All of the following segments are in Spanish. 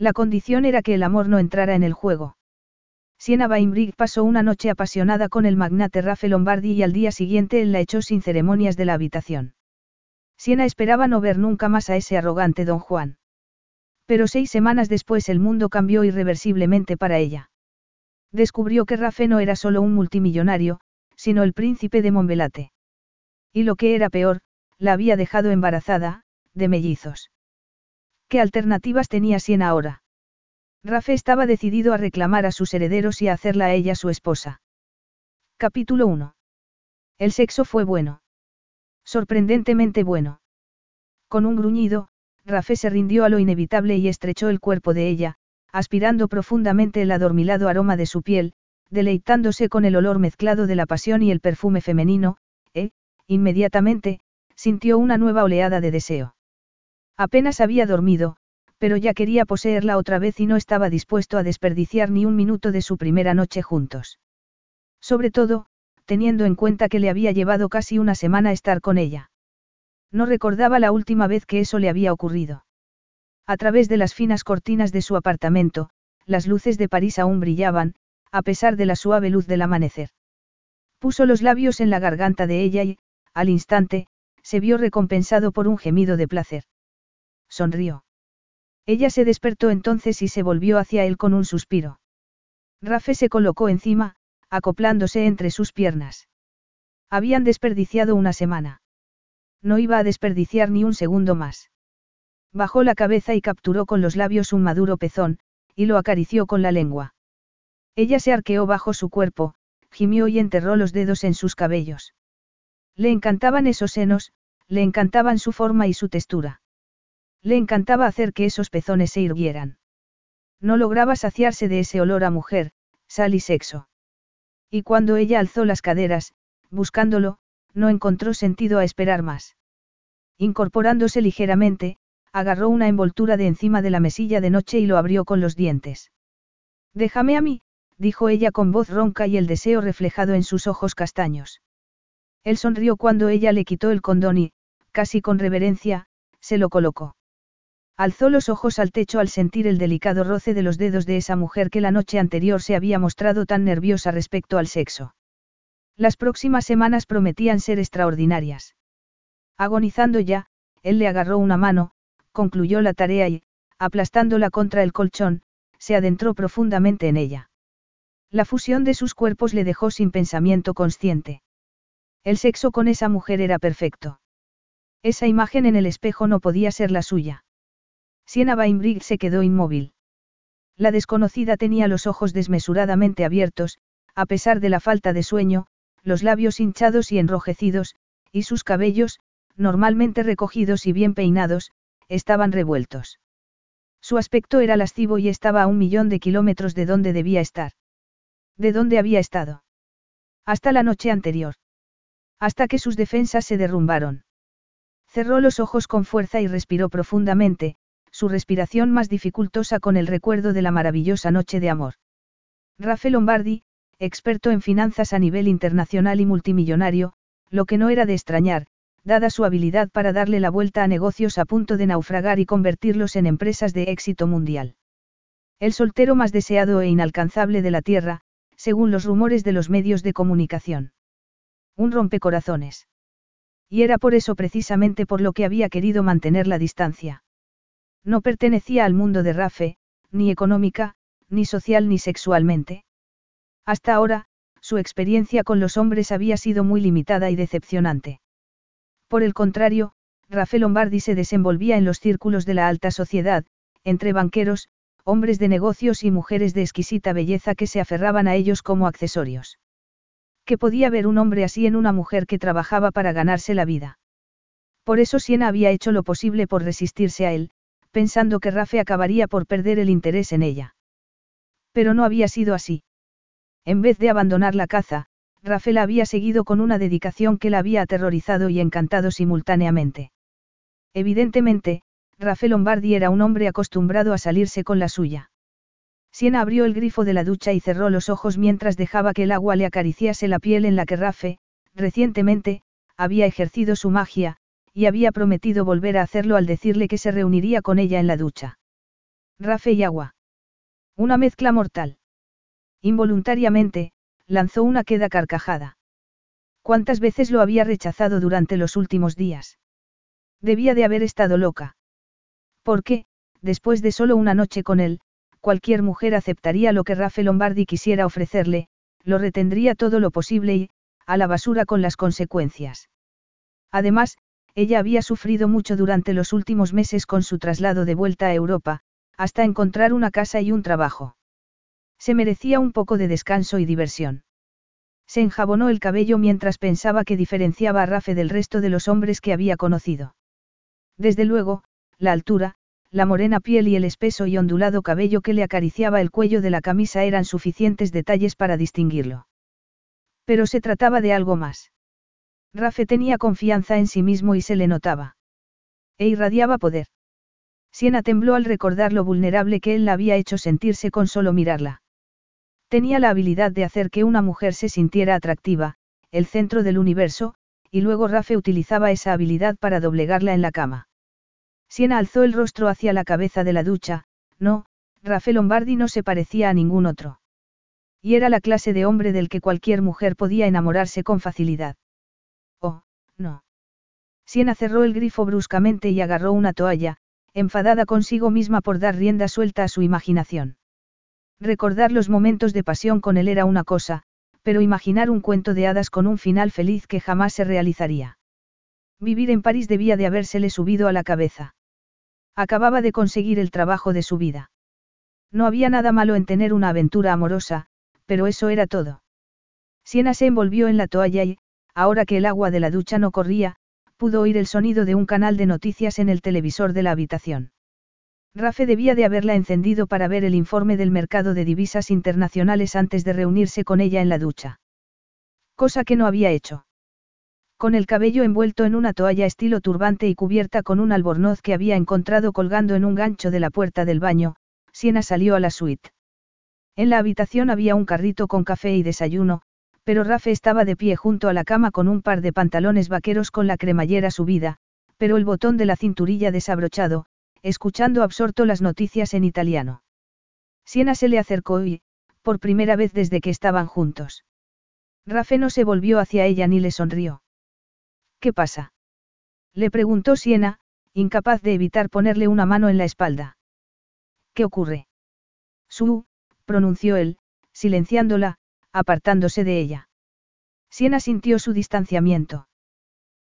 La condición era que el amor no entrara en el juego. Siena Bainbrig pasó una noche apasionada con el magnate Rafe Lombardi y al día siguiente él la echó sin ceremonias de la habitación. Siena esperaba no ver nunca más a ese arrogante don Juan. Pero seis semanas después el mundo cambió irreversiblemente para ella. Descubrió que Rafe no era solo un multimillonario, sino el príncipe de Monbelate. Y lo que era peor, la había dejado embarazada, de mellizos. ¿Qué alternativas tenía Siena ahora? Rafe estaba decidido a reclamar a sus herederos y a hacerla a ella su esposa. Capítulo 1. El sexo fue bueno. Sorprendentemente bueno. Con un gruñido, Rafe se rindió a lo inevitable y estrechó el cuerpo de ella, aspirando profundamente el adormilado aroma de su piel, deleitándose con el olor mezclado de la pasión y el perfume femenino, e, inmediatamente, sintió una nueva oleada de deseo. Apenas había dormido, pero ya quería poseerla otra vez y no estaba dispuesto a desperdiciar ni un minuto de su primera noche juntos. Sobre todo, teniendo en cuenta que le había llevado casi una semana estar con ella. No recordaba la última vez que eso le había ocurrido. A través de las finas cortinas de su apartamento, las luces de París aún brillaban, a pesar de la suave luz del amanecer. Puso los labios en la garganta de ella y, al instante, se vio recompensado por un gemido de placer sonrió. Ella se despertó entonces y se volvió hacia él con un suspiro. Rafe se colocó encima, acoplándose entre sus piernas. Habían desperdiciado una semana. No iba a desperdiciar ni un segundo más. Bajó la cabeza y capturó con los labios un maduro pezón, y lo acarició con la lengua. Ella se arqueó bajo su cuerpo, gimió y enterró los dedos en sus cabellos. Le encantaban esos senos, le encantaban su forma y su textura. Le encantaba hacer que esos pezones se irguieran. No lograba saciarse de ese olor a mujer, sal y sexo. Y cuando ella alzó las caderas, buscándolo, no encontró sentido a esperar más. Incorporándose ligeramente, agarró una envoltura de encima de la mesilla de noche y lo abrió con los dientes. Déjame a mí, dijo ella con voz ronca y el deseo reflejado en sus ojos castaños. Él sonrió cuando ella le quitó el condón y, casi con reverencia, se lo colocó. Alzó los ojos al techo al sentir el delicado roce de los dedos de esa mujer que la noche anterior se había mostrado tan nerviosa respecto al sexo. Las próximas semanas prometían ser extraordinarias. Agonizando ya, él le agarró una mano, concluyó la tarea y, aplastándola contra el colchón, se adentró profundamente en ella. La fusión de sus cuerpos le dejó sin pensamiento consciente. El sexo con esa mujer era perfecto. Esa imagen en el espejo no podía ser la suya. Siena Bainbrig se quedó inmóvil. La desconocida tenía los ojos desmesuradamente abiertos, a pesar de la falta de sueño, los labios hinchados y enrojecidos, y sus cabellos, normalmente recogidos y bien peinados, estaban revueltos. Su aspecto era lascivo y estaba a un millón de kilómetros de donde debía estar. ¿De dónde había estado? Hasta la noche anterior. Hasta que sus defensas se derrumbaron. Cerró los ojos con fuerza y respiró profundamente, su respiración más dificultosa con el recuerdo de la maravillosa noche de amor. Rafael Lombardi, experto en finanzas a nivel internacional y multimillonario, lo que no era de extrañar, dada su habilidad para darle la vuelta a negocios a punto de naufragar y convertirlos en empresas de éxito mundial. El soltero más deseado e inalcanzable de la Tierra, según los rumores de los medios de comunicación. Un rompecorazones. Y era por eso precisamente por lo que había querido mantener la distancia. No pertenecía al mundo de Rafe, ni económica, ni social ni sexualmente. Hasta ahora, su experiencia con los hombres había sido muy limitada y decepcionante. Por el contrario, Rafe Lombardi se desenvolvía en los círculos de la alta sociedad, entre banqueros, hombres de negocios y mujeres de exquisita belleza que se aferraban a ellos como accesorios. ¿Qué podía ver un hombre así en una mujer que trabajaba para ganarse la vida? Por eso Siena había hecho lo posible por resistirse a él, pensando que Rafe acabaría por perder el interés en ella. Pero no había sido así. En vez de abandonar la caza, Rafe la había seguido con una dedicación que la había aterrorizado y encantado simultáneamente. Evidentemente, Rafe Lombardi era un hombre acostumbrado a salirse con la suya. Siena abrió el grifo de la ducha y cerró los ojos mientras dejaba que el agua le acariciase la piel en la que Rafe, recientemente, había ejercido su magia, y había prometido volver a hacerlo al decirle que se reuniría con ella en la ducha. Rafe y agua. Una mezcla mortal. Involuntariamente, lanzó una queda carcajada. ¿Cuántas veces lo había rechazado durante los últimos días? Debía de haber estado loca. Porque, después de solo una noche con él, cualquier mujer aceptaría lo que Rafe Lombardi quisiera ofrecerle, lo retendría todo lo posible y, a la basura con las consecuencias. Además, ella había sufrido mucho durante los últimos meses con su traslado de vuelta a Europa, hasta encontrar una casa y un trabajo. Se merecía un poco de descanso y diversión. Se enjabonó el cabello mientras pensaba que diferenciaba a Rafe del resto de los hombres que había conocido. Desde luego, la altura, la morena piel y el espeso y ondulado cabello que le acariciaba el cuello de la camisa eran suficientes detalles para distinguirlo. Pero se trataba de algo más. Rafe tenía confianza en sí mismo y se le notaba. E irradiaba poder. Siena tembló al recordar lo vulnerable que él la había hecho sentirse con solo mirarla. Tenía la habilidad de hacer que una mujer se sintiera atractiva, el centro del universo, y luego Rafe utilizaba esa habilidad para doblegarla en la cama. Siena alzó el rostro hacia la cabeza de la ducha, no, Rafe Lombardi no se parecía a ningún otro. Y era la clase de hombre del que cualquier mujer podía enamorarse con facilidad. No. Siena cerró el grifo bruscamente y agarró una toalla, enfadada consigo misma por dar rienda suelta a su imaginación. Recordar los momentos de pasión con él era una cosa, pero imaginar un cuento de hadas con un final feliz que jamás se realizaría. Vivir en París debía de habérsele subido a la cabeza. Acababa de conseguir el trabajo de su vida. No había nada malo en tener una aventura amorosa, pero eso era todo. Siena se envolvió en la toalla y, ahora que el agua de la ducha no corría, pudo oír el sonido de un canal de noticias en el televisor de la habitación. Rafe debía de haberla encendido para ver el informe del mercado de divisas internacionales antes de reunirse con ella en la ducha. Cosa que no había hecho. Con el cabello envuelto en una toalla estilo turbante y cubierta con un albornoz que había encontrado colgando en un gancho de la puerta del baño, Siena salió a la suite. En la habitación había un carrito con café y desayuno, pero Rafe estaba de pie junto a la cama con un par de pantalones vaqueros con la cremallera subida, pero el botón de la cinturilla desabrochado, escuchando absorto las noticias en italiano. Siena se le acercó y, por primera vez desde que estaban juntos. Rafe no se volvió hacia ella ni le sonrió. ¿Qué pasa? Le preguntó Siena, incapaz de evitar ponerle una mano en la espalda. ¿Qué ocurre? Su, pronunció él, silenciándola, apartándose de ella. Siena sintió su distanciamiento.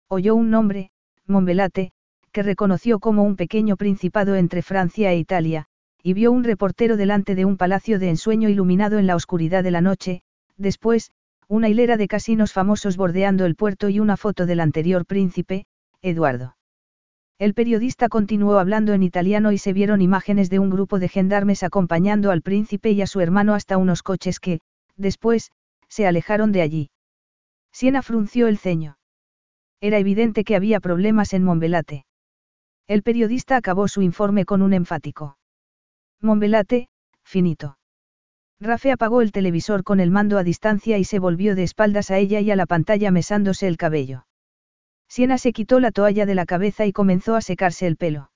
Oyó un nombre, Monbelate, que reconoció como un pequeño principado entre Francia e Italia, y vio un reportero delante de un palacio de ensueño iluminado en la oscuridad de la noche, después, una hilera de casinos famosos bordeando el puerto y una foto del anterior príncipe, Eduardo. El periodista continuó hablando en italiano y se vieron imágenes de un grupo de gendarmes acompañando al príncipe y a su hermano hasta unos coches que, después, se alejaron de allí. Siena frunció el ceño. Era evidente que había problemas en Monbelate. El periodista acabó su informe con un enfático. Monbelate, finito. Rafe apagó el televisor con el mando a distancia y se volvió de espaldas a ella y a la pantalla mesándose el cabello. Siena se quitó la toalla de la cabeza y comenzó a secarse el pelo.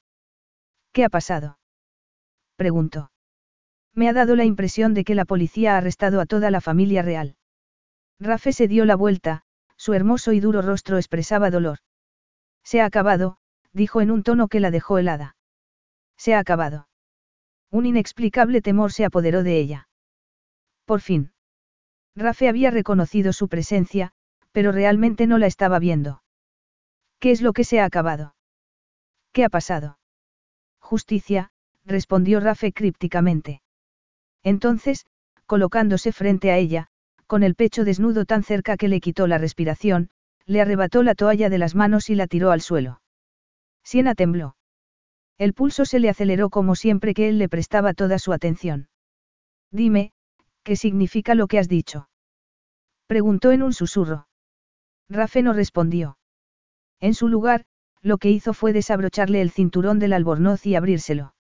¿Qué ha pasado? preguntó. Me ha dado la impresión de que la policía ha arrestado a toda la familia real. Rafe se dio la vuelta, su hermoso y duro rostro expresaba dolor. Se ha acabado, dijo en un tono que la dejó helada. Se ha acabado. Un inexplicable temor se apoderó de ella. Por fin. Rafe había reconocido su presencia, pero realmente no la estaba viendo. ¿Qué es lo que se ha acabado? ¿Qué ha pasado? Justicia, respondió Rafe crípticamente. Entonces, colocándose frente a ella, con el pecho desnudo tan cerca que le quitó la respiración, le arrebató la toalla de las manos y la tiró al suelo. Siena tembló. El pulso se le aceleró como siempre que él le prestaba toda su atención. Dime, ¿qué significa lo que has dicho? Preguntó en un susurro. Rafe no respondió. En su lugar, lo que hizo fue desabrocharle el cinturón del albornoz y abrírselo.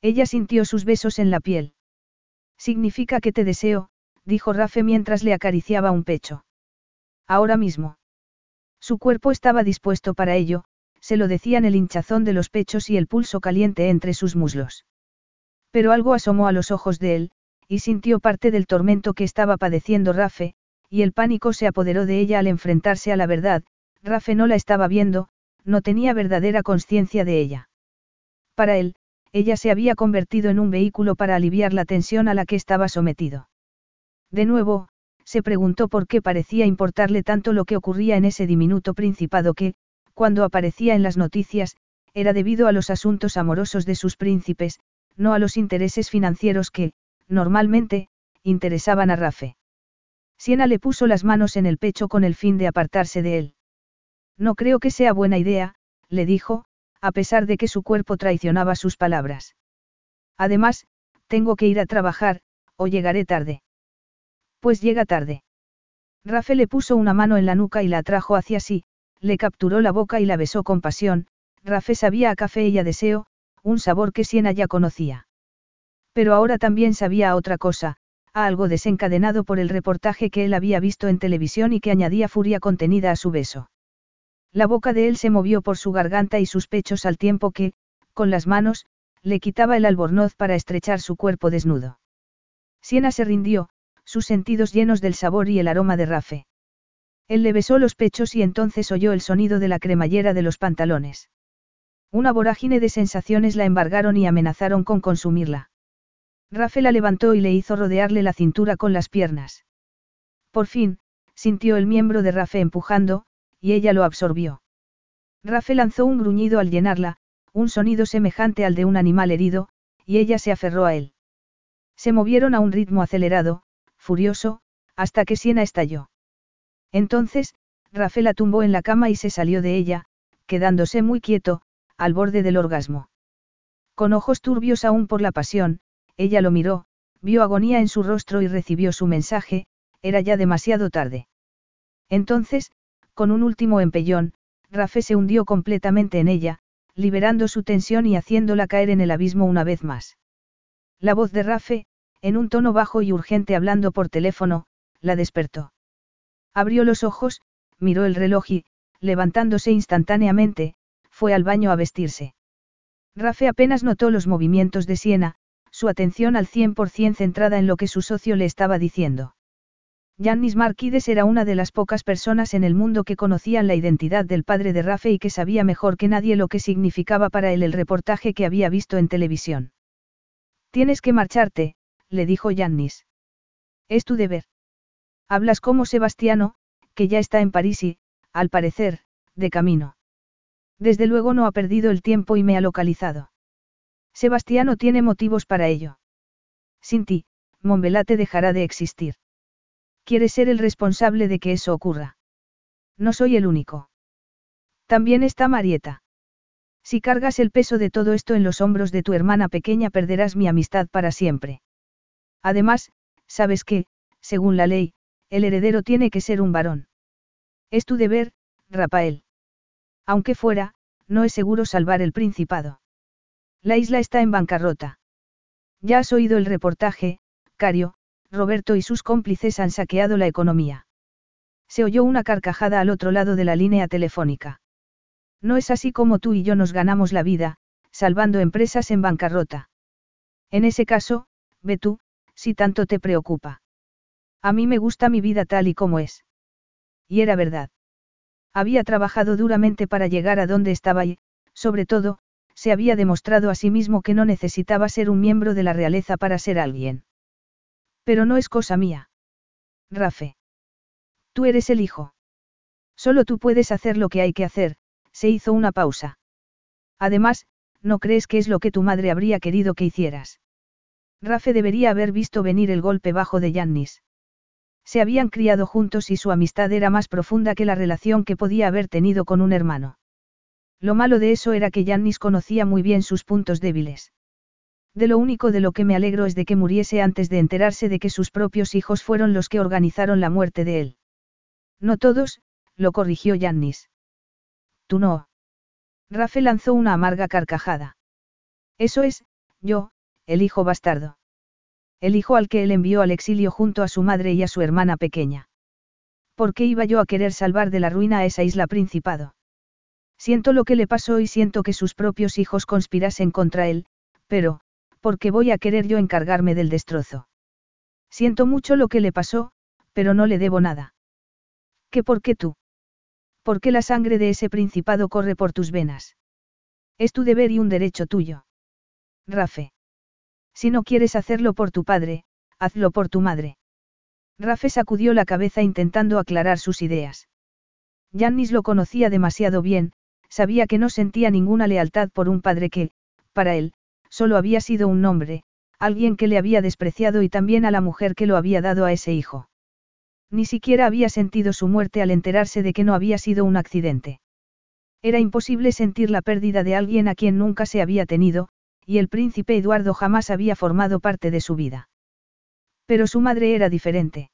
Ella sintió sus besos en la piel. Significa que te deseo, dijo Rafe mientras le acariciaba un pecho. Ahora mismo. Su cuerpo estaba dispuesto para ello, se lo decían el hinchazón de los pechos y el pulso caliente entre sus muslos. Pero algo asomó a los ojos de él, y sintió parte del tormento que estaba padeciendo Rafe, y el pánico se apoderó de ella al enfrentarse a la verdad, Rafe no la estaba viendo, no tenía verdadera conciencia de ella. Para él, ella se había convertido en un vehículo para aliviar la tensión a la que estaba sometido. De nuevo, se preguntó por qué parecía importarle tanto lo que ocurría en ese diminuto principado que, cuando aparecía en las noticias, era debido a los asuntos amorosos de sus príncipes, no a los intereses financieros que, normalmente, interesaban a Rafe. Siena le puso las manos en el pecho con el fin de apartarse de él. No creo que sea buena idea, le dijo, a pesar de que su cuerpo traicionaba sus palabras. Además, tengo que ir a trabajar, o llegaré tarde. Pues llega tarde. Rafe le puso una mano en la nuca y la atrajo hacia sí, le capturó la boca y la besó con pasión, Rafe sabía a café y a deseo, un sabor que Siena ya conocía. Pero ahora también sabía a otra cosa, a algo desencadenado por el reportaje que él había visto en televisión y que añadía furia contenida a su beso. La boca de él se movió por su garganta y sus pechos al tiempo que, con las manos, le quitaba el albornoz para estrechar su cuerpo desnudo. Siena se rindió, sus sentidos llenos del sabor y el aroma de Rafe. Él le besó los pechos y entonces oyó el sonido de la cremallera de los pantalones. Una vorágine de sensaciones la embargaron y amenazaron con consumirla. Rafe la levantó y le hizo rodearle la cintura con las piernas. Por fin, sintió el miembro de Rafe empujando, y ella lo absorbió. Rafe lanzó un gruñido al llenarla, un sonido semejante al de un animal herido, y ella se aferró a él. Se movieron a un ritmo acelerado, furioso, hasta que Siena estalló. Entonces, Rafael la tumbó en la cama y se salió de ella, quedándose muy quieto, al borde del orgasmo. Con ojos turbios aún por la pasión, ella lo miró, vio agonía en su rostro y recibió su mensaje, era ya demasiado tarde. Entonces, con un último empellón, Rafe se hundió completamente en ella, liberando su tensión y haciéndola caer en el abismo una vez más. La voz de Rafe, en un tono bajo y urgente hablando por teléfono, la despertó. Abrió los ojos, miró el reloj y, levantándose instantáneamente, fue al baño a vestirse. Rafe apenas notó los movimientos de Siena, su atención al 100% centrada en lo que su socio le estaba diciendo. Yannis Marquides era una de las pocas personas en el mundo que conocían la identidad del padre de Rafe y que sabía mejor que nadie lo que significaba para él el reportaje que había visto en televisión. Tienes que marcharte, le dijo Yannis. Es tu deber. Hablas como Sebastiano, que ya está en París y, al parecer, de camino. Desde luego no ha perdido el tiempo y me ha localizado. Sebastiano tiene motivos para ello. Sin ti, Montbelate dejará de existir. Quieres ser el responsable de que eso ocurra. No soy el único. También está Marieta. Si cargas el peso de todo esto en los hombros de tu hermana pequeña perderás mi amistad para siempre. Además, sabes que, según la ley, el heredero tiene que ser un varón. Es tu deber, Rafael. Aunque fuera, no es seguro salvar el principado. La isla está en bancarrota. Ya has oído el reportaje, Cario, Roberto y sus cómplices han saqueado la economía. Se oyó una carcajada al otro lado de la línea telefónica. No es así como tú y yo nos ganamos la vida, salvando empresas en bancarrota. En ese caso, ve tú, si tanto te preocupa. A mí me gusta mi vida tal y como es. Y era verdad. Había trabajado duramente para llegar a donde estaba y, sobre todo, se había demostrado a sí mismo que no necesitaba ser un miembro de la realeza para ser alguien. Pero no es cosa mía. Rafe. Tú eres el hijo. Solo tú puedes hacer lo que hay que hacer, se hizo una pausa. Además, ¿no crees que es lo que tu madre habría querido que hicieras? Rafe debería haber visto venir el golpe bajo de Yannis. Se habían criado juntos y su amistad era más profunda que la relación que podía haber tenido con un hermano. Lo malo de eso era que Yannis conocía muy bien sus puntos débiles. De lo único de lo que me alegro es de que muriese antes de enterarse de que sus propios hijos fueron los que organizaron la muerte de él. No todos, lo corrigió Yannis. Tú no. Rafe lanzó una amarga carcajada. Eso es, yo, el hijo bastardo. El hijo al que él envió al exilio junto a su madre y a su hermana pequeña. ¿Por qué iba yo a querer salvar de la ruina a esa isla principado? Siento lo que le pasó y siento que sus propios hijos conspirasen contra él, pero, ¿por qué voy a querer yo encargarme del destrozo? Siento mucho lo que le pasó, pero no le debo nada. ¿Qué por qué tú? ¿Por qué la sangre de ese principado corre por tus venas? Es tu deber y un derecho tuyo. Rafe. Si no quieres hacerlo por tu padre, hazlo por tu madre. Rafe sacudió la cabeza intentando aclarar sus ideas. Yannis lo conocía demasiado bien, sabía que no sentía ninguna lealtad por un padre que, para él, solo había sido un nombre, alguien que le había despreciado y también a la mujer que lo había dado a ese hijo. Ni siquiera había sentido su muerte al enterarse de que no había sido un accidente. Era imposible sentir la pérdida de alguien a quien nunca se había tenido, y el príncipe Eduardo jamás había formado parte de su vida. Pero su madre era diferente.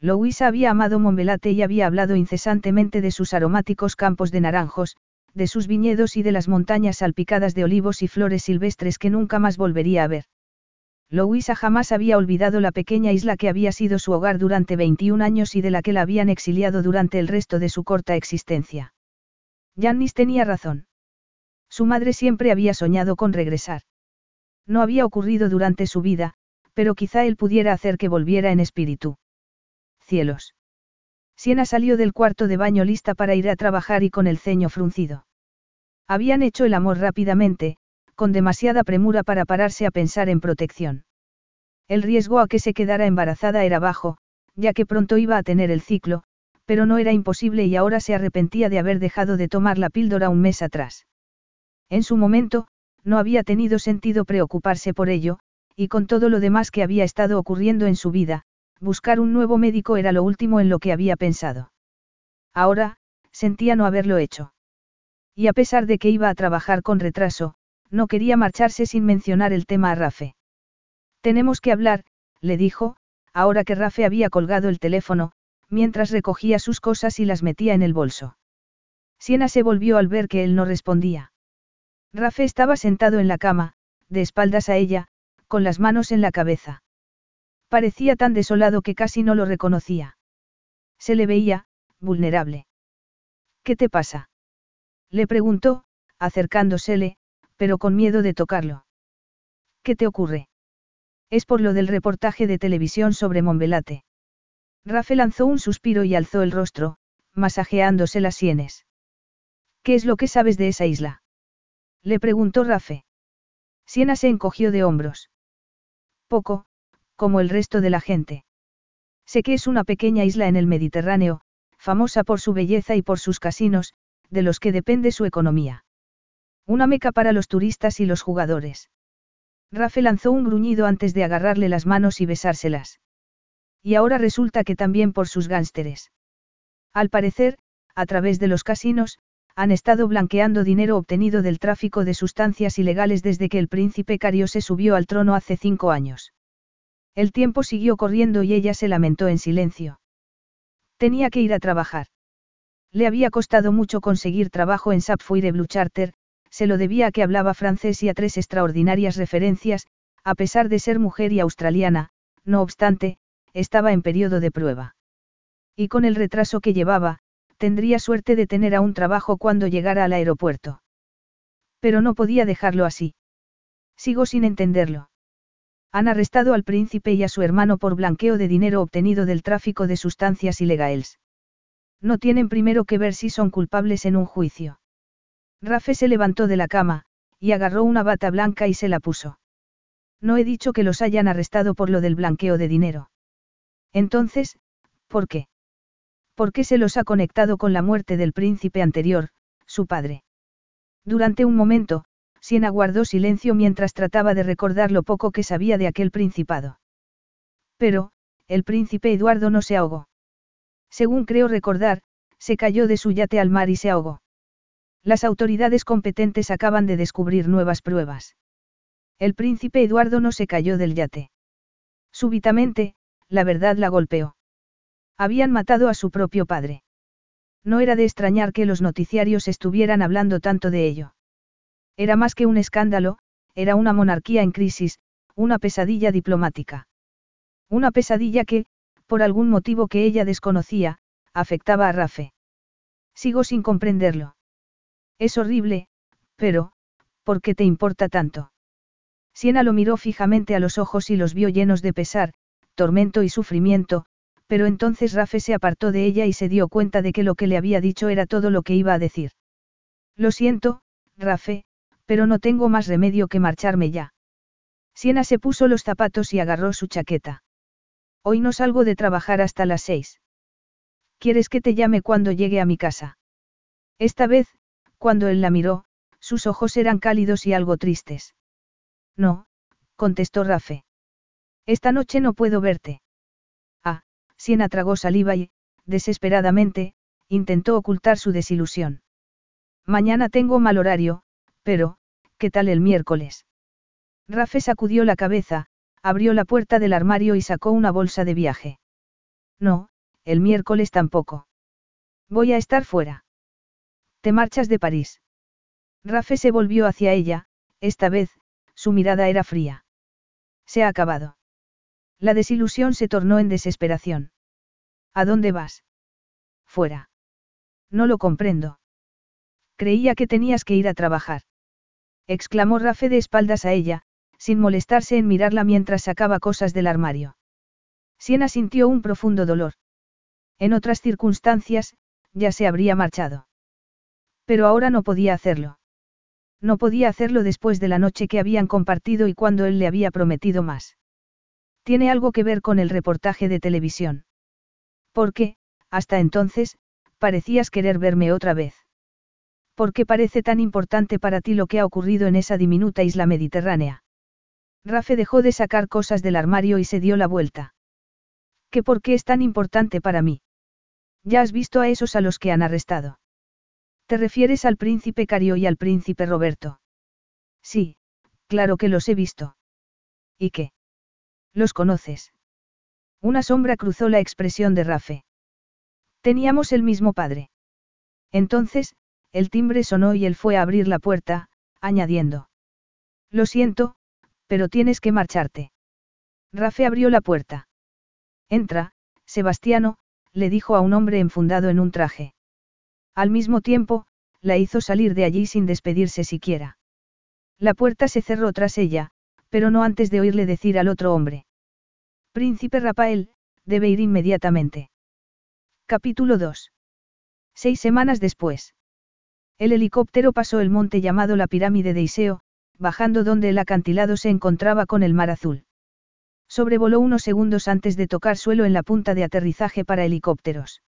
Louisa había amado Monbelate y había hablado incesantemente de sus aromáticos campos de naranjos, de sus viñedos y de las montañas salpicadas de olivos y flores silvestres que nunca más volvería a ver. Louisa jamás había olvidado la pequeña isla que había sido su hogar durante 21 años y de la que la habían exiliado durante el resto de su corta existencia. Jannis tenía razón. Su madre siempre había soñado con regresar. No había ocurrido durante su vida, pero quizá él pudiera hacer que volviera en espíritu. Cielos. Siena salió del cuarto de baño lista para ir a trabajar y con el ceño fruncido. Habían hecho el amor rápidamente, con demasiada premura para pararse a pensar en protección. El riesgo a que se quedara embarazada era bajo, ya que pronto iba a tener el ciclo, pero no era imposible y ahora se arrepentía de haber dejado de tomar la píldora un mes atrás. En su momento, no había tenido sentido preocuparse por ello, y con todo lo demás que había estado ocurriendo en su vida, buscar un nuevo médico era lo último en lo que había pensado. Ahora, sentía no haberlo hecho. Y a pesar de que iba a trabajar con retraso, no quería marcharse sin mencionar el tema a Rafe. Tenemos que hablar, le dijo, ahora que Rafe había colgado el teléfono, mientras recogía sus cosas y las metía en el bolso. Siena se volvió al ver que él no respondía. Rafe estaba sentado en la cama, de espaldas a ella, con las manos en la cabeza. Parecía tan desolado que casi no lo reconocía. Se le veía, vulnerable. ¿Qué te pasa? Le preguntó, acercándosele, pero con miedo de tocarlo. ¿Qué te ocurre? Es por lo del reportaje de televisión sobre Monbelate. Rafe lanzó un suspiro y alzó el rostro, masajeándose las sienes. ¿Qué es lo que sabes de esa isla? Le preguntó Rafe. Siena se encogió de hombros. Poco, como el resto de la gente. Sé que es una pequeña isla en el Mediterráneo, famosa por su belleza y por sus casinos, de los que depende su economía. Una meca para los turistas y los jugadores. Rafe lanzó un gruñido antes de agarrarle las manos y besárselas. Y ahora resulta que también por sus gánsteres. Al parecer, a través de los casinos, han estado blanqueando dinero obtenido del tráfico de sustancias ilegales desde que el príncipe Cario se subió al trono hace cinco años. El tiempo siguió corriendo y ella se lamentó en silencio. Tenía que ir a trabajar. Le había costado mucho conseguir trabajo en Sapphire Blue Charter, se lo debía a que hablaba francés y a tres extraordinarias referencias, a pesar de ser mujer y australiana, no obstante, estaba en periodo de prueba. Y con el retraso que llevaba, tendría suerte de tener a un trabajo cuando llegara al aeropuerto. Pero no podía dejarlo así. Sigo sin entenderlo. Han arrestado al príncipe y a su hermano por blanqueo de dinero obtenido del tráfico de sustancias ilegales. No tienen primero que ver si son culpables en un juicio. Rafe se levantó de la cama, y agarró una bata blanca y se la puso. No he dicho que los hayan arrestado por lo del blanqueo de dinero. Entonces, ¿por qué? ¿Por qué se los ha conectado con la muerte del príncipe anterior, su padre? Durante un momento, Siena guardó silencio mientras trataba de recordar lo poco que sabía de aquel principado. Pero, el príncipe Eduardo no se ahogó. Según creo recordar, se cayó de su yate al mar y se ahogó. Las autoridades competentes acaban de descubrir nuevas pruebas. El príncipe Eduardo no se cayó del yate. Súbitamente, la verdad la golpeó. Habían matado a su propio padre. No era de extrañar que los noticiarios estuvieran hablando tanto de ello. Era más que un escándalo, era una monarquía en crisis, una pesadilla diplomática. Una pesadilla que, por algún motivo que ella desconocía, afectaba a Rafe. Sigo sin comprenderlo. Es horrible, pero, ¿por qué te importa tanto? Siena lo miró fijamente a los ojos y los vio llenos de pesar, tormento y sufrimiento, pero entonces Rafe se apartó de ella y se dio cuenta de que lo que le había dicho era todo lo que iba a decir. Lo siento, Rafe, pero no tengo más remedio que marcharme ya. Siena se puso los zapatos y agarró su chaqueta. Hoy no salgo de trabajar hasta las seis. ¿Quieres que te llame cuando llegue a mi casa? Esta vez, cuando él la miró, sus ojos eran cálidos y algo tristes. No, contestó Rafe. Esta noche no puedo verte. Ah, Siena tragó saliva y, desesperadamente, intentó ocultar su desilusión. Mañana tengo mal horario, pero, ¿qué tal el miércoles? Rafe sacudió la cabeza, abrió la puerta del armario y sacó una bolsa de viaje. No, el miércoles tampoco. Voy a estar fuera. Te marchas de París. Rafe se volvió hacia ella, esta vez, su mirada era fría. Se ha acabado. La desilusión se tornó en desesperación. ¿A dónde vas? Fuera. No lo comprendo. Creía que tenías que ir a trabajar exclamó Rafe de espaldas a ella, sin molestarse en mirarla mientras sacaba cosas del armario. Siena sintió un profundo dolor. En otras circunstancias, ya se habría marchado. Pero ahora no podía hacerlo. No podía hacerlo después de la noche que habían compartido y cuando él le había prometido más. Tiene algo que ver con el reportaje de televisión. Porque, hasta entonces, parecías querer verme otra vez. ¿Por qué parece tan importante para ti lo que ha ocurrido en esa diminuta isla mediterránea? Rafe dejó de sacar cosas del armario y se dio la vuelta. ¿Qué por qué es tan importante para mí? Ya has visto a esos a los que han arrestado. ¿Te refieres al príncipe Cario y al príncipe Roberto? Sí, claro que los he visto. ¿Y qué? ¿Los conoces? Una sombra cruzó la expresión de Rafe. Teníamos el mismo padre. Entonces, el timbre sonó y él fue a abrir la puerta, añadiendo. Lo siento, pero tienes que marcharte. Rafe abrió la puerta. Entra, Sebastiano, le dijo a un hombre enfundado en un traje. Al mismo tiempo, la hizo salir de allí sin despedirse siquiera. La puerta se cerró tras ella, pero no antes de oírle decir al otro hombre. Príncipe Rafael, debe ir inmediatamente. Capítulo 2. Seis semanas después. El helicóptero pasó el monte llamado la pirámide de Iseo, bajando donde el acantilado se encontraba con el mar azul. Sobrevoló unos segundos antes de tocar suelo en la punta de aterrizaje para helicópteros.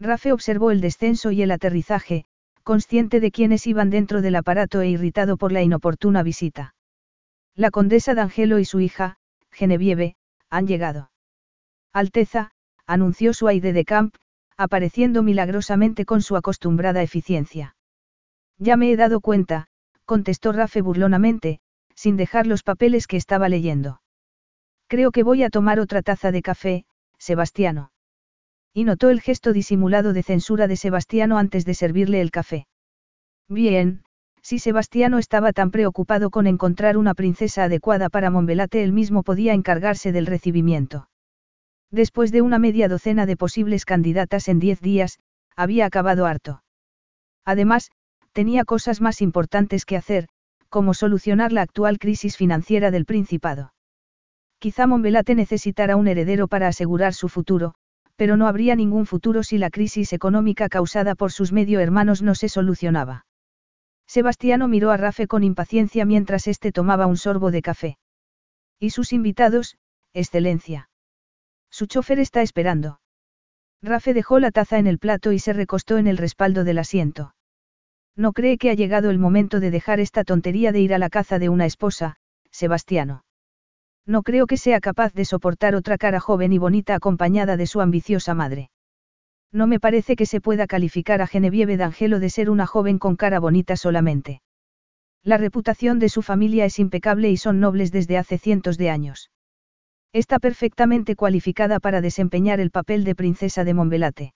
Rafe observó el descenso y el aterrizaje, consciente de quienes iban dentro del aparato e irritado por la inoportuna visita. La condesa D'Angelo y su hija, Genevieve, han llegado. Alteza, anunció su aide de camp, apareciendo milagrosamente con su acostumbrada eficiencia. Ya me he dado cuenta, contestó Rafe burlonamente, sin dejar los papeles que estaba leyendo. Creo que voy a tomar otra taza de café, Sebastiano. Y notó el gesto disimulado de censura de Sebastiano antes de servirle el café. Bien, si Sebastiano estaba tan preocupado con encontrar una princesa adecuada para Monbelate, él mismo podía encargarse del recibimiento. Después de una media docena de posibles candidatas en diez días, había acabado harto. Además, tenía cosas más importantes que hacer, como solucionar la actual crisis financiera del Principado. Quizá Monbelate necesitara un heredero para asegurar su futuro, pero no habría ningún futuro si la crisis económica causada por sus medio hermanos no se solucionaba. Sebastiano miró a Rafe con impaciencia mientras éste tomaba un sorbo de café. ¿Y sus invitados, Excelencia? Su chofer está esperando. Rafe dejó la taza en el plato y se recostó en el respaldo del asiento. No cree que ha llegado el momento de dejar esta tontería de ir a la caza de una esposa, Sebastiano. No creo que sea capaz de soportar otra cara joven y bonita acompañada de su ambiciosa madre. No me parece que se pueda calificar a Genevieve D'Angelo de ser una joven con cara bonita solamente. La reputación de su familia es impecable y son nobles desde hace cientos de años. Está perfectamente cualificada para desempeñar el papel de princesa de Monbelate.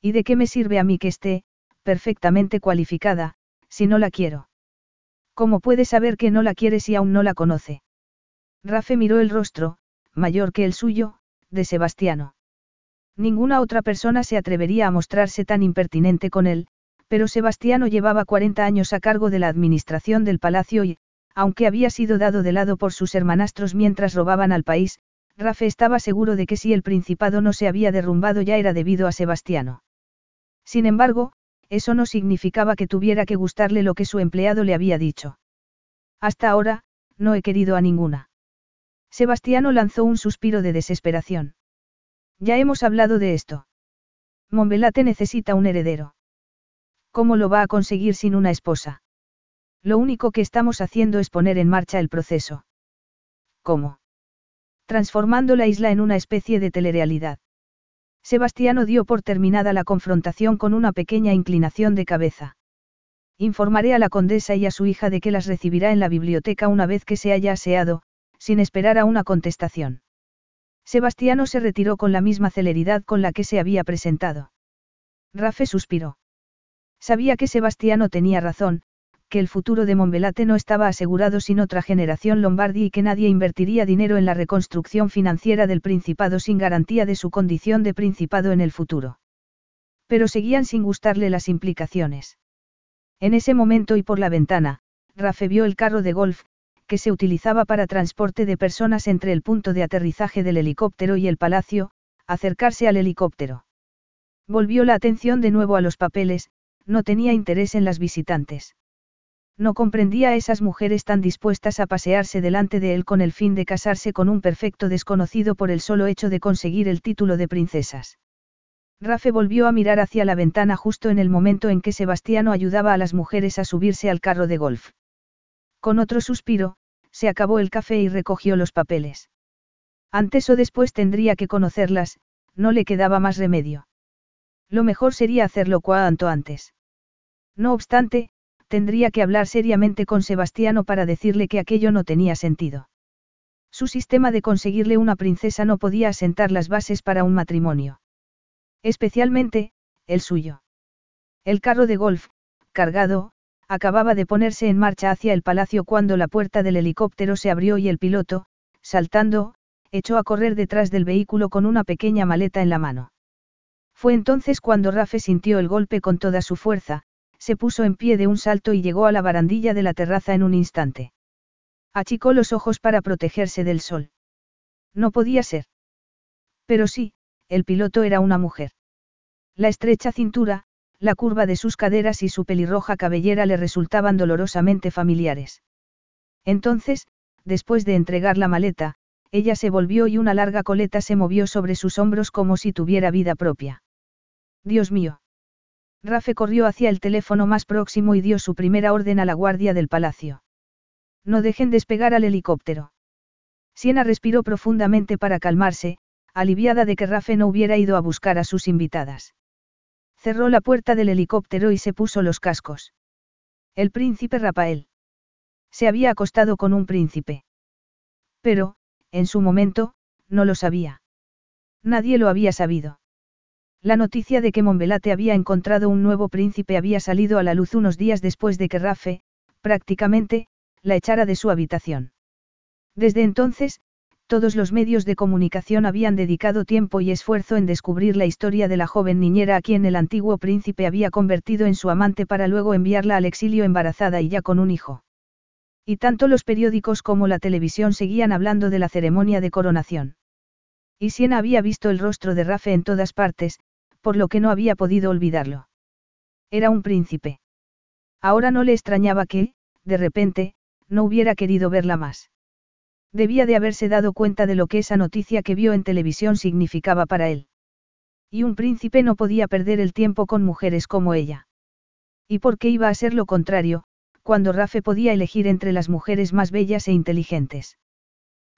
¿Y de qué me sirve a mí que esté, perfectamente cualificada, si no la quiero? ¿Cómo puede saber que no la quiere si aún no la conoce? Rafe miró el rostro, mayor que el suyo, de Sebastiano. Ninguna otra persona se atrevería a mostrarse tan impertinente con él, pero Sebastiano llevaba 40 años a cargo de la administración del palacio y, aunque había sido dado de lado por sus hermanastros mientras robaban al país, Rafe estaba seguro de que si el principado no se había derrumbado ya era debido a Sebastiano. Sin embargo, eso no significaba que tuviera que gustarle lo que su empleado le había dicho. Hasta ahora, no he querido a ninguna. Sebastiano lanzó un suspiro de desesperación. Ya hemos hablado de esto. Monbelate necesita un heredero. ¿Cómo lo va a conseguir sin una esposa? Lo único que estamos haciendo es poner en marcha el proceso. ¿Cómo? Transformando la isla en una especie de telerealidad. Sebastiano dio por terminada la confrontación con una pequeña inclinación de cabeza. Informaré a la condesa y a su hija de que las recibirá en la biblioteca una vez que se haya aseado, sin esperar a una contestación. Sebastiano se retiró con la misma celeridad con la que se había presentado. Rafe suspiró. Sabía que Sebastiano tenía razón, que el futuro de Monbelate no estaba asegurado sin otra generación lombardi y que nadie invertiría dinero en la reconstrucción financiera del Principado sin garantía de su condición de Principado en el futuro. Pero seguían sin gustarle las implicaciones. En ese momento y por la ventana, Rafe vio el carro de golf, que se utilizaba para transporte de personas entre el punto de aterrizaje del helicóptero y el palacio, acercarse al helicóptero. Volvió la atención de nuevo a los papeles, no tenía interés en las visitantes. No comprendía a esas mujeres tan dispuestas a pasearse delante de él con el fin de casarse con un perfecto desconocido por el solo hecho de conseguir el título de princesas. Rafe volvió a mirar hacia la ventana justo en el momento en que Sebastiano ayudaba a las mujeres a subirse al carro de golf. Con otro suspiro, se acabó el café y recogió los papeles. Antes o después tendría que conocerlas, no le quedaba más remedio. Lo mejor sería hacerlo cuanto antes. No obstante, tendría que hablar seriamente con Sebastiano para decirle que aquello no tenía sentido. Su sistema de conseguirle una princesa no podía asentar las bases para un matrimonio. Especialmente, el suyo. El carro de golf, cargado, acababa de ponerse en marcha hacia el palacio cuando la puerta del helicóptero se abrió y el piloto, saltando, echó a correr detrás del vehículo con una pequeña maleta en la mano. Fue entonces cuando Rafe sintió el golpe con toda su fuerza, se puso en pie de un salto y llegó a la barandilla de la terraza en un instante. Achicó los ojos para protegerse del sol. No podía ser. Pero sí, el piloto era una mujer. La estrecha cintura, la curva de sus caderas y su pelirroja cabellera le resultaban dolorosamente familiares. Entonces, después de entregar la maleta, ella se volvió y una larga coleta se movió sobre sus hombros como si tuviera vida propia. Dios mío. Rafe corrió hacia el teléfono más próximo y dio su primera orden a la guardia del palacio. No dejen despegar al helicóptero. Siena respiró profundamente para calmarse, aliviada de que Rafe no hubiera ido a buscar a sus invitadas. Cerró la puerta del helicóptero y se puso los cascos. El príncipe Rafael. Se había acostado con un príncipe. Pero, en su momento, no lo sabía. Nadie lo había sabido. La noticia de que Monbelate había encontrado un nuevo príncipe había salido a la luz unos días después de que Rafe, prácticamente, la echara de su habitación. Desde entonces, todos los medios de comunicación habían dedicado tiempo y esfuerzo en descubrir la historia de la joven niñera a quien el antiguo príncipe había convertido en su amante para luego enviarla al exilio embarazada y ya con un hijo. Y tanto los periódicos como la televisión seguían hablando de la ceremonia de coronación. Y Siena había visto el rostro de Rafe en todas partes, por lo que no había podido olvidarlo. Era un príncipe. Ahora no le extrañaba que, de repente, no hubiera querido verla más. Debía de haberse dado cuenta de lo que esa noticia que vio en televisión significaba para él. Y un príncipe no podía perder el tiempo con mujeres como ella. ¿Y por qué iba a ser lo contrario, cuando Rafe podía elegir entre las mujeres más bellas e inteligentes?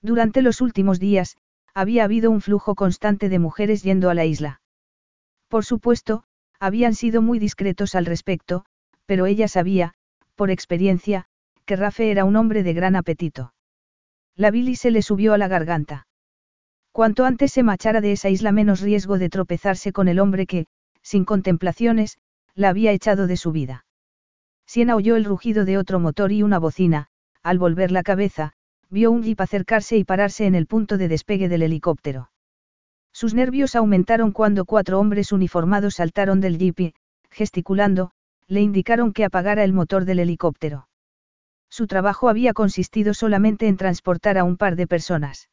Durante los últimos días, había habido un flujo constante de mujeres yendo a la isla. Por supuesto, habían sido muy discretos al respecto, pero ella sabía, por experiencia, que Rafe era un hombre de gran apetito. La bilis se le subió a la garganta. Cuanto antes se marchara de esa isla menos riesgo de tropezarse con el hombre que, sin contemplaciones, la había echado de su vida. Siena oyó el rugido de otro motor y una bocina, al volver la cabeza, vio un jeep acercarse y pararse en el punto de despegue del helicóptero. Sus nervios aumentaron cuando cuatro hombres uniformados saltaron del jeep y, gesticulando, le indicaron que apagara el motor del helicóptero. Su trabajo había consistido solamente en transportar a un par de personas.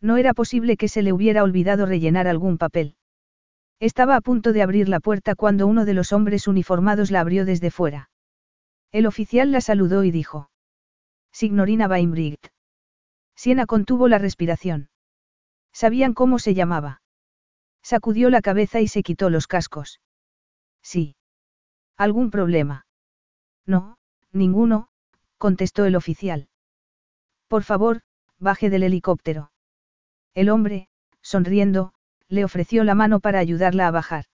No era posible que se le hubiera olvidado rellenar algún papel. Estaba a punto de abrir la puerta cuando uno de los hombres uniformados la abrió desde fuera. El oficial la saludó y dijo. Signorina Weinbricht. Siena contuvo la respiración. Sabían cómo se llamaba. Sacudió la cabeza y se quitó los cascos. Sí. ¿Algún problema? No, ninguno, contestó el oficial. Por favor, baje del helicóptero. El hombre, sonriendo, le ofreció la mano para ayudarla a bajar.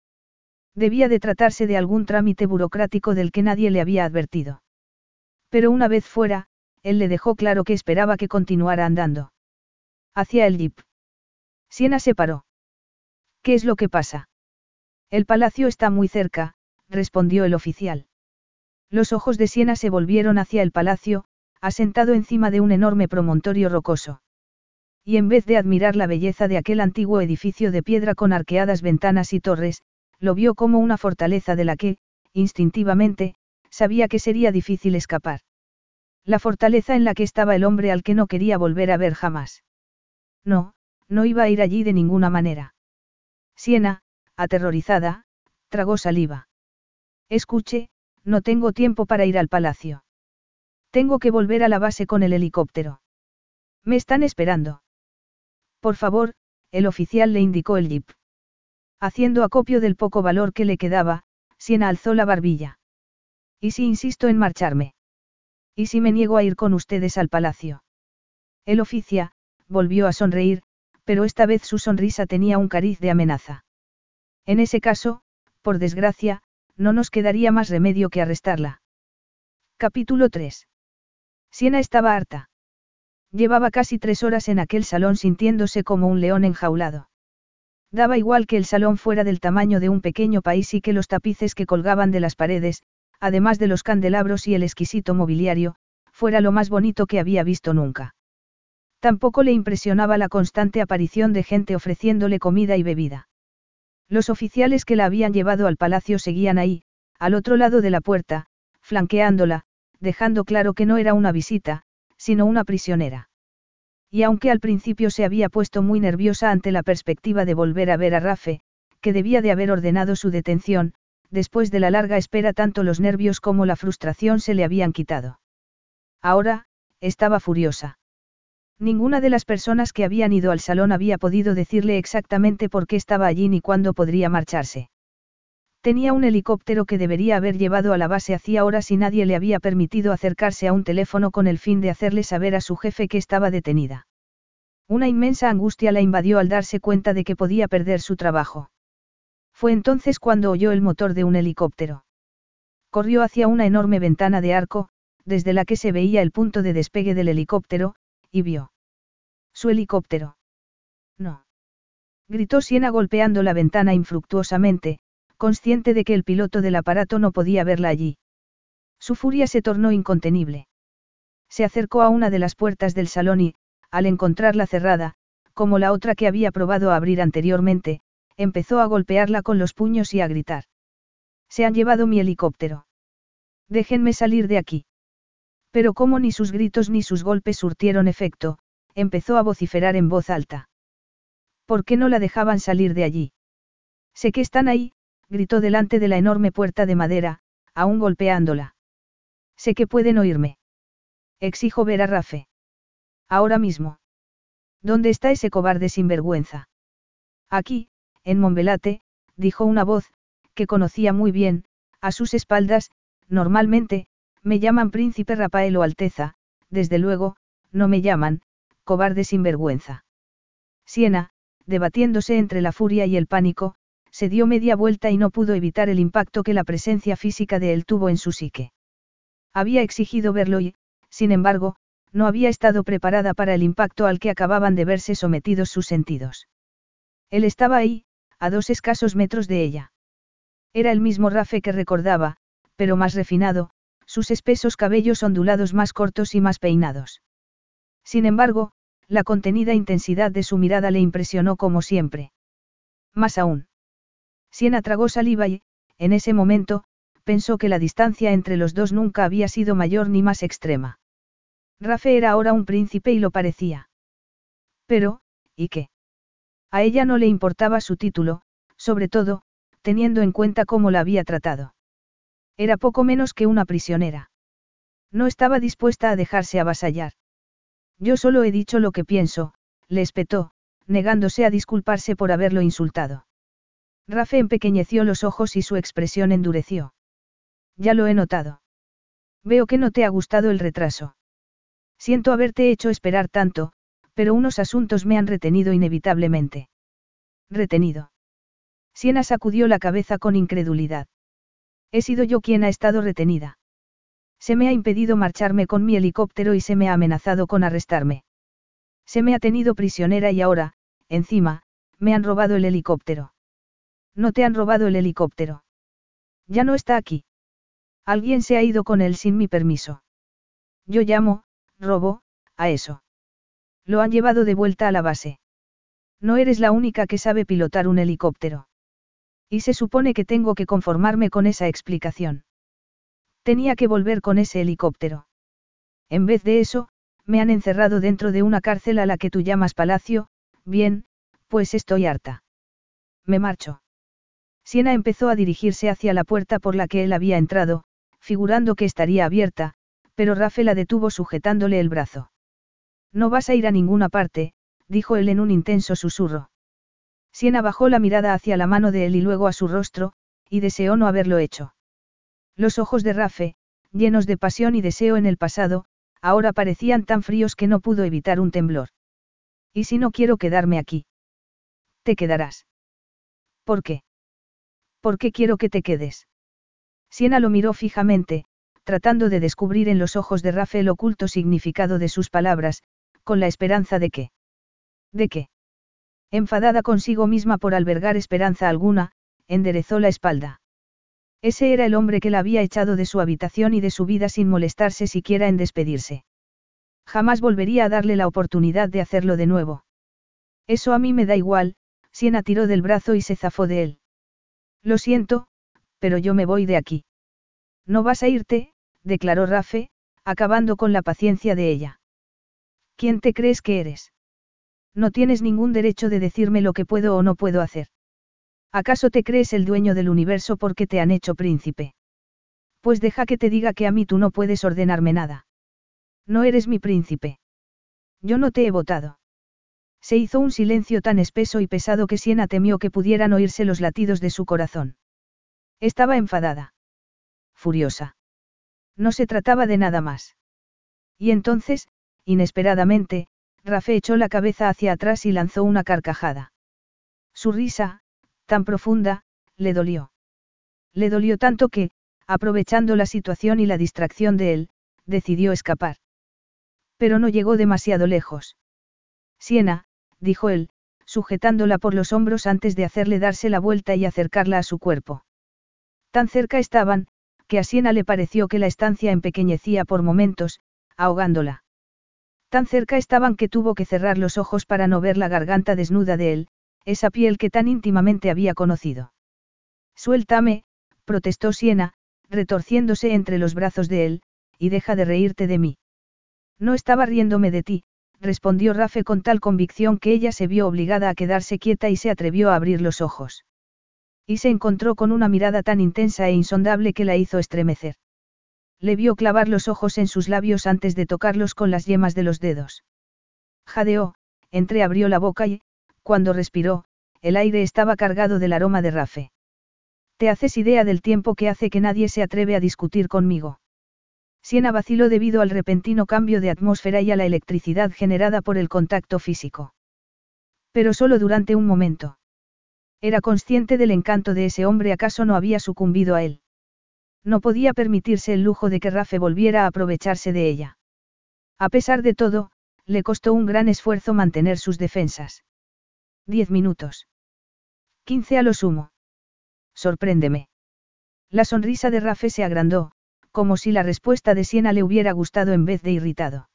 Debía de tratarse de algún trámite burocrático del que nadie le había advertido. Pero una vez fuera, él le dejó claro que esperaba que continuara andando. Hacia el jeep. Siena se paró. ¿Qué es lo que pasa? El palacio está muy cerca, respondió el oficial. Los ojos de Siena se volvieron hacia el palacio, asentado encima de un enorme promontorio rocoso. Y en vez de admirar la belleza de aquel antiguo edificio de piedra con arqueadas ventanas y torres, lo vio como una fortaleza de la que, instintivamente, sabía que sería difícil escapar. La fortaleza en la que estaba el hombre al que no quería volver a ver jamás. No, no iba a ir allí de ninguna manera. Siena, aterrorizada, tragó saliva. Escuche, no tengo tiempo para ir al palacio. Tengo que volver a la base con el helicóptero. Me están esperando. Por favor, el oficial le indicó el jeep. Haciendo acopio del poco valor que le quedaba, Siena alzó la barbilla. ¿Y si insisto en marcharme? ¿Y si me niego a ir con ustedes al palacio? El oficia, volvió a sonreír, pero esta vez su sonrisa tenía un cariz de amenaza. En ese caso, por desgracia, no nos quedaría más remedio que arrestarla. Capítulo 3. Siena estaba harta. Llevaba casi tres horas en aquel salón sintiéndose como un león enjaulado. Daba igual que el salón fuera del tamaño de un pequeño país y que los tapices que colgaban de las paredes, además de los candelabros y el exquisito mobiliario, fuera lo más bonito que había visto nunca. Tampoco le impresionaba la constante aparición de gente ofreciéndole comida y bebida. Los oficiales que la habían llevado al palacio seguían ahí, al otro lado de la puerta, flanqueándola, dejando claro que no era una visita, sino una prisionera. Y aunque al principio se había puesto muy nerviosa ante la perspectiva de volver a ver a Rafe, que debía de haber ordenado su detención, después de la larga espera tanto los nervios como la frustración se le habían quitado. Ahora, estaba furiosa. Ninguna de las personas que habían ido al salón había podido decirle exactamente por qué estaba allí ni cuándo podría marcharse. Tenía un helicóptero que debería haber llevado a la base hacía horas y nadie le había permitido acercarse a un teléfono con el fin de hacerle saber a su jefe que estaba detenida. Una inmensa angustia la invadió al darse cuenta de que podía perder su trabajo. Fue entonces cuando oyó el motor de un helicóptero. Corrió hacia una enorme ventana de arco, desde la que se veía el punto de despegue del helicóptero, y vio. Su helicóptero. No. Gritó Siena golpeando la ventana infructuosamente, consciente de que el piloto del aparato no podía verla allí. Su furia se tornó incontenible. Se acercó a una de las puertas del salón y, al encontrarla cerrada, como la otra que había probado a abrir anteriormente, empezó a golpearla con los puños y a gritar. Se han llevado mi helicóptero. Déjenme salir de aquí. Pero como ni sus gritos ni sus golpes surtieron efecto, empezó a vociferar en voz alta. ¿Por qué no la dejaban salir de allí? Sé que están ahí, gritó delante de la enorme puerta de madera, aún golpeándola. Sé que pueden oírme. Exijo ver a Rafe. Ahora mismo. ¿Dónde está ese cobarde sinvergüenza? Aquí, en Monbelate, dijo una voz, que conocía muy bien, a sus espaldas, normalmente, me llaman príncipe Rafael o Alteza, desde luego, no me llaman, cobarde sinvergüenza. Siena, debatiéndose entre la furia y el pánico, se dio media vuelta y no pudo evitar el impacto que la presencia física de él tuvo en su psique. Había exigido verlo y, sin embargo, no había estado preparada para el impacto al que acababan de verse sometidos sus sentidos. Él estaba ahí, a dos escasos metros de ella. Era el mismo Rafe que recordaba, pero más refinado, sus espesos cabellos ondulados más cortos y más peinados. Sin embargo, la contenida intensidad de su mirada le impresionó como siempre. Más aún. Siena tragó saliva y, en ese momento, pensó que la distancia entre los dos nunca había sido mayor ni más extrema. Rafe era ahora un príncipe y lo parecía. Pero, ¿y qué? A ella no le importaba su título, sobre todo, teniendo en cuenta cómo la había tratado. Era poco menos que una prisionera. No estaba dispuesta a dejarse avasallar. Yo solo he dicho lo que pienso, le espetó, negándose a disculparse por haberlo insultado. Rafe empequeñeció los ojos y su expresión endureció. Ya lo he notado. Veo que no te ha gustado el retraso. Siento haberte hecho esperar tanto, pero unos asuntos me han retenido inevitablemente. Retenido. Siena sacudió la cabeza con incredulidad. He sido yo quien ha estado retenida. Se me ha impedido marcharme con mi helicóptero y se me ha amenazado con arrestarme. Se me ha tenido prisionera y ahora, encima, me han robado el helicóptero. No te han robado el helicóptero. Ya no está aquí. Alguien se ha ido con él sin mi permiso. Yo llamo, robo, a eso. Lo han llevado de vuelta a la base. No eres la única que sabe pilotar un helicóptero. Y se supone que tengo que conformarme con esa explicación. Tenía que volver con ese helicóptero. En vez de eso, me han encerrado dentro de una cárcel a la que tú llamas palacio, bien, pues estoy harta. Me marcho. Siena empezó a dirigirse hacia la puerta por la que él había entrado, figurando que estaría abierta, pero Rafael la detuvo sujetándole el brazo. No vas a ir a ninguna parte, dijo él en un intenso susurro. Siena bajó la mirada hacia la mano de él y luego a su rostro, y deseó no haberlo hecho. Los ojos de Rafe, llenos de pasión y deseo en el pasado, ahora parecían tan fríos que no pudo evitar un temblor. ¿Y si no quiero quedarme aquí? Te quedarás. ¿Por qué? ¿Por qué quiero que te quedes? Siena lo miró fijamente, tratando de descubrir en los ojos de Rafe el oculto significado de sus palabras, con la esperanza de que. ¿De qué? Enfadada consigo misma por albergar esperanza alguna, enderezó la espalda. Ese era el hombre que la había echado de su habitación y de su vida sin molestarse siquiera en despedirse. Jamás volvería a darle la oportunidad de hacerlo de nuevo. Eso a mí me da igual, Siena tiró del brazo y se zafó de él. Lo siento, pero yo me voy de aquí. No vas a irte, declaró Rafe, acabando con la paciencia de ella. ¿Quién te crees que eres? No tienes ningún derecho de decirme lo que puedo o no puedo hacer. ¿Acaso te crees el dueño del universo porque te han hecho príncipe? Pues deja que te diga que a mí tú no puedes ordenarme nada. No eres mi príncipe. Yo no te he votado. Se hizo un silencio tan espeso y pesado que Siena temió que pudieran oírse los latidos de su corazón. Estaba enfadada. Furiosa. No se trataba de nada más. Y entonces, inesperadamente, Rafe echó la cabeza hacia atrás y lanzó una carcajada. Su risa, tan profunda, le dolió. Le dolió tanto que, aprovechando la situación y la distracción de él, decidió escapar. Pero no llegó demasiado lejos. Siena, dijo él, sujetándola por los hombros antes de hacerle darse la vuelta y acercarla a su cuerpo. Tan cerca estaban, que a Siena le pareció que la estancia empequeñecía por momentos, ahogándola. Tan cerca estaban que tuvo que cerrar los ojos para no ver la garganta desnuda de él, esa piel que tan íntimamente había conocido. Suéltame, protestó Siena, retorciéndose entre los brazos de él, y deja de reírte de mí. No estaba riéndome de ti, respondió Rafe con tal convicción que ella se vio obligada a quedarse quieta y se atrevió a abrir los ojos. Y se encontró con una mirada tan intensa e insondable que la hizo estremecer. Le vio clavar los ojos en sus labios antes de tocarlos con las yemas de los dedos. Jadeó, entreabrió la boca y, cuando respiró, el aire estaba cargado del aroma de Rafe. ¿Te haces idea del tiempo que hace que nadie se atreve a discutir conmigo? Siena vaciló debido al repentino cambio de atmósfera y a la electricidad generada por el contacto físico. Pero solo durante un momento. Era consciente del encanto de ese hombre, acaso no había sucumbido a él. No podía permitirse el lujo de que Rafe volviera a aprovecharse de ella. A pesar de todo, le costó un gran esfuerzo mantener sus defensas. Diez minutos. Quince a lo sumo. Sorpréndeme. La sonrisa de Rafe se agrandó, como si la respuesta de Siena le hubiera gustado en vez de irritado.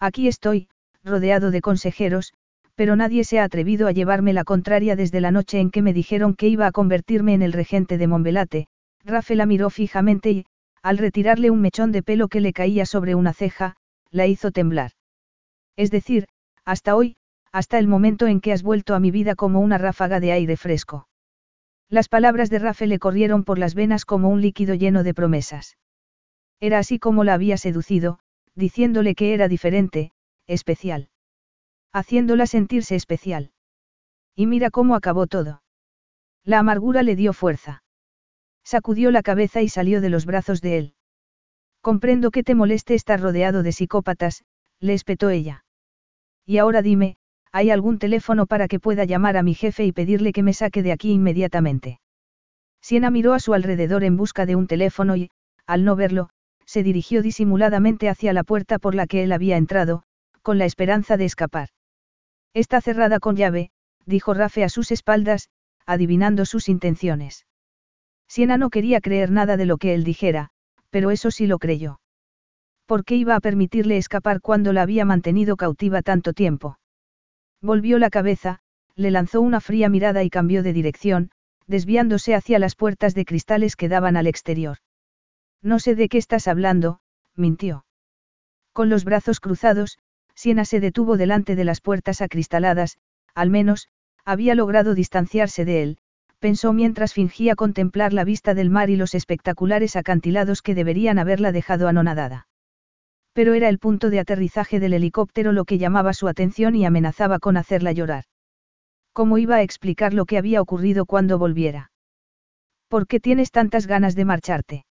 Aquí estoy, rodeado de consejeros, pero nadie se ha atrevido a llevarme la contraria desde la noche en que me dijeron que iba a convertirme en el regente de Montbelate, Rafe la miró fijamente y, al retirarle un mechón de pelo que le caía sobre una ceja, la hizo temblar. Es decir, hasta hoy, hasta el momento en que has vuelto a mi vida como una ráfaga de aire fresco. Las palabras de Rafe le corrieron por las venas como un líquido lleno de promesas. Era así como la había seducido, diciéndole que era diferente, especial. Haciéndola sentirse especial. Y mira cómo acabó todo. La amargura le dio fuerza. Sacudió la cabeza y salió de los brazos de él. Comprendo que te moleste estar rodeado de psicópatas, le espetó ella. Y ahora dime, ¿hay algún teléfono para que pueda llamar a mi jefe y pedirle que me saque de aquí inmediatamente? Siena miró a su alrededor en busca de un teléfono y, al no verlo, se dirigió disimuladamente hacia la puerta por la que él había entrado, con la esperanza de escapar. Está cerrada con llave, dijo Rafe a sus espaldas, adivinando sus intenciones. Siena no quería creer nada de lo que él dijera, pero eso sí lo creyó. ¿Por qué iba a permitirle escapar cuando la había mantenido cautiva tanto tiempo? Volvió la cabeza, le lanzó una fría mirada y cambió de dirección, desviándose hacia las puertas de cristales que daban al exterior. No sé de qué estás hablando, mintió. Con los brazos cruzados, Siena se detuvo delante de las puertas acristaladas, al menos, había logrado distanciarse de él, pensó mientras fingía contemplar la vista del mar y los espectaculares acantilados que deberían haberla dejado anonadada. Pero era el punto de aterrizaje del helicóptero lo que llamaba su atención y amenazaba con hacerla llorar. ¿Cómo iba a explicar lo que había ocurrido cuando volviera? ¿Por qué tienes tantas ganas de marcharte?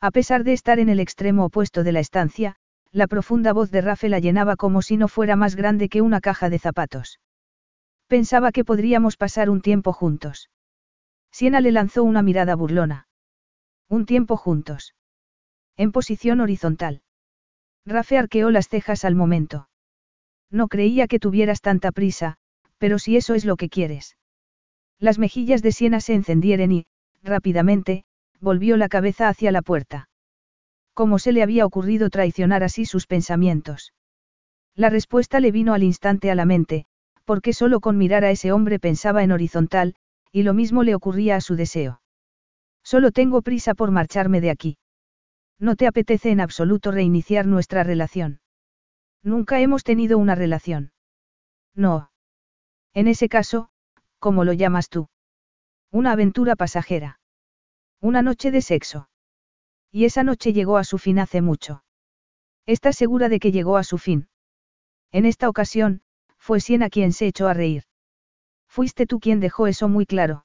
A pesar de estar en el extremo opuesto de la estancia, la profunda voz de Rafe la llenaba como si no fuera más grande que una caja de zapatos. Pensaba que podríamos pasar un tiempo juntos. Siena le lanzó una mirada burlona. Un tiempo juntos. En posición horizontal. Rafe arqueó las cejas al momento. No creía que tuvieras tanta prisa, pero si eso es lo que quieres. Las mejillas de Siena se encendieron y, rápidamente, volvió la cabeza hacia la puerta. ¿Cómo se le había ocurrido traicionar así sus pensamientos? La respuesta le vino al instante a la mente, porque solo con mirar a ese hombre pensaba en horizontal, y lo mismo le ocurría a su deseo. Solo tengo prisa por marcharme de aquí. No te apetece en absoluto reiniciar nuestra relación. Nunca hemos tenido una relación. No. En ese caso, ¿cómo lo llamas tú? Una aventura pasajera. Una noche de sexo. Y esa noche llegó a su fin hace mucho. ¿Estás segura de que llegó a su fin? En esta ocasión, fue Siena quien se echó a reír. Fuiste tú quien dejó eso muy claro.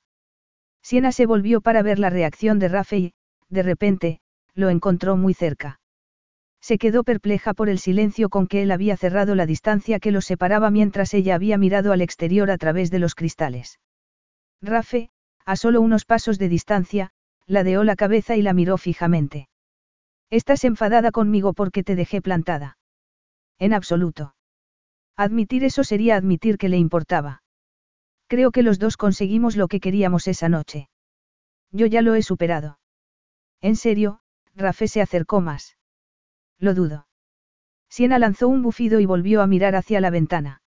Siena se volvió para ver la reacción de Rafe y, de repente, lo encontró muy cerca. Se quedó perpleja por el silencio con que él había cerrado la distancia que los separaba mientras ella había mirado al exterior a través de los cristales. Rafe, a solo unos pasos de distancia, ladeó la cabeza y la miró fijamente. Estás enfadada conmigo porque te dejé plantada. En absoluto. Admitir eso sería admitir que le importaba. Creo que los dos conseguimos lo que queríamos esa noche. Yo ya lo he superado. En serio, Rafe se acercó más. Lo dudo. Siena lanzó un bufido y volvió a mirar hacia la ventana.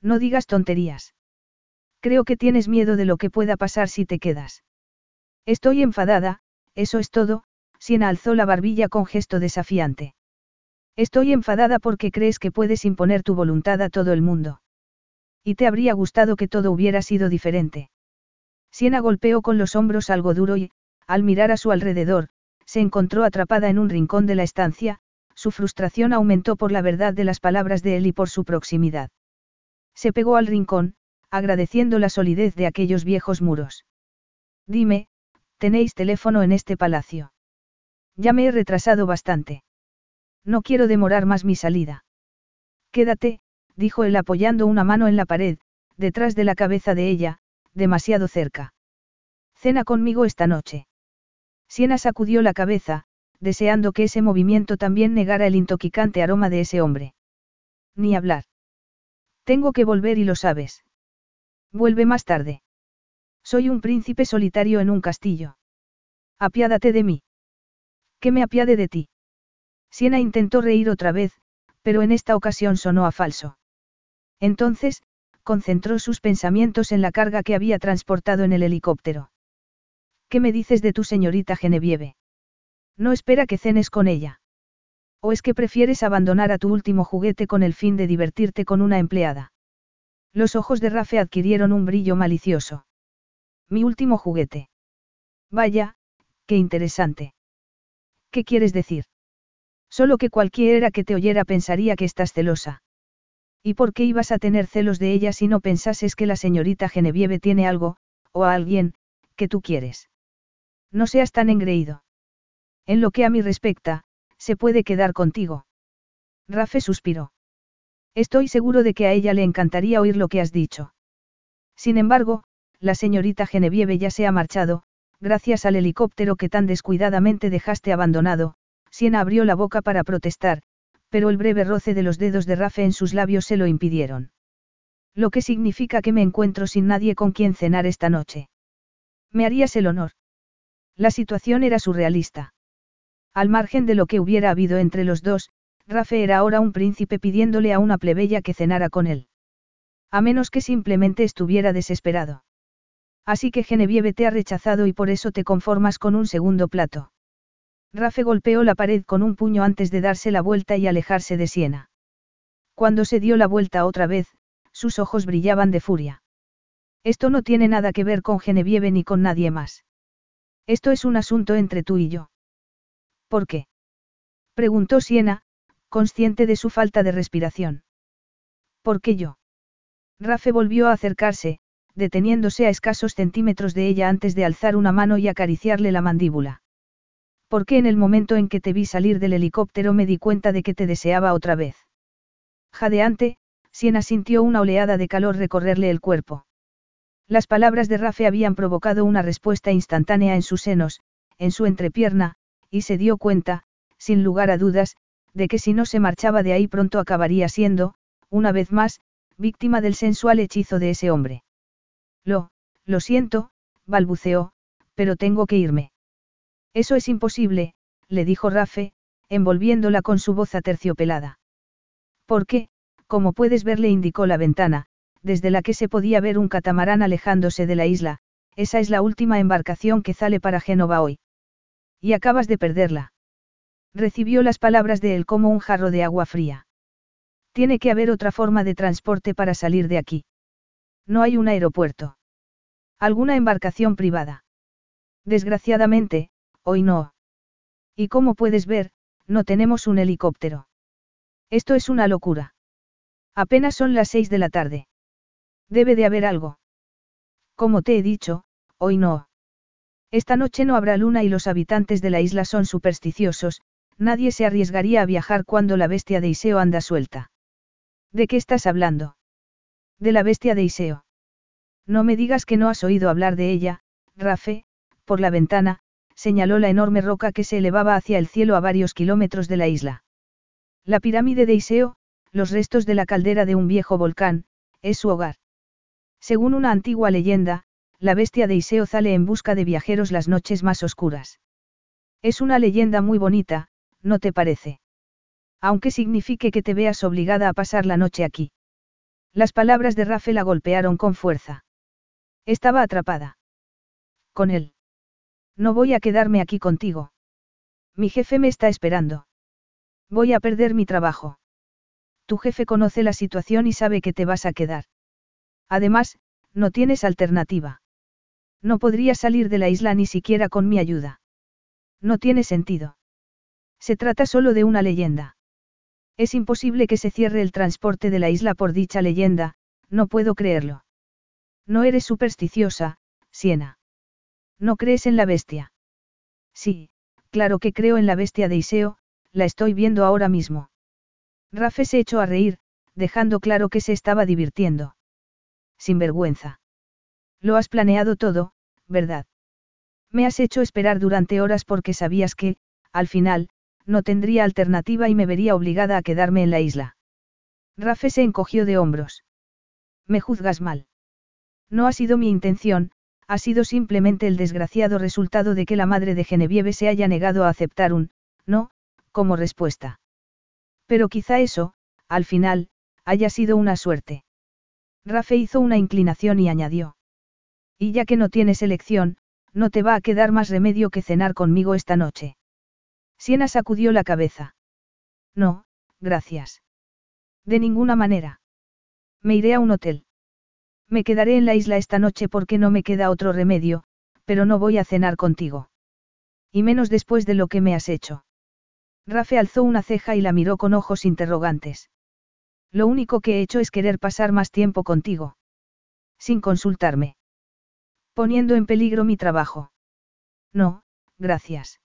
No digas tonterías. Creo que tienes miedo de lo que pueda pasar si te quedas. Estoy enfadada, eso es todo, Siena alzó la barbilla con gesto desafiante. Estoy enfadada porque crees que puedes imponer tu voluntad a todo el mundo. Y te habría gustado que todo hubiera sido diferente. Siena golpeó con los hombros algo duro y, al mirar a su alrededor, se encontró atrapada en un rincón de la estancia, su frustración aumentó por la verdad de las palabras de él y por su proximidad. Se pegó al rincón, agradeciendo la solidez de aquellos viejos muros. Dime, ¿tenéis teléfono en este palacio? Ya me he retrasado bastante. No quiero demorar más mi salida. Quédate, dijo él apoyando una mano en la pared, detrás de la cabeza de ella, demasiado cerca. Cena conmigo esta noche. Siena sacudió la cabeza, deseando que ese movimiento también negara el intoxicante aroma de ese hombre. Ni hablar. Tengo que volver y lo sabes. Vuelve más tarde. Soy un príncipe solitario en un castillo. Apiádate de mí. Que me apiade de ti. Siena intentó reír otra vez, pero en esta ocasión sonó a falso. Entonces, concentró sus pensamientos en la carga que había transportado en el helicóptero. ¿Qué me dices de tu señorita Genevieve? No espera que cenes con ella. ¿O es que prefieres abandonar a tu último juguete con el fin de divertirte con una empleada? Los ojos de Rafe adquirieron un brillo malicioso. Mi último juguete. Vaya, qué interesante. ¿Qué quieres decir? Solo que cualquiera que te oyera pensaría que estás celosa. ¿Y por qué ibas a tener celos de ella si no pensases que la señorita Genevieve tiene algo, o a alguien, que tú quieres? No seas tan engreído. En lo que a mí respecta, se puede quedar contigo. Rafe suspiró. Estoy seguro de que a ella le encantaría oír lo que has dicho. Sin embargo, la señorita Genevieve ya se ha marchado, gracias al helicóptero que tan descuidadamente dejaste abandonado, Siena abrió la boca para protestar, pero el breve roce de los dedos de Rafe en sus labios se lo impidieron. Lo que significa que me encuentro sin nadie con quien cenar esta noche. Me harías el honor. La situación era surrealista. Al margen de lo que hubiera habido entre los dos, Rafe era ahora un príncipe pidiéndole a una plebeya que cenara con él. A menos que simplemente estuviera desesperado. Así que Genevieve te ha rechazado y por eso te conformas con un segundo plato. Rafe golpeó la pared con un puño antes de darse la vuelta y alejarse de Siena. Cuando se dio la vuelta otra vez, sus ojos brillaban de furia. Esto no tiene nada que ver con Genevieve ni con nadie más. Esto es un asunto entre tú y yo. ¿Por qué? Preguntó Siena, consciente de su falta de respiración. ¿Por qué yo? Rafe volvió a acercarse, deteniéndose a escasos centímetros de ella antes de alzar una mano y acariciarle la mandíbula. Porque en el momento en que te vi salir del helicóptero me di cuenta de que te deseaba otra vez. Jadeante, Siena sintió una oleada de calor recorrerle el cuerpo. Las palabras de Rafe habían provocado una respuesta instantánea en sus senos, en su entrepierna, y se dio cuenta, sin lugar a dudas, de que si no se marchaba de ahí pronto acabaría siendo, una vez más, víctima del sensual hechizo de ese hombre. Lo, lo siento, balbuceó, pero tengo que irme. Eso es imposible, le dijo Rafe, envolviéndola con su voz aterciopelada. Porque, como puedes ver, le indicó la ventana, desde la que se podía ver un catamarán alejándose de la isla, esa es la última embarcación que sale para Génova hoy. Y acabas de perderla. Recibió las palabras de él como un jarro de agua fría. Tiene que haber otra forma de transporte para salir de aquí. No hay un aeropuerto. ¿Alguna embarcación privada? Desgraciadamente, hoy no. Y como puedes ver, no tenemos un helicóptero. Esto es una locura. Apenas son las seis de la tarde. Debe de haber algo. Como te he dicho, hoy no. Esta noche no habrá luna y los habitantes de la isla son supersticiosos, nadie se arriesgaría a viajar cuando la bestia de Iseo anda suelta. ¿De qué estás hablando? De la bestia de Iseo. No me digas que no has oído hablar de ella, Rafe, por la ventana, señaló la enorme roca que se elevaba hacia el cielo a varios kilómetros de la isla. La pirámide de Iseo, los restos de la caldera de un viejo volcán, es su hogar. Según una antigua leyenda, la bestia de Iseo sale en busca de viajeros las noches más oscuras. Es una leyenda muy bonita, ¿no te parece? Aunque signifique que te veas obligada a pasar la noche aquí. Las palabras de Rafael la golpearon con fuerza. Estaba atrapada. Con él. No voy a quedarme aquí contigo. Mi jefe me está esperando. Voy a perder mi trabajo. Tu jefe conoce la situación y sabe que te vas a quedar. Además, no tienes alternativa. No podría salir de la isla ni siquiera con mi ayuda. No tiene sentido. Se trata solo de una leyenda. Es imposible que se cierre el transporte de la isla por dicha leyenda, no puedo creerlo. No eres supersticiosa, Siena. ¿No crees en la bestia? Sí, claro que creo en la bestia de Iseo, la estoy viendo ahora mismo. Rafe se echó a reír, dejando claro que se estaba divirtiendo. Sin vergüenza. Lo has planeado todo, ¿verdad? Me has hecho esperar durante horas porque sabías que, al final, no tendría alternativa y me vería obligada a quedarme en la isla. Rafe se encogió de hombros. Me juzgas mal. No ha sido mi intención, ha sido simplemente el desgraciado resultado de que la madre de Genevieve se haya negado a aceptar un, no, como respuesta. Pero quizá eso, al final, haya sido una suerte. Rafe hizo una inclinación y añadió. Y ya que no tienes elección, no te va a quedar más remedio que cenar conmigo esta noche. Siena sacudió la cabeza. No, gracias. De ninguna manera. Me iré a un hotel. Me quedaré en la isla esta noche porque no me queda otro remedio, pero no voy a cenar contigo. Y menos después de lo que me has hecho. Rafe alzó una ceja y la miró con ojos interrogantes. Lo único que he hecho es querer pasar más tiempo contigo. Sin consultarme. Poniendo en peligro mi trabajo. No, gracias.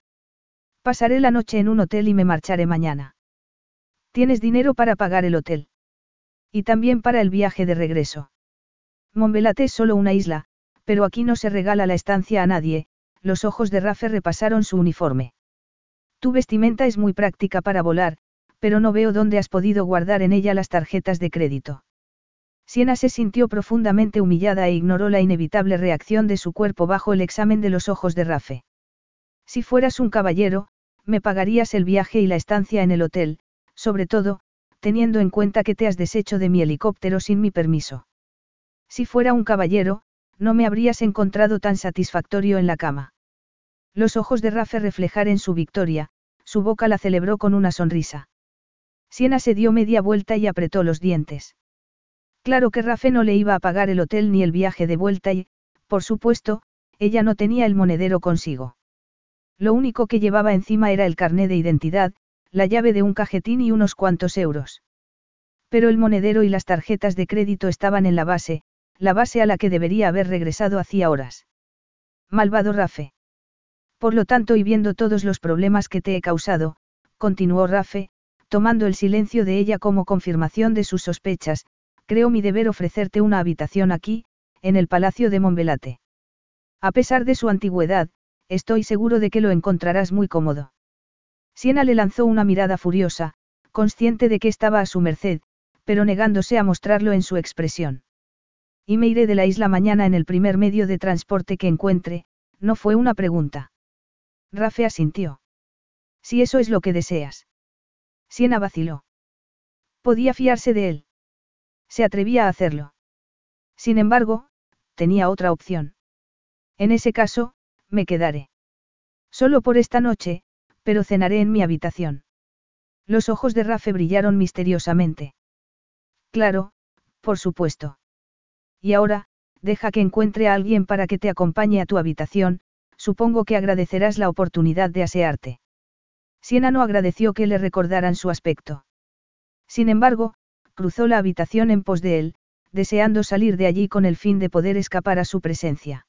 Pasaré la noche en un hotel y me marcharé mañana. ¿Tienes dinero para pagar el hotel? Y también para el viaje de regreso. Montbelate es solo una isla, pero aquí no se regala la estancia a nadie, los ojos de Rafe repasaron su uniforme. Tu vestimenta es muy práctica para volar, pero no veo dónde has podido guardar en ella las tarjetas de crédito. Siena se sintió profundamente humillada e ignoró la inevitable reacción de su cuerpo bajo el examen de los ojos de Rafe. Si fueras un caballero, me pagarías el viaje y la estancia en el hotel, sobre todo, teniendo en cuenta que te has deshecho de mi helicóptero sin mi permiso. Si fuera un caballero, no me habrías encontrado tan satisfactorio en la cama. Los ojos de Rafe reflejar su victoria, su boca la celebró con una sonrisa. Siena se dio media vuelta y apretó los dientes. Claro que Rafe no le iba a pagar el hotel ni el viaje de vuelta y, por supuesto, ella no tenía el monedero consigo. Lo único que llevaba encima era el carné de identidad, la llave de un cajetín y unos cuantos euros. Pero el monedero y las tarjetas de crédito estaban en la base, la base a la que debería haber regresado hacía horas. Malvado Rafe. Por lo tanto y viendo todos los problemas que te he causado, continuó Rafe, tomando el silencio de ella como confirmación de sus sospechas, creo mi deber ofrecerte una habitación aquí, en el Palacio de Montbelate. A pesar de su antigüedad, estoy seguro de que lo encontrarás muy cómodo. Siena le lanzó una mirada furiosa, consciente de que estaba a su merced, pero negándose a mostrarlo en su expresión. Y me iré de la isla mañana en el primer medio de transporte que encuentre, no fue una pregunta. Rafe asintió. Si eso es lo que deseas. Siena vaciló. Podía fiarse de él. Se atrevía a hacerlo. Sin embargo, tenía otra opción. En ese caso, me quedaré. Solo por esta noche, pero cenaré en mi habitación. Los ojos de Rafe brillaron misteriosamente. Claro, por supuesto. Y ahora, deja que encuentre a alguien para que te acompañe a tu habitación, supongo que agradecerás la oportunidad de asearte. Siena no agradeció que le recordaran su aspecto. Sin embargo, cruzó la habitación en pos de él, deseando salir de allí con el fin de poder escapar a su presencia.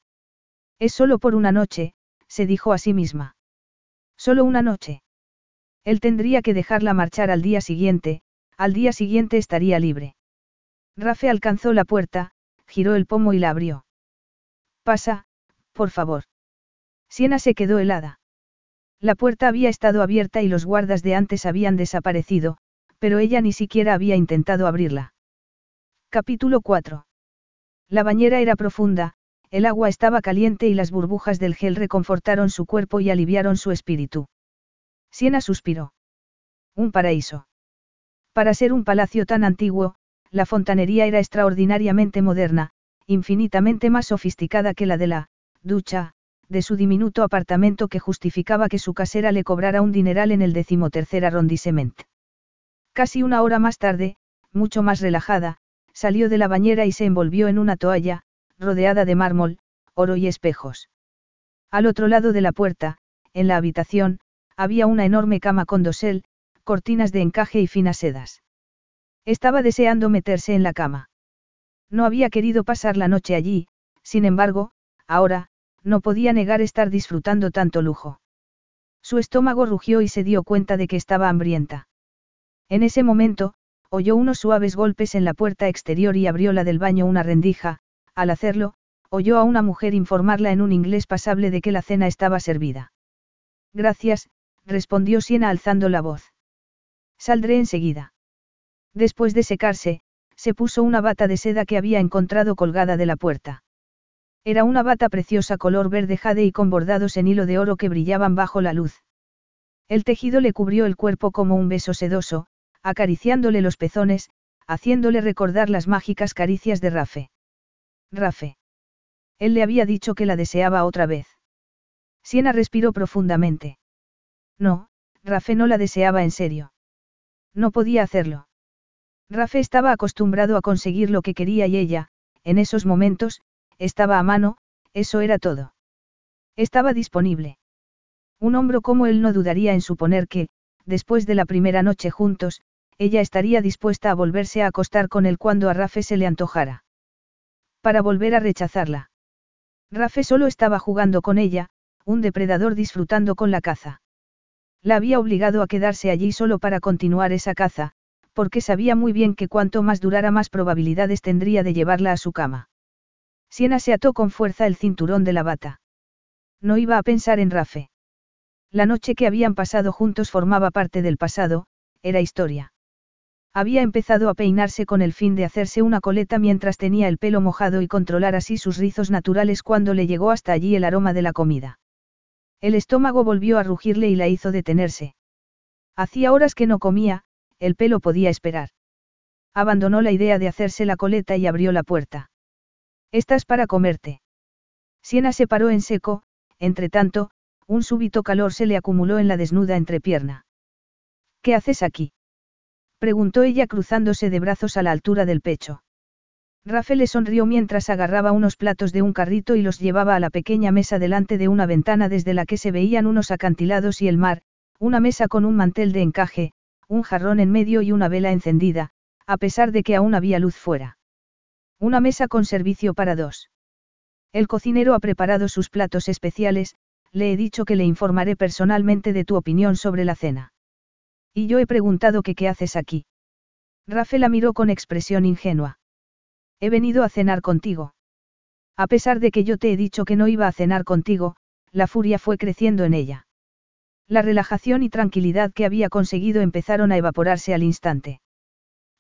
Es solo por una noche, se dijo a sí misma. Solo una noche. Él tendría que dejarla marchar al día siguiente, al día siguiente estaría libre. Rafe alcanzó la puerta, giró el pomo y la abrió. Pasa, por favor. Siena se quedó helada. La puerta había estado abierta y los guardas de antes habían desaparecido, pero ella ni siquiera había intentado abrirla. Capítulo 4. La bañera era profunda, el agua estaba caliente y las burbujas del gel reconfortaron su cuerpo y aliviaron su espíritu. Siena suspiró. Un paraíso. Para ser un palacio tan antiguo, la fontanería era extraordinariamente moderna, infinitamente más sofisticada que la de la ducha, de su diminuto apartamento que justificaba que su casera le cobrara un dineral en el decimotercer arrondissement. Casi una hora más tarde, mucho más relajada, salió de la bañera y se envolvió en una toalla, rodeada de mármol, oro y espejos. Al otro lado de la puerta, en la habitación, había una enorme cama con dosel, cortinas de encaje y finas sedas. Estaba deseando meterse en la cama. No había querido pasar la noche allí, sin embargo, ahora, no podía negar estar disfrutando tanto lujo. Su estómago rugió y se dio cuenta de que estaba hambrienta. En ese momento, oyó unos suaves golpes en la puerta exterior y abrió la del baño una rendija, al hacerlo, oyó a una mujer informarla en un inglés pasable de que la cena estaba servida. Gracias, respondió Siena alzando la voz. Saldré enseguida. Después de secarse, se puso una bata de seda que había encontrado colgada de la puerta. Era una bata preciosa color verde jade y con bordados en hilo de oro que brillaban bajo la luz. El tejido le cubrió el cuerpo como un beso sedoso, acariciándole los pezones, haciéndole recordar las mágicas caricias de Rafe. Rafe. Él le había dicho que la deseaba otra vez. Siena respiró profundamente. No, Rafe no la deseaba en serio. No podía hacerlo. Rafe estaba acostumbrado a conseguir lo que quería y ella, en esos momentos, estaba a mano, eso era todo. Estaba disponible. Un hombro como él no dudaría en suponer que, después de la primera noche juntos, ella estaría dispuesta a volverse a acostar con él cuando a Rafe se le antojara. Para volver a rechazarla. Rafe solo estaba jugando con ella, un depredador disfrutando con la caza. La había obligado a quedarse allí solo para continuar esa caza, porque sabía muy bien que cuanto más durara más probabilidades tendría de llevarla a su cama. Siena se ató con fuerza el cinturón de la bata. No iba a pensar en Rafe. La noche que habían pasado juntos formaba parte del pasado, era historia. Había empezado a peinarse con el fin de hacerse una coleta mientras tenía el pelo mojado y controlar así sus rizos naturales cuando le llegó hasta allí el aroma de la comida. El estómago volvió a rugirle y la hizo detenerse. Hacía horas que no comía, el pelo podía esperar. Abandonó la idea de hacerse la coleta y abrió la puerta. Estás para comerte. Siena se paró en seco, entre tanto, un súbito calor se le acumuló en la desnuda entrepierna. ¿Qué haces aquí? preguntó ella cruzándose de brazos a la altura del pecho. Rafael le sonrió mientras agarraba unos platos de un carrito y los llevaba a la pequeña mesa delante de una ventana desde la que se veían unos acantilados y el mar, una mesa con un mantel de encaje, un jarrón en medio y una vela encendida, a pesar de que aún había luz fuera. Una mesa con servicio para dos. El cocinero ha preparado sus platos especiales, le he dicho que le informaré personalmente de tu opinión sobre la cena. Y yo he preguntado que qué haces aquí. Rafael la miró con expresión ingenua. He venido a cenar contigo. A pesar de que yo te he dicho que no iba a cenar contigo, la furia fue creciendo en ella. La relajación y tranquilidad que había conseguido empezaron a evaporarse al instante.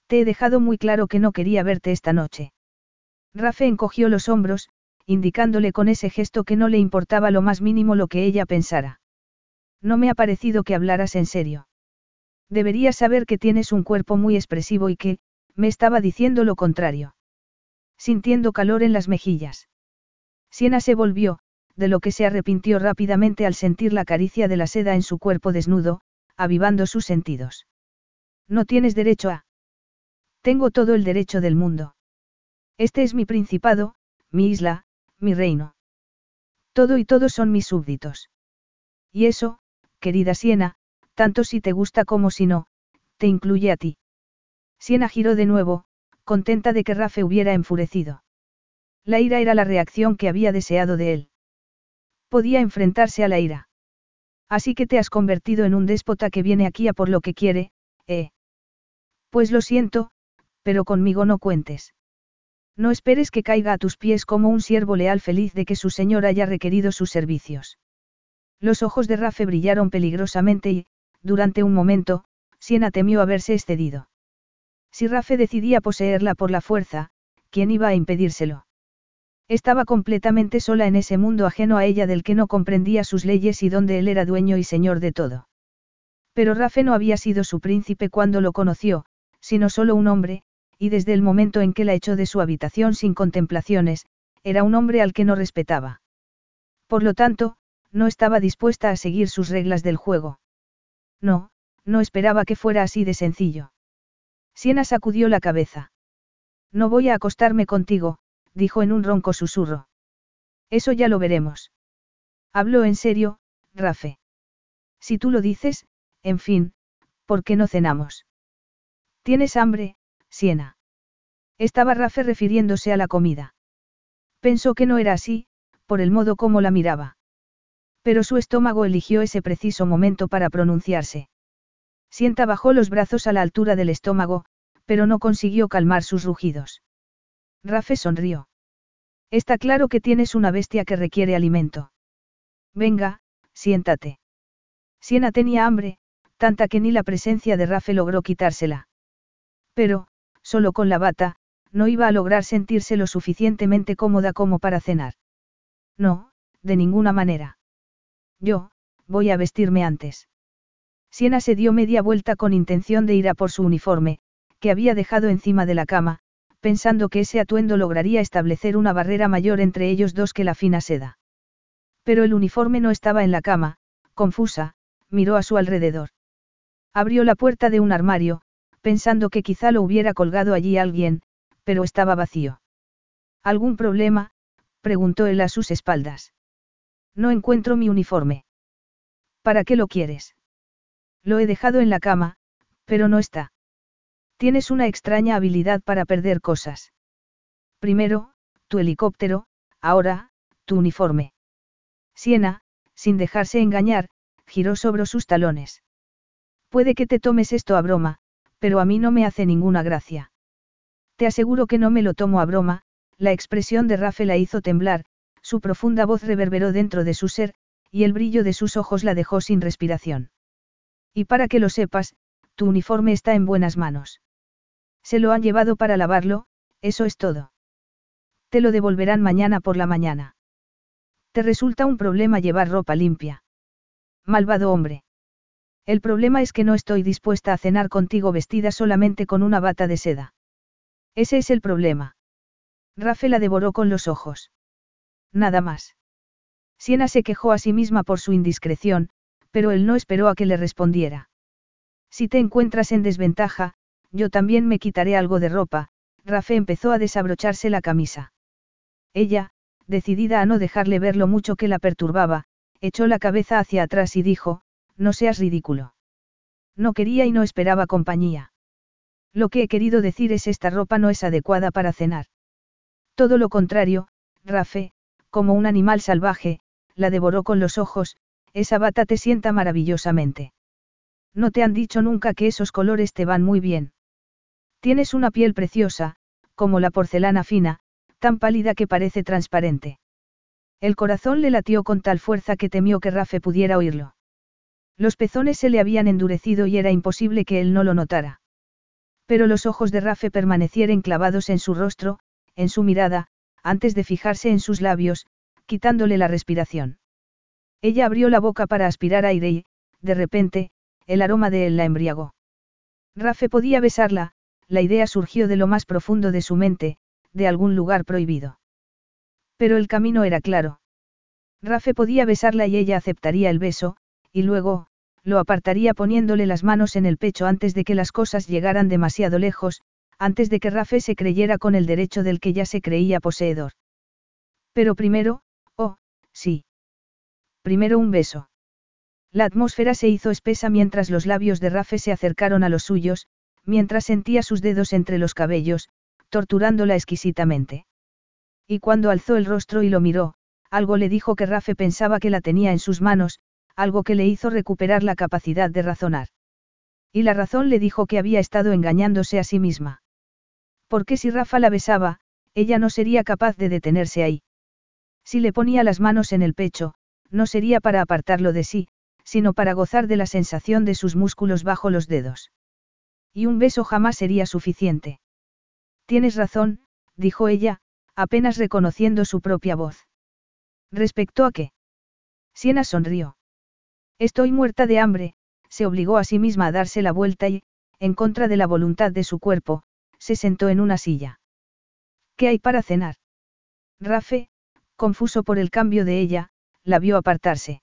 Te he dejado muy claro que no quería verte esta noche. Rafe encogió los hombros, indicándole con ese gesto que no le importaba lo más mínimo lo que ella pensara. No me ha parecido que hablaras en serio. Deberías saber que tienes un cuerpo muy expresivo y que, me estaba diciendo lo contrario sintiendo calor en las mejillas. Siena se volvió, de lo que se arrepintió rápidamente al sentir la caricia de la seda en su cuerpo desnudo, avivando sus sentidos. No tienes derecho a... Tengo todo el derecho del mundo. Este es mi principado, mi isla, mi reino. Todo y todos son mis súbditos. Y eso, querida Siena, tanto si te gusta como si no, te incluye a ti. Siena giró de nuevo, contenta de que Rafe hubiera enfurecido. La ira era la reacción que había deseado de él. Podía enfrentarse a la ira. Así que te has convertido en un déspota que viene aquí a por lo que quiere, ¿eh? Pues lo siento, pero conmigo no cuentes. No esperes que caiga a tus pies como un siervo leal feliz de que su señor haya requerido sus servicios. Los ojos de Rafe brillaron peligrosamente y, durante un momento, Siena temió haberse excedido. Si Rafe decidía poseerla por la fuerza, ¿quién iba a impedírselo? Estaba completamente sola en ese mundo ajeno a ella del que no comprendía sus leyes y donde él era dueño y señor de todo. Pero Rafe no había sido su príncipe cuando lo conoció, sino solo un hombre, y desde el momento en que la echó de su habitación sin contemplaciones, era un hombre al que no respetaba. Por lo tanto, no estaba dispuesta a seguir sus reglas del juego. No, no esperaba que fuera así de sencillo. Siena sacudió la cabeza. No voy a acostarme contigo, dijo en un ronco susurro. Eso ya lo veremos. Habló en serio, Rafe. Si tú lo dices, en fin, ¿por qué no cenamos? ¿Tienes hambre, Siena? Estaba Rafe refiriéndose a la comida. Pensó que no era así, por el modo como la miraba. Pero su estómago eligió ese preciso momento para pronunciarse. Sienta bajó los brazos a la altura del estómago, pero no consiguió calmar sus rugidos. Rafe sonrió. Está claro que tienes una bestia que requiere alimento. Venga, siéntate. Siena tenía hambre, tanta que ni la presencia de Rafe logró quitársela. Pero, solo con la bata, no iba a lograr sentirse lo suficientemente cómoda como para cenar. No, de ninguna manera. Yo, voy a vestirme antes. Siena se dio media vuelta con intención de ir a por su uniforme, que había dejado encima de la cama, pensando que ese atuendo lograría establecer una barrera mayor entre ellos dos que la fina seda. Pero el uniforme no estaba en la cama, confusa, miró a su alrededor. Abrió la puerta de un armario, pensando que quizá lo hubiera colgado allí alguien, pero estaba vacío. ¿Algún problema? preguntó él a sus espaldas. No encuentro mi uniforme. ¿Para qué lo quieres? Lo he dejado en la cama, pero no está. Tienes una extraña habilidad para perder cosas. Primero, tu helicóptero, ahora, tu uniforme. Siena, sin dejarse engañar, giró sobre sus talones. Puede que te tomes esto a broma, pero a mí no me hace ninguna gracia. Te aseguro que no me lo tomo a broma, la expresión de Rafe la hizo temblar, su profunda voz reverberó dentro de su ser, y el brillo de sus ojos la dejó sin respiración. Y para que lo sepas, tu uniforme está en buenas manos. Se lo han llevado para lavarlo, eso es todo. Te lo devolverán mañana por la mañana. Te resulta un problema llevar ropa limpia. Malvado hombre. El problema es que no estoy dispuesta a cenar contigo vestida solamente con una bata de seda. Ese es el problema. Rafe la devoró con los ojos. Nada más. Siena se quejó a sí misma por su indiscreción, pero él no esperó a que le respondiera. Si te encuentras en desventaja, yo también me quitaré algo de ropa, Rafe empezó a desabrocharse la camisa. Ella, decidida a no dejarle ver lo mucho que la perturbaba, echó la cabeza hacia atrás y dijo, no seas ridículo. No quería y no esperaba compañía. Lo que he querido decir es esta ropa no es adecuada para cenar. Todo lo contrario, Rafe, como un animal salvaje, la devoró con los ojos, esa bata te sienta maravillosamente. No te han dicho nunca que esos colores te van muy bien. Tienes una piel preciosa, como la porcelana fina, tan pálida que parece transparente. El corazón le latió con tal fuerza que temió que Rafe pudiera oírlo. Los pezones se le habían endurecido y era imposible que él no lo notara. Pero los ojos de Rafe permanecieron clavados en su rostro, en su mirada, antes de fijarse en sus labios, quitándole la respiración. Ella abrió la boca para aspirar aire y, de repente, el aroma de él la embriagó. Rafe podía besarla, la idea surgió de lo más profundo de su mente, de algún lugar prohibido. Pero el camino era claro. Rafe podía besarla y ella aceptaría el beso, y luego, lo apartaría poniéndole las manos en el pecho antes de que las cosas llegaran demasiado lejos, antes de que Rafe se creyera con el derecho del que ya se creía poseedor. Pero primero, oh, sí. Primero un beso. La atmósfera se hizo espesa mientras los labios de Rafe se acercaron a los suyos, mientras sentía sus dedos entre los cabellos, torturándola exquisitamente. Y cuando alzó el rostro y lo miró, algo le dijo que Rafe pensaba que la tenía en sus manos, algo que le hizo recuperar la capacidad de razonar. Y la razón le dijo que había estado engañándose a sí misma. Porque si Rafa la besaba, ella no sería capaz de detenerse ahí. Si le ponía las manos en el pecho, no sería para apartarlo de sí, sino para gozar de la sensación de sus músculos bajo los dedos. Y un beso jamás sería suficiente. Tienes razón, dijo ella, apenas reconociendo su propia voz. ¿Respecto a qué? Siena sonrió. Estoy muerta de hambre, se obligó a sí misma a darse la vuelta y, en contra de la voluntad de su cuerpo, se sentó en una silla. ¿Qué hay para cenar? Rafe, confuso por el cambio de ella, la vio apartarse.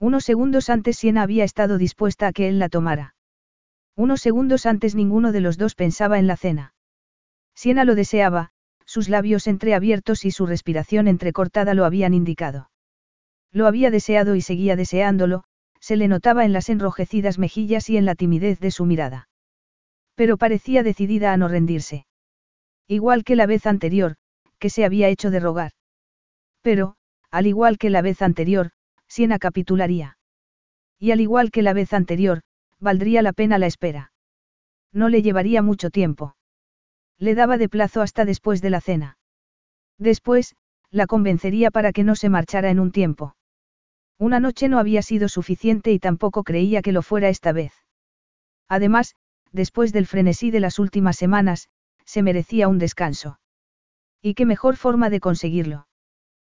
Unos segundos antes Siena había estado dispuesta a que él la tomara. Unos segundos antes ninguno de los dos pensaba en la cena. Siena lo deseaba, sus labios entreabiertos y su respiración entrecortada lo habían indicado. Lo había deseado y seguía deseándolo, se le notaba en las enrojecidas mejillas y en la timidez de su mirada. Pero parecía decidida a no rendirse. Igual que la vez anterior, que se había hecho de rogar. Pero, al igual que la vez anterior, Siena capitularía. Y al igual que la vez anterior, valdría la pena la espera. No le llevaría mucho tiempo. Le daba de plazo hasta después de la cena. Después, la convencería para que no se marchara en un tiempo. Una noche no había sido suficiente y tampoco creía que lo fuera esta vez. Además, después del frenesí de las últimas semanas, se merecía un descanso. ¿Y qué mejor forma de conseguirlo?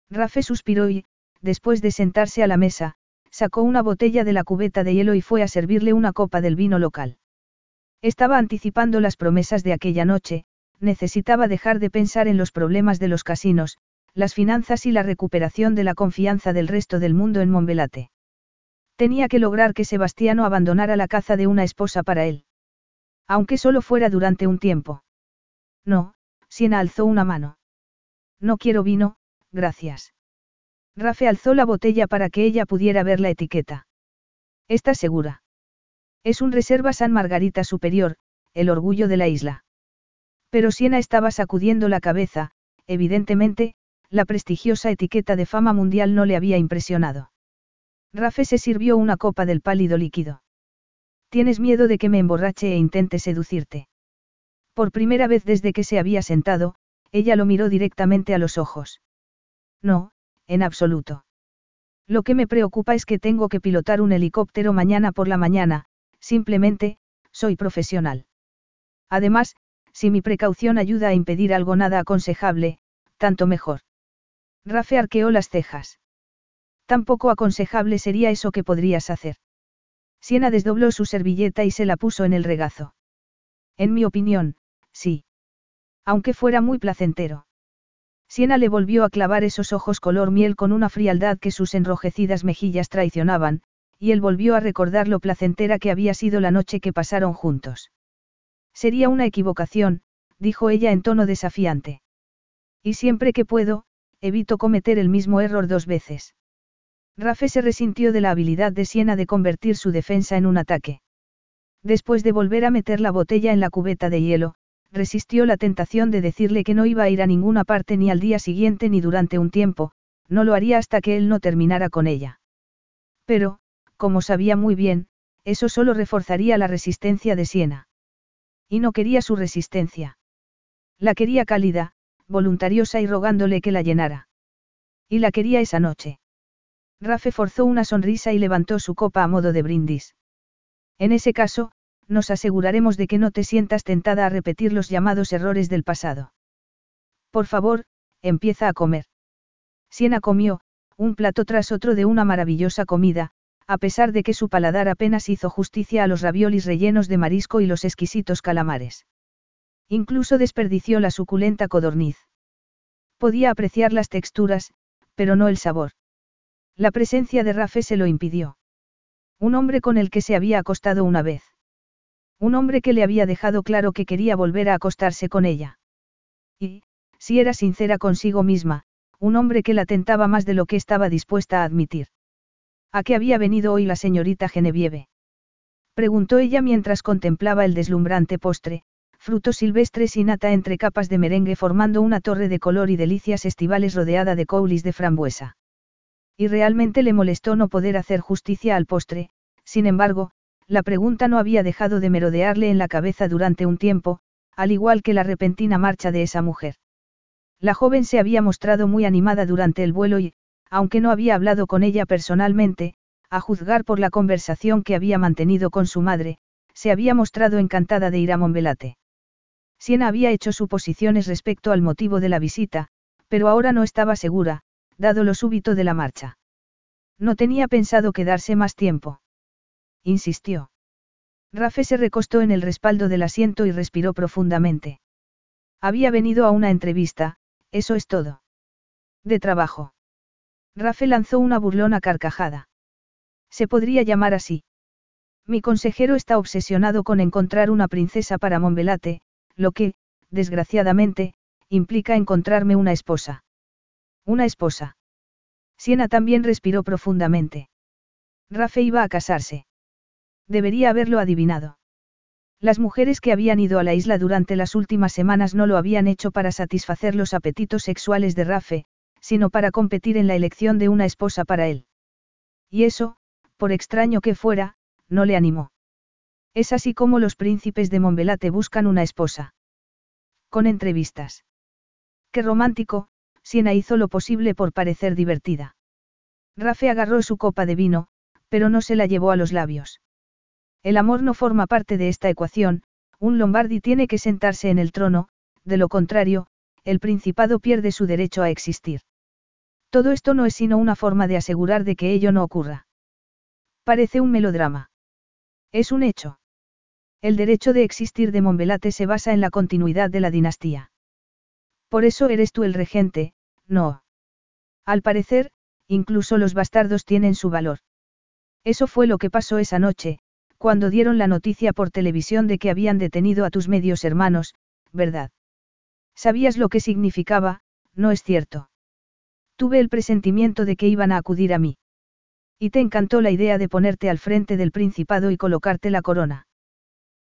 Rafe suspiró y, después de sentarse a la mesa, sacó una botella de la cubeta de hielo y fue a servirle una copa del vino local. Estaba anticipando las promesas de aquella noche, necesitaba dejar de pensar en los problemas de los casinos, las finanzas y la recuperación de la confianza del resto del mundo en Monbelate. Tenía que lograr que Sebastiano abandonara la caza de una esposa para él. Aunque solo fuera durante un tiempo. No, Siena alzó una mano. No quiero vino, gracias. Rafe alzó la botella para que ella pudiera ver la etiqueta. ¿Estás segura? Es un Reserva San Margarita Superior, el orgullo de la isla. Pero Siena estaba sacudiendo la cabeza, evidentemente, la prestigiosa etiqueta de fama mundial no le había impresionado. Rafe se sirvió una copa del pálido líquido. Tienes miedo de que me emborrache e intente seducirte. Por primera vez desde que se había sentado, ella lo miró directamente a los ojos. No, en absoluto. Lo que me preocupa es que tengo que pilotar un helicóptero mañana por la mañana, simplemente, soy profesional. Además, si mi precaución ayuda a impedir algo nada aconsejable, tanto mejor. Rafe arqueó las cejas. Tampoco aconsejable sería eso que podrías hacer. Siena desdobló su servilleta y se la puso en el regazo. En mi opinión, sí. Aunque fuera muy placentero. Siena le volvió a clavar esos ojos color miel con una frialdad que sus enrojecidas mejillas traicionaban, y él volvió a recordar lo placentera que había sido la noche que pasaron juntos. Sería una equivocación, dijo ella en tono desafiante. Y siempre que puedo, evito cometer el mismo error dos veces. Rafe se resintió de la habilidad de Siena de convertir su defensa en un ataque. Después de volver a meter la botella en la cubeta de hielo, resistió la tentación de decirle que no iba a ir a ninguna parte ni al día siguiente ni durante un tiempo, no lo haría hasta que él no terminara con ella. Pero, como sabía muy bien, eso solo reforzaría la resistencia de Siena. Y no quería su resistencia. La quería cálida, voluntariosa y rogándole que la llenara. Y la quería esa noche. Rafe forzó una sonrisa y levantó su copa a modo de brindis. En ese caso, nos aseguraremos de que no te sientas tentada a repetir los llamados errores del pasado. Por favor, empieza a comer. Siena comió, un plato tras otro de una maravillosa comida, a pesar de que su paladar apenas hizo justicia a los raviolis rellenos de marisco y los exquisitos calamares. Incluso desperdició la suculenta codorniz. Podía apreciar las texturas, pero no el sabor. La presencia de Rafe se lo impidió. Un hombre con el que se había acostado una vez. Un hombre que le había dejado claro que quería volver a acostarse con ella. Y, si era sincera consigo misma, un hombre que la tentaba más de lo que estaba dispuesta a admitir. ¿A qué había venido hoy la señorita Genevieve? Preguntó ella mientras contemplaba el deslumbrante postre, frutos silvestres y nata entre capas de merengue formando una torre de color y delicias estivales rodeada de coulis de frambuesa. Y realmente le molestó no poder hacer justicia al postre, sin embargo, la pregunta no había dejado de merodearle en la cabeza durante un tiempo, al igual que la repentina marcha de esa mujer. La joven se había mostrado muy animada durante el vuelo y, aunque no había hablado con ella personalmente, a juzgar por la conversación que había mantenido con su madre, se había mostrado encantada de ir a Monbelate. Siena había hecho suposiciones respecto al motivo de la visita, pero ahora no estaba segura, dado lo súbito de la marcha. No tenía pensado quedarse más tiempo insistió. Rafe se recostó en el respaldo del asiento y respiró profundamente. Había venido a una entrevista, eso es todo. De trabajo. Rafe lanzó una burlona carcajada. Se podría llamar así. Mi consejero está obsesionado con encontrar una princesa para Monbelate, lo que, desgraciadamente, implica encontrarme una esposa. Una esposa. Siena también respiró profundamente. Rafe iba a casarse. Debería haberlo adivinado. Las mujeres que habían ido a la isla durante las últimas semanas no lo habían hecho para satisfacer los apetitos sexuales de Rafe, sino para competir en la elección de una esposa para él. Y eso, por extraño que fuera, no le animó. Es así como los príncipes de Monbelate buscan una esposa. Con entrevistas. Qué romántico, Siena hizo lo posible por parecer divertida. Rafe agarró su copa de vino, pero no se la llevó a los labios. El amor no forma parte de esta ecuación, un Lombardi tiene que sentarse en el trono, de lo contrario, el principado pierde su derecho a existir. Todo esto no es sino una forma de asegurar de que ello no ocurra. Parece un melodrama. Es un hecho. El derecho de existir de Monbelate se basa en la continuidad de la dinastía. Por eso eres tú el regente, no. Al parecer, incluso los bastardos tienen su valor. Eso fue lo que pasó esa noche, cuando dieron la noticia por televisión de que habían detenido a tus medios hermanos, ¿verdad? Sabías lo que significaba, ¿no es cierto? Tuve el presentimiento de que iban a acudir a mí. Y te encantó la idea de ponerte al frente del principado y colocarte la corona.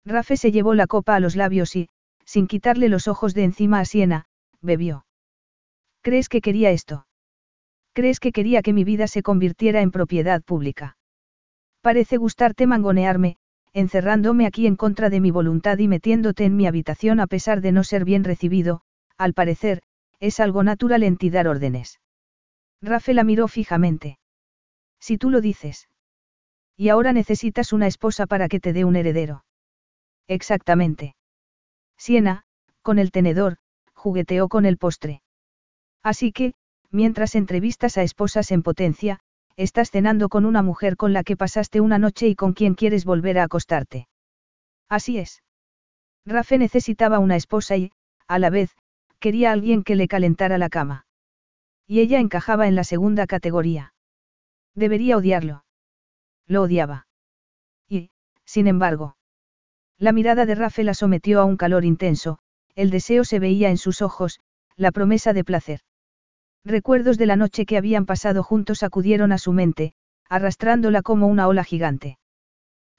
Rafe se llevó la copa a los labios y, sin quitarle los ojos de encima a Siena, bebió. ¿Crees que quería esto? ¿Crees que quería que mi vida se convirtiera en propiedad pública? Parece gustarte mangonearme, encerrándome aquí en contra de mi voluntad y metiéndote en mi habitación a pesar de no ser bien recibido, al parecer, es algo natural en ti dar órdenes. Rafe la miró fijamente. Si tú lo dices. Y ahora necesitas una esposa para que te dé un heredero. Exactamente. Siena, con el tenedor, jugueteó con el postre. Así que, mientras entrevistas a esposas en potencia, estás cenando con una mujer con la que pasaste una noche y con quien quieres volver a acostarte. Así es. Rafe necesitaba una esposa y, a la vez, quería alguien que le calentara la cama. Y ella encajaba en la segunda categoría. Debería odiarlo. Lo odiaba. Y, sin embargo, la mirada de Rafe la sometió a un calor intenso, el deseo se veía en sus ojos, la promesa de placer. Recuerdos de la noche que habían pasado juntos acudieron a su mente, arrastrándola como una ola gigante.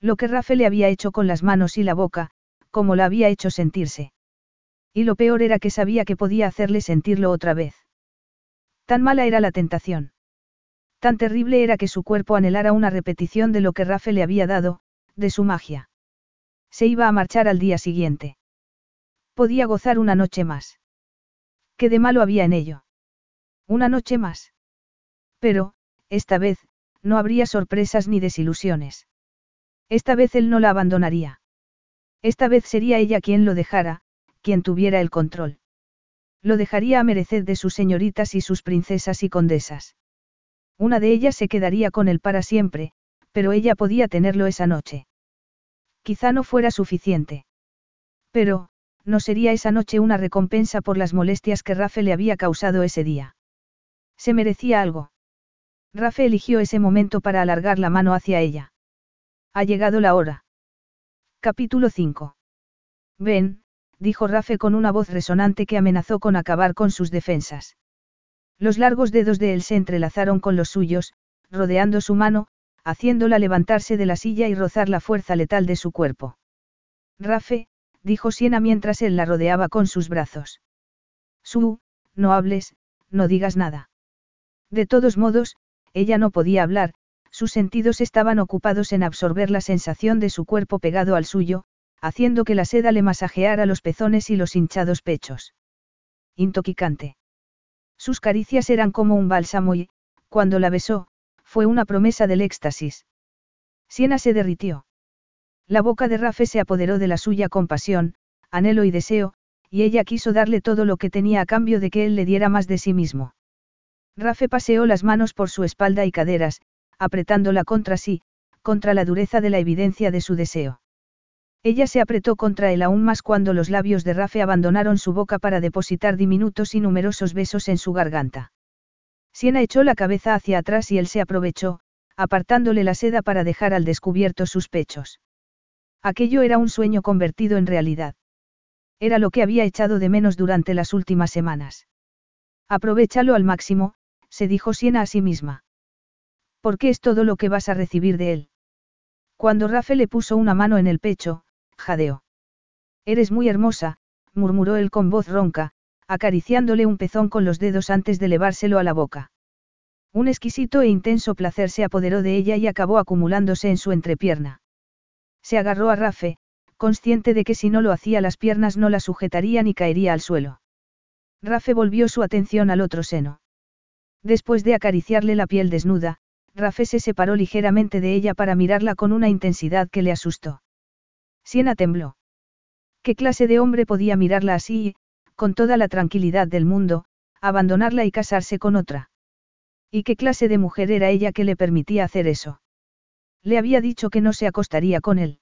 Lo que Rafe le había hecho con las manos y la boca, como la había hecho sentirse. Y lo peor era que sabía que podía hacerle sentirlo otra vez. Tan mala era la tentación. Tan terrible era que su cuerpo anhelara una repetición de lo que Rafe le había dado, de su magia. Se iba a marchar al día siguiente. Podía gozar una noche más. ¿Qué de malo había en ello? Una noche más. Pero, esta vez, no habría sorpresas ni desilusiones. Esta vez él no la abandonaría. Esta vez sería ella quien lo dejara, quien tuviera el control. Lo dejaría a merecer de sus señoritas y sus princesas y condesas. Una de ellas se quedaría con él para siempre, pero ella podía tenerlo esa noche. Quizá no fuera suficiente. Pero, no sería esa noche una recompensa por las molestias que Rafe le había causado ese día. Se merecía algo. Rafe eligió ese momento para alargar la mano hacia ella. Ha llegado la hora. Capítulo 5. Ven, dijo Rafe con una voz resonante que amenazó con acabar con sus defensas. Los largos dedos de él se entrelazaron con los suyos, rodeando su mano, haciéndola levantarse de la silla y rozar la fuerza letal de su cuerpo. Rafe, dijo Siena mientras él la rodeaba con sus brazos. Su, no hables, no digas nada. De todos modos, ella no podía hablar, sus sentidos estaban ocupados en absorber la sensación de su cuerpo pegado al suyo, haciendo que la seda le masajeara los pezones y los hinchados pechos. Intoxicante. Sus caricias eran como un bálsamo y, cuando la besó, fue una promesa del éxtasis. Siena se derritió. La boca de Rafe se apoderó de la suya con pasión, anhelo y deseo, y ella quiso darle todo lo que tenía a cambio de que él le diera más de sí mismo. Rafe paseó las manos por su espalda y caderas, apretándola contra sí, contra la dureza de la evidencia de su deseo. Ella se apretó contra él aún más cuando los labios de Rafe abandonaron su boca para depositar diminutos y numerosos besos en su garganta. Siena echó la cabeza hacia atrás y él se aprovechó, apartándole la seda para dejar al descubierto sus pechos. Aquello era un sueño convertido en realidad. Era lo que había echado de menos durante las últimas semanas. Aprovechalo al máximo, se dijo Siena a sí misma. Porque es todo lo que vas a recibir de él. Cuando Rafe le puso una mano en el pecho, jadeó. Eres muy hermosa, murmuró él con voz ronca, acariciándole un pezón con los dedos antes de levárselo a la boca. Un exquisito e intenso placer se apoderó de ella y acabó acumulándose en su entrepierna. Se agarró a Rafe, consciente de que si no lo hacía las piernas no la sujetarían y caería al suelo. Rafe volvió su atención al otro seno. Después de acariciarle la piel desnuda, Rafe se separó ligeramente de ella para mirarla con una intensidad que le asustó. Siena tembló. ¿Qué clase de hombre podía mirarla así y, con toda la tranquilidad del mundo, abandonarla y casarse con otra? ¿Y qué clase de mujer era ella que le permitía hacer eso? Le había dicho que no se acostaría con él.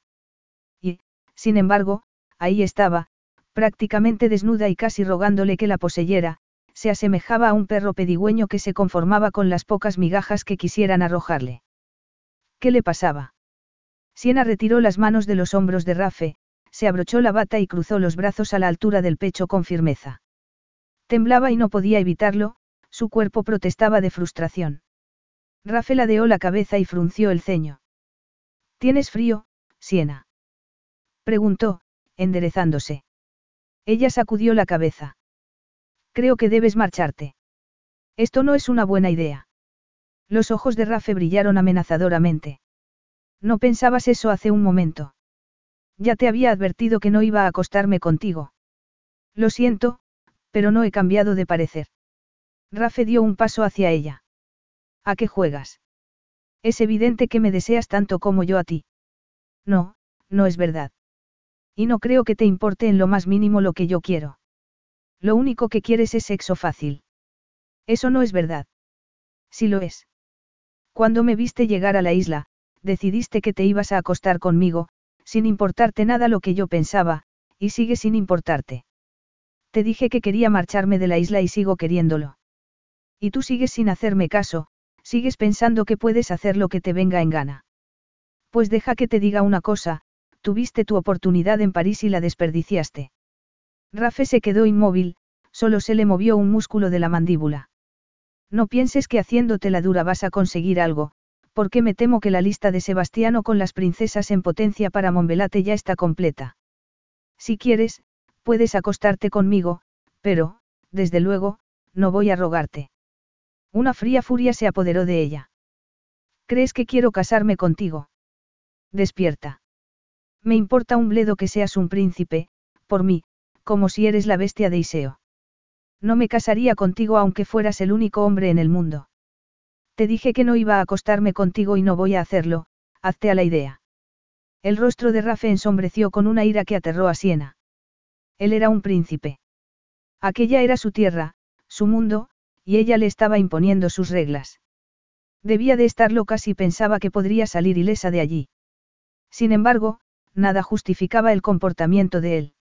Y, sin embargo, ahí estaba, prácticamente desnuda y casi rogándole que la poseyera, se asemejaba a un perro pedigüeño que se conformaba con las pocas migajas que quisieran arrojarle. ¿Qué le pasaba? Siena retiró las manos de los hombros de Rafe, se abrochó la bata y cruzó los brazos a la altura del pecho con firmeza. Temblaba y no podía evitarlo, su cuerpo protestaba de frustración. Rafe ladeó la cabeza y frunció el ceño. ¿Tienes frío, Siena? Preguntó, enderezándose. Ella sacudió la cabeza. Creo que debes marcharte. Esto no es una buena idea. Los ojos de Rafe brillaron amenazadoramente. No pensabas eso hace un momento. Ya te había advertido que no iba a acostarme contigo. Lo siento, pero no he cambiado de parecer. Rafe dio un paso hacia ella. ¿A qué juegas? Es evidente que me deseas tanto como yo a ti. No, no es verdad. Y no creo que te importe en lo más mínimo lo que yo quiero. Lo único que quieres es sexo fácil. Eso no es verdad. Sí lo es. Cuando me viste llegar a la isla, decidiste que te ibas a acostar conmigo, sin importarte nada lo que yo pensaba, y sigue sin importarte. Te dije que quería marcharme de la isla y sigo queriéndolo. Y tú sigues sin hacerme caso, Sigues pensando que puedes hacer lo que te venga en gana. Pues deja que te diga una cosa, tuviste tu oportunidad en París y la desperdiciaste. Rafe se quedó inmóvil, solo se le movió un músculo de la mandíbula. No pienses que haciéndote la dura vas a conseguir algo, porque me temo que la lista de Sebastiano con las princesas en potencia para Monbelate ya está completa. Si quieres, puedes acostarte conmigo, pero, desde luego, no voy a rogarte. Una fría furia se apoderó de ella. ¿Crees que quiero casarme contigo? Despierta. Me importa un bledo que seas un príncipe, por mí, como si eres la bestia de Iseo. No me casaría contigo aunque fueras el único hombre en el mundo. Te dije que no iba a acostarme contigo y no voy a hacerlo, hazte a la idea. El rostro de Rafe ensombreció con una ira que aterró a Siena. Él era un príncipe. Aquella era su tierra, su mundo, y ella le estaba imponiendo sus reglas. Debía de estar loca si pensaba que podría salir ilesa de allí. Sin embargo, nada justificaba el comportamiento de él.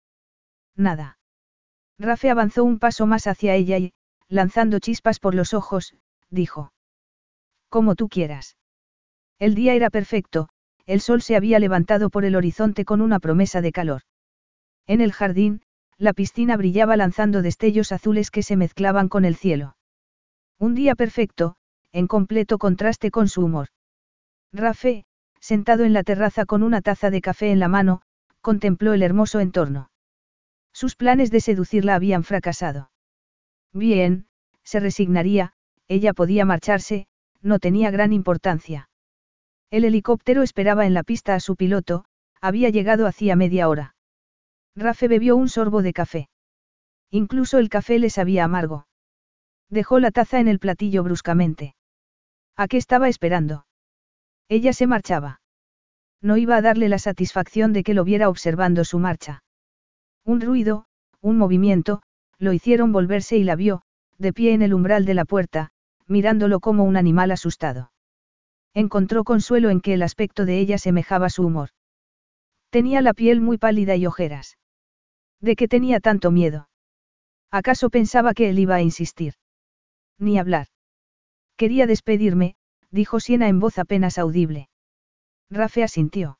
Nada. Rafe avanzó un paso más hacia ella y, lanzando chispas por los ojos, dijo. Como tú quieras. El día era perfecto, el sol se había levantado por el horizonte con una promesa de calor. En el jardín, la piscina brillaba lanzando destellos azules que se mezclaban con el cielo. Un día perfecto, en completo contraste con su humor. Rafe, sentado en la terraza con una taza de café en la mano, contempló el hermoso entorno. Sus planes de seducirla habían fracasado. Bien, se resignaría, ella podía marcharse, no tenía gran importancia. El helicóptero esperaba en la pista a su piloto, había llegado hacía media hora. Rafe bebió un sorbo de café. Incluso el café le sabía amargo. Dejó la taza en el platillo bruscamente. ¿A qué estaba esperando? Ella se marchaba. No iba a darle la satisfacción de que lo viera observando su marcha. Un ruido, un movimiento, lo hicieron volverse y la vio, de pie en el umbral de la puerta, mirándolo como un animal asustado. Encontró consuelo en que el aspecto de ella semejaba su humor. Tenía la piel muy pálida y ojeras. ¿De qué tenía tanto miedo? ¿Acaso pensaba que él iba a insistir? Ni hablar. Quería despedirme, dijo Siena en voz apenas audible. Rafe asintió.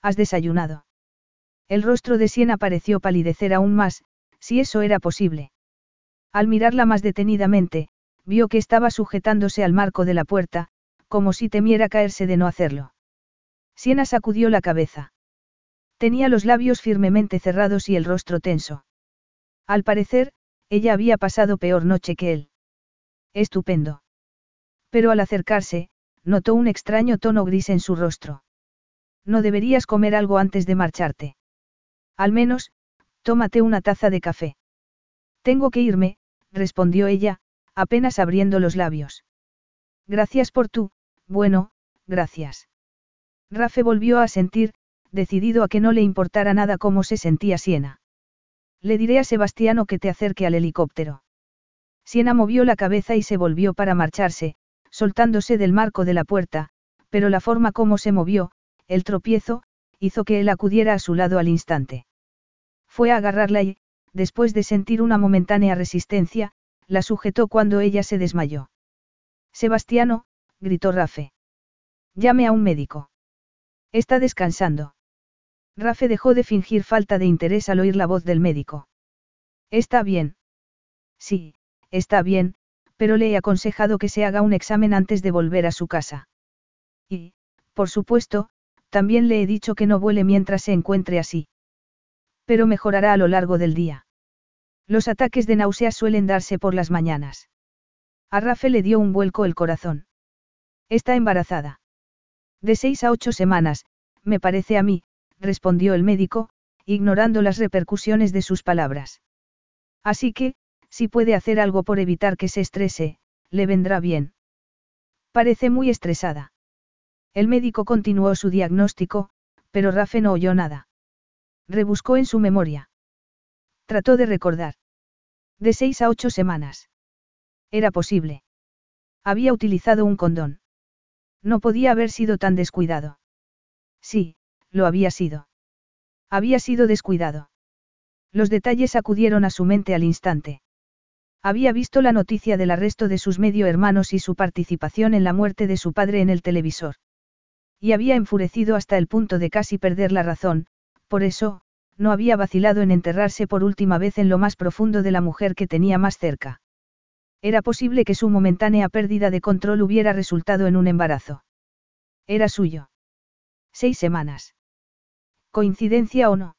¿Has desayunado? El rostro de Siena pareció palidecer aún más, si eso era posible. Al mirarla más detenidamente, vio que estaba sujetándose al marco de la puerta, como si temiera caerse de no hacerlo. Siena sacudió la cabeza. Tenía los labios firmemente cerrados y el rostro tenso. Al parecer, ella había pasado peor noche que él. Estupendo. Pero al acercarse, notó un extraño tono gris en su rostro. No deberías comer algo antes de marcharte. Al menos, tómate una taza de café. Tengo que irme, respondió ella, apenas abriendo los labios. Gracias por tú, bueno, gracias. Rafe volvió a sentir, decidido a que no le importara nada cómo se sentía Siena. Le diré a Sebastiano que te acerque al helicóptero. Siena movió la cabeza y se volvió para marcharse, soltándose del marco de la puerta, pero la forma como se movió, el tropiezo, hizo que él acudiera a su lado al instante. Fue a agarrarla y, después de sentir una momentánea resistencia, la sujetó cuando ella se desmayó. Sebastiano, gritó Rafe. Llame a un médico. Está descansando. Rafe dejó de fingir falta de interés al oír la voz del médico. Está bien. Sí, está bien, pero le he aconsejado que se haga un examen antes de volver a su casa. Y, por supuesto, también le he dicho que no vuele mientras se encuentre así. Pero mejorará a lo largo del día. Los ataques de náuseas suelen darse por las mañanas. A Rafe le dio un vuelco el corazón. Está embarazada. De seis a ocho semanas, me parece a mí, respondió el médico, ignorando las repercusiones de sus palabras. Así que, si puede hacer algo por evitar que se estrese, le vendrá bien. Parece muy estresada. El médico continuó su diagnóstico, pero Rafe no oyó nada. Rebuscó en su memoria. Trató de recordar. De seis a ocho semanas. Era posible. Había utilizado un condón. No podía haber sido tan descuidado. Sí, lo había sido. Había sido descuidado. Los detalles acudieron a su mente al instante. Había visto la noticia del arresto de sus medio hermanos y su participación en la muerte de su padre en el televisor. Y había enfurecido hasta el punto de casi perder la razón, por eso, no había vacilado en enterrarse por última vez en lo más profundo de la mujer que tenía más cerca. Era posible que su momentánea pérdida de control hubiera resultado en un embarazo. Era suyo. Seis semanas. ¿Coincidencia o no?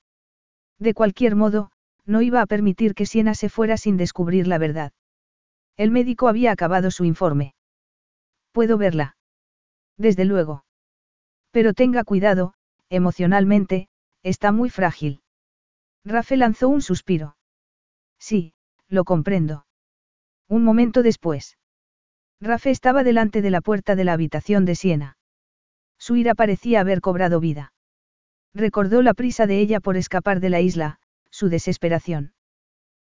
De cualquier modo, no iba a permitir que Siena se fuera sin descubrir la verdad. El médico había acabado su informe. ¿Puedo verla? Desde luego. Pero tenga cuidado, emocionalmente, está muy frágil. Rafe lanzó un suspiro. Sí, lo comprendo. Un momento después. Rafe estaba delante de la puerta de la habitación de Siena. Su ira parecía haber cobrado vida. Recordó la prisa de ella por escapar de la isla, su desesperación.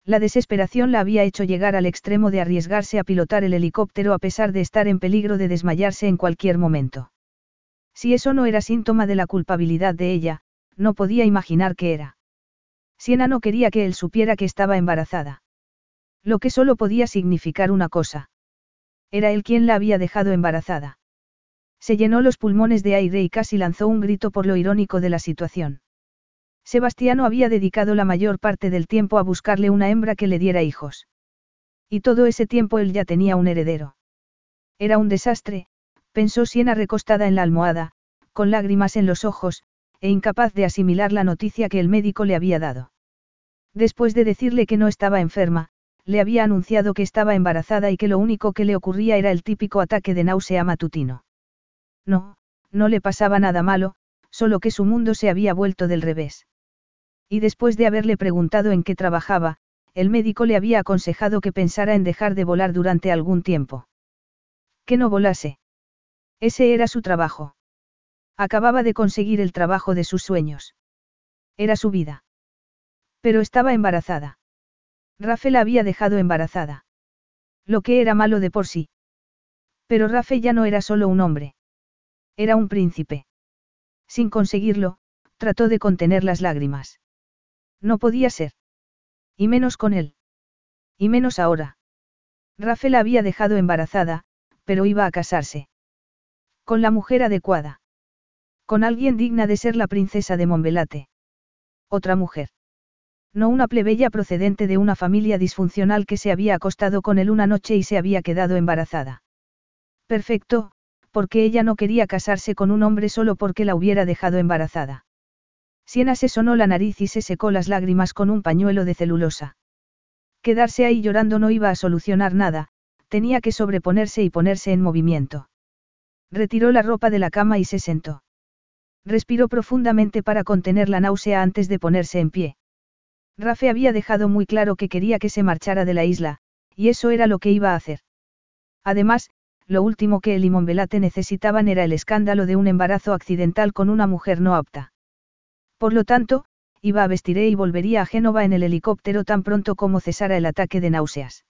La desesperación la había hecho llegar al extremo de arriesgarse a pilotar el helicóptero a pesar de estar en peligro de desmayarse en cualquier momento. Si eso no era síntoma de la culpabilidad de ella, no podía imaginar qué era. Siena no quería que él supiera que estaba embarazada. Lo que solo podía significar una cosa. Era él quien la había dejado embarazada. Se llenó los pulmones de aire y casi lanzó un grito por lo irónico de la situación. Sebastiano había dedicado la mayor parte del tiempo a buscarle una hembra que le diera hijos. Y todo ese tiempo él ya tenía un heredero. Era un desastre, pensó Siena recostada en la almohada, con lágrimas en los ojos, e incapaz de asimilar la noticia que el médico le había dado. Después de decirle que no estaba enferma, le había anunciado que estaba embarazada y que lo único que le ocurría era el típico ataque de náusea matutino. No, no le pasaba nada malo, solo que su mundo se había vuelto del revés. Y después de haberle preguntado en qué trabajaba, el médico le había aconsejado que pensara en dejar de volar durante algún tiempo. Que no volase. Ese era su trabajo. Acababa de conseguir el trabajo de sus sueños. Era su vida. Pero estaba embarazada. Rafael la había dejado embarazada. Lo que era malo de por sí. Pero Rafael ya no era solo un hombre. Era un príncipe. Sin conseguirlo, trató de contener las lágrimas. No podía ser. Y menos con él. Y menos ahora. Rafael la había dejado embarazada, pero iba a casarse. Con la mujer adecuada. Con alguien digna de ser la princesa de Monbelate. Otra mujer. No una plebeya procedente de una familia disfuncional que se había acostado con él una noche y se había quedado embarazada. Perfecto, porque ella no quería casarse con un hombre solo porque la hubiera dejado embarazada. Siena se sonó la nariz y se secó las lágrimas con un pañuelo de celulosa. Quedarse ahí llorando no iba a solucionar nada, tenía que sobreponerse y ponerse en movimiento. Retiró la ropa de la cama y se sentó. Respiró profundamente para contener la náusea antes de ponerse en pie. Rafe había dejado muy claro que quería que se marchara de la isla, y eso era lo que iba a hacer. Además, lo último que él y Monvelate necesitaban era el escándalo de un embarazo accidental con una mujer no apta. Por lo tanto, iba a vestiré y volvería a Génova en el helicóptero tan pronto como cesara el ataque de náuseas.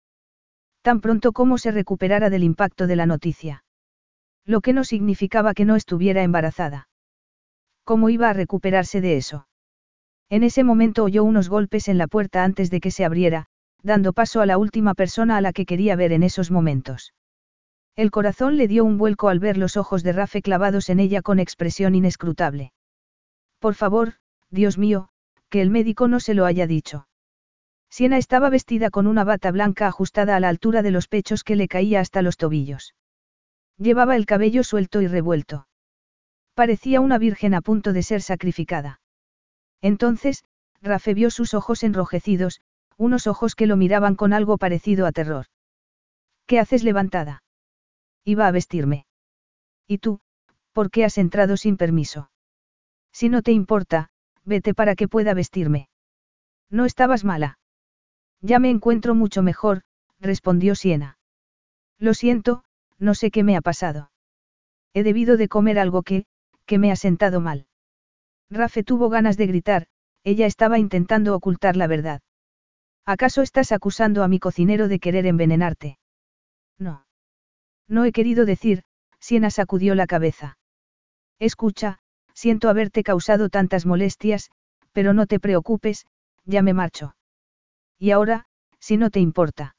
Tan pronto como se recuperara del impacto de la noticia. Lo que no significaba que no estuviera embarazada. ¿Cómo iba a recuperarse de eso? En ese momento oyó unos golpes en la puerta antes de que se abriera, dando paso a la última persona a la que quería ver en esos momentos. El corazón le dio un vuelco al ver los ojos de Rafe clavados en ella con expresión inescrutable. Por favor, Dios mío, que el médico no se lo haya dicho. Siena estaba vestida con una bata blanca ajustada a la altura de los pechos que le caía hasta los tobillos. Llevaba el cabello suelto y revuelto. Parecía una virgen a punto de ser sacrificada. Entonces, Rafe vio sus ojos enrojecidos, unos ojos que lo miraban con algo parecido a terror. ¿Qué haces levantada? Iba a vestirme. ¿Y tú, por qué has entrado sin permiso? Si no te importa, vete para que pueda vestirme. No estabas mala. Ya me encuentro mucho mejor, respondió Siena. Lo siento, no sé qué me ha pasado. He debido de comer algo que, que me ha sentado mal. Rafe tuvo ganas de gritar, ella estaba intentando ocultar la verdad. ¿Acaso estás acusando a mi cocinero de querer envenenarte? No. No he querido decir, Siena sacudió la cabeza. Escucha, siento haberte causado tantas molestias, pero no te preocupes, ya me marcho. Y ahora, si no te importa.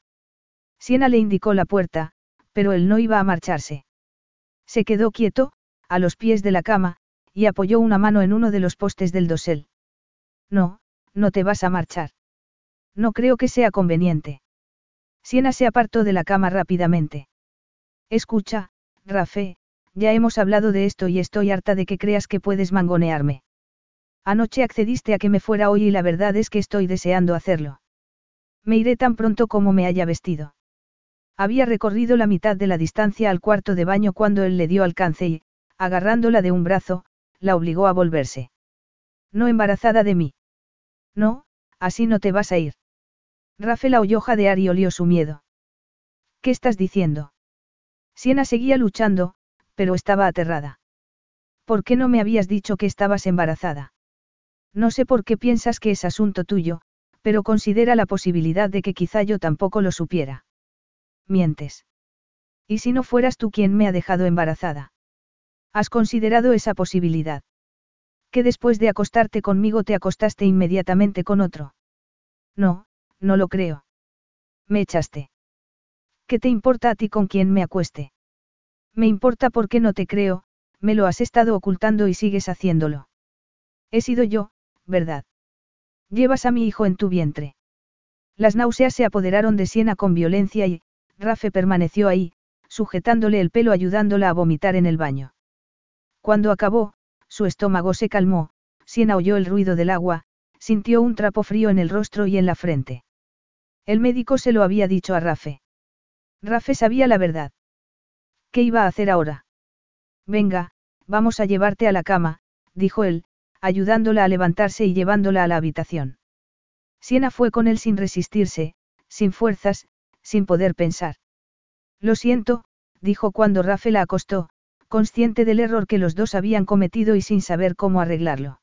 Siena le indicó la puerta, pero él no iba a marcharse. Se quedó quieto, a los pies de la cama, y apoyó una mano en uno de los postes del dosel. No, no te vas a marchar. No creo que sea conveniente. Siena se apartó de la cama rápidamente. Escucha, Rafe, ya hemos hablado de esto y estoy harta de que creas que puedes mangonearme. Anoche accediste a que me fuera hoy y la verdad es que estoy deseando hacerlo. Me iré tan pronto como me haya vestido. Había recorrido la mitad de la distancia al cuarto de baño cuando él le dio alcance y, agarrándola de un brazo, la obligó a volverse. No embarazada de mí. No, así no te vas a ir. Rafael la oyó jadear y olió su miedo. ¿Qué estás diciendo? Siena seguía luchando, pero estaba aterrada. ¿Por qué no me habías dicho que estabas embarazada? No sé por qué piensas que es asunto tuyo, pero considera la posibilidad de que quizá yo tampoco lo supiera. Mientes. ¿Y si no fueras tú quien me ha dejado embarazada? ¿Has considerado esa posibilidad? Que después de acostarte conmigo te acostaste inmediatamente con otro. No, no lo creo. Me echaste. ¿Qué te importa a ti con quién me acueste? Me importa porque no te creo, me lo has estado ocultando y sigues haciéndolo. He sido yo, ¿verdad? Llevas a mi hijo en tu vientre. Las náuseas se apoderaron de Siena con violencia y, Rafe permaneció ahí, sujetándole el pelo ayudándola a vomitar en el baño. Cuando acabó, su estómago se calmó, Siena oyó el ruido del agua, sintió un trapo frío en el rostro y en la frente. El médico se lo había dicho a Rafe. Rafe sabía la verdad. ¿Qué iba a hacer ahora? Venga, vamos a llevarte a la cama, dijo él, ayudándola a levantarse y llevándola a la habitación. Siena fue con él sin resistirse, sin fuerzas, sin poder pensar. Lo siento, dijo cuando Rafe la acostó, consciente del error que los dos habían cometido y sin saber cómo arreglarlo.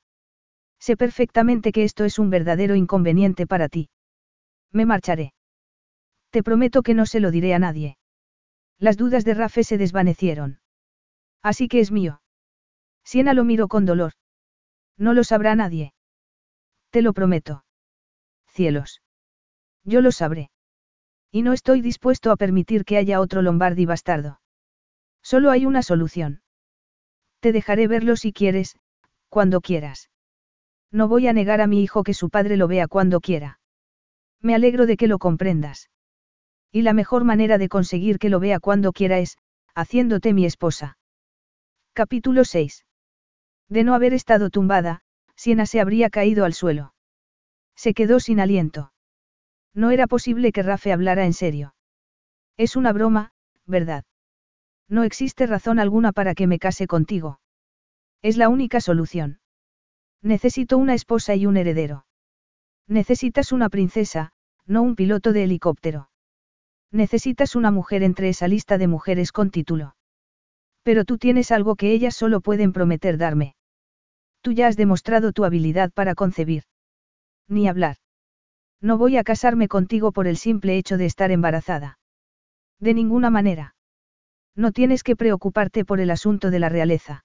Sé perfectamente que esto es un verdadero inconveniente para ti. Me marcharé. Te prometo que no se lo diré a nadie. Las dudas de Rafe se desvanecieron. Así que es mío. Siena lo miró con dolor. No lo sabrá nadie. Te lo prometo. Cielos. Yo lo sabré. Y no estoy dispuesto a permitir que haya otro Lombardi bastardo. Solo hay una solución. Te dejaré verlo si quieres, cuando quieras. No voy a negar a mi hijo que su padre lo vea cuando quiera. Me alegro de que lo comprendas. Y la mejor manera de conseguir que lo vea cuando quiera es, haciéndote mi esposa. Capítulo 6. De no haber estado tumbada, Siena se habría caído al suelo. Se quedó sin aliento. No era posible que Rafe hablara en serio. Es una broma, ¿verdad? No existe razón alguna para que me case contigo. Es la única solución. Necesito una esposa y un heredero. Necesitas una princesa, no un piloto de helicóptero. Necesitas una mujer entre esa lista de mujeres con título. Pero tú tienes algo que ellas solo pueden prometer darme. Tú ya has demostrado tu habilidad para concebir. Ni hablar. No voy a casarme contigo por el simple hecho de estar embarazada. De ninguna manera. No tienes que preocuparte por el asunto de la realeza.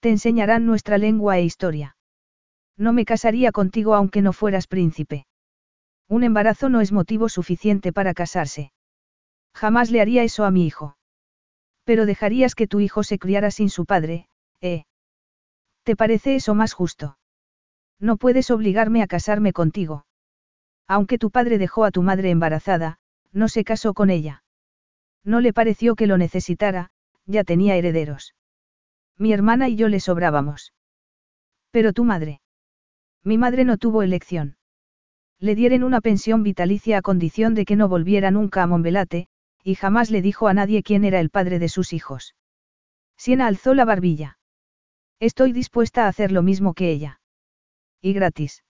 Te enseñarán nuestra lengua e historia. No me casaría contigo aunque no fueras príncipe. Un embarazo no es motivo suficiente para casarse. Jamás le haría eso a mi hijo. Pero dejarías que tu hijo se criara sin su padre, ¿eh? ¿Te parece eso más justo? No puedes obligarme a casarme contigo. Aunque tu padre dejó a tu madre embarazada, no se casó con ella. No le pareció que lo necesitara, ya tenía herederos. Mi hermana y yo le sobrábamos. Pero tu madre. Mi madre no tuvo elección. Le dieron una pensión vitalicia a condición de que no volviera nunca a Monbelate, y jamás le dijo a nadie quién era el padre de sus hijos. Siena alzó la barbilla. Estoy dispuesta a hacer lo mismo que ella. Y gratis.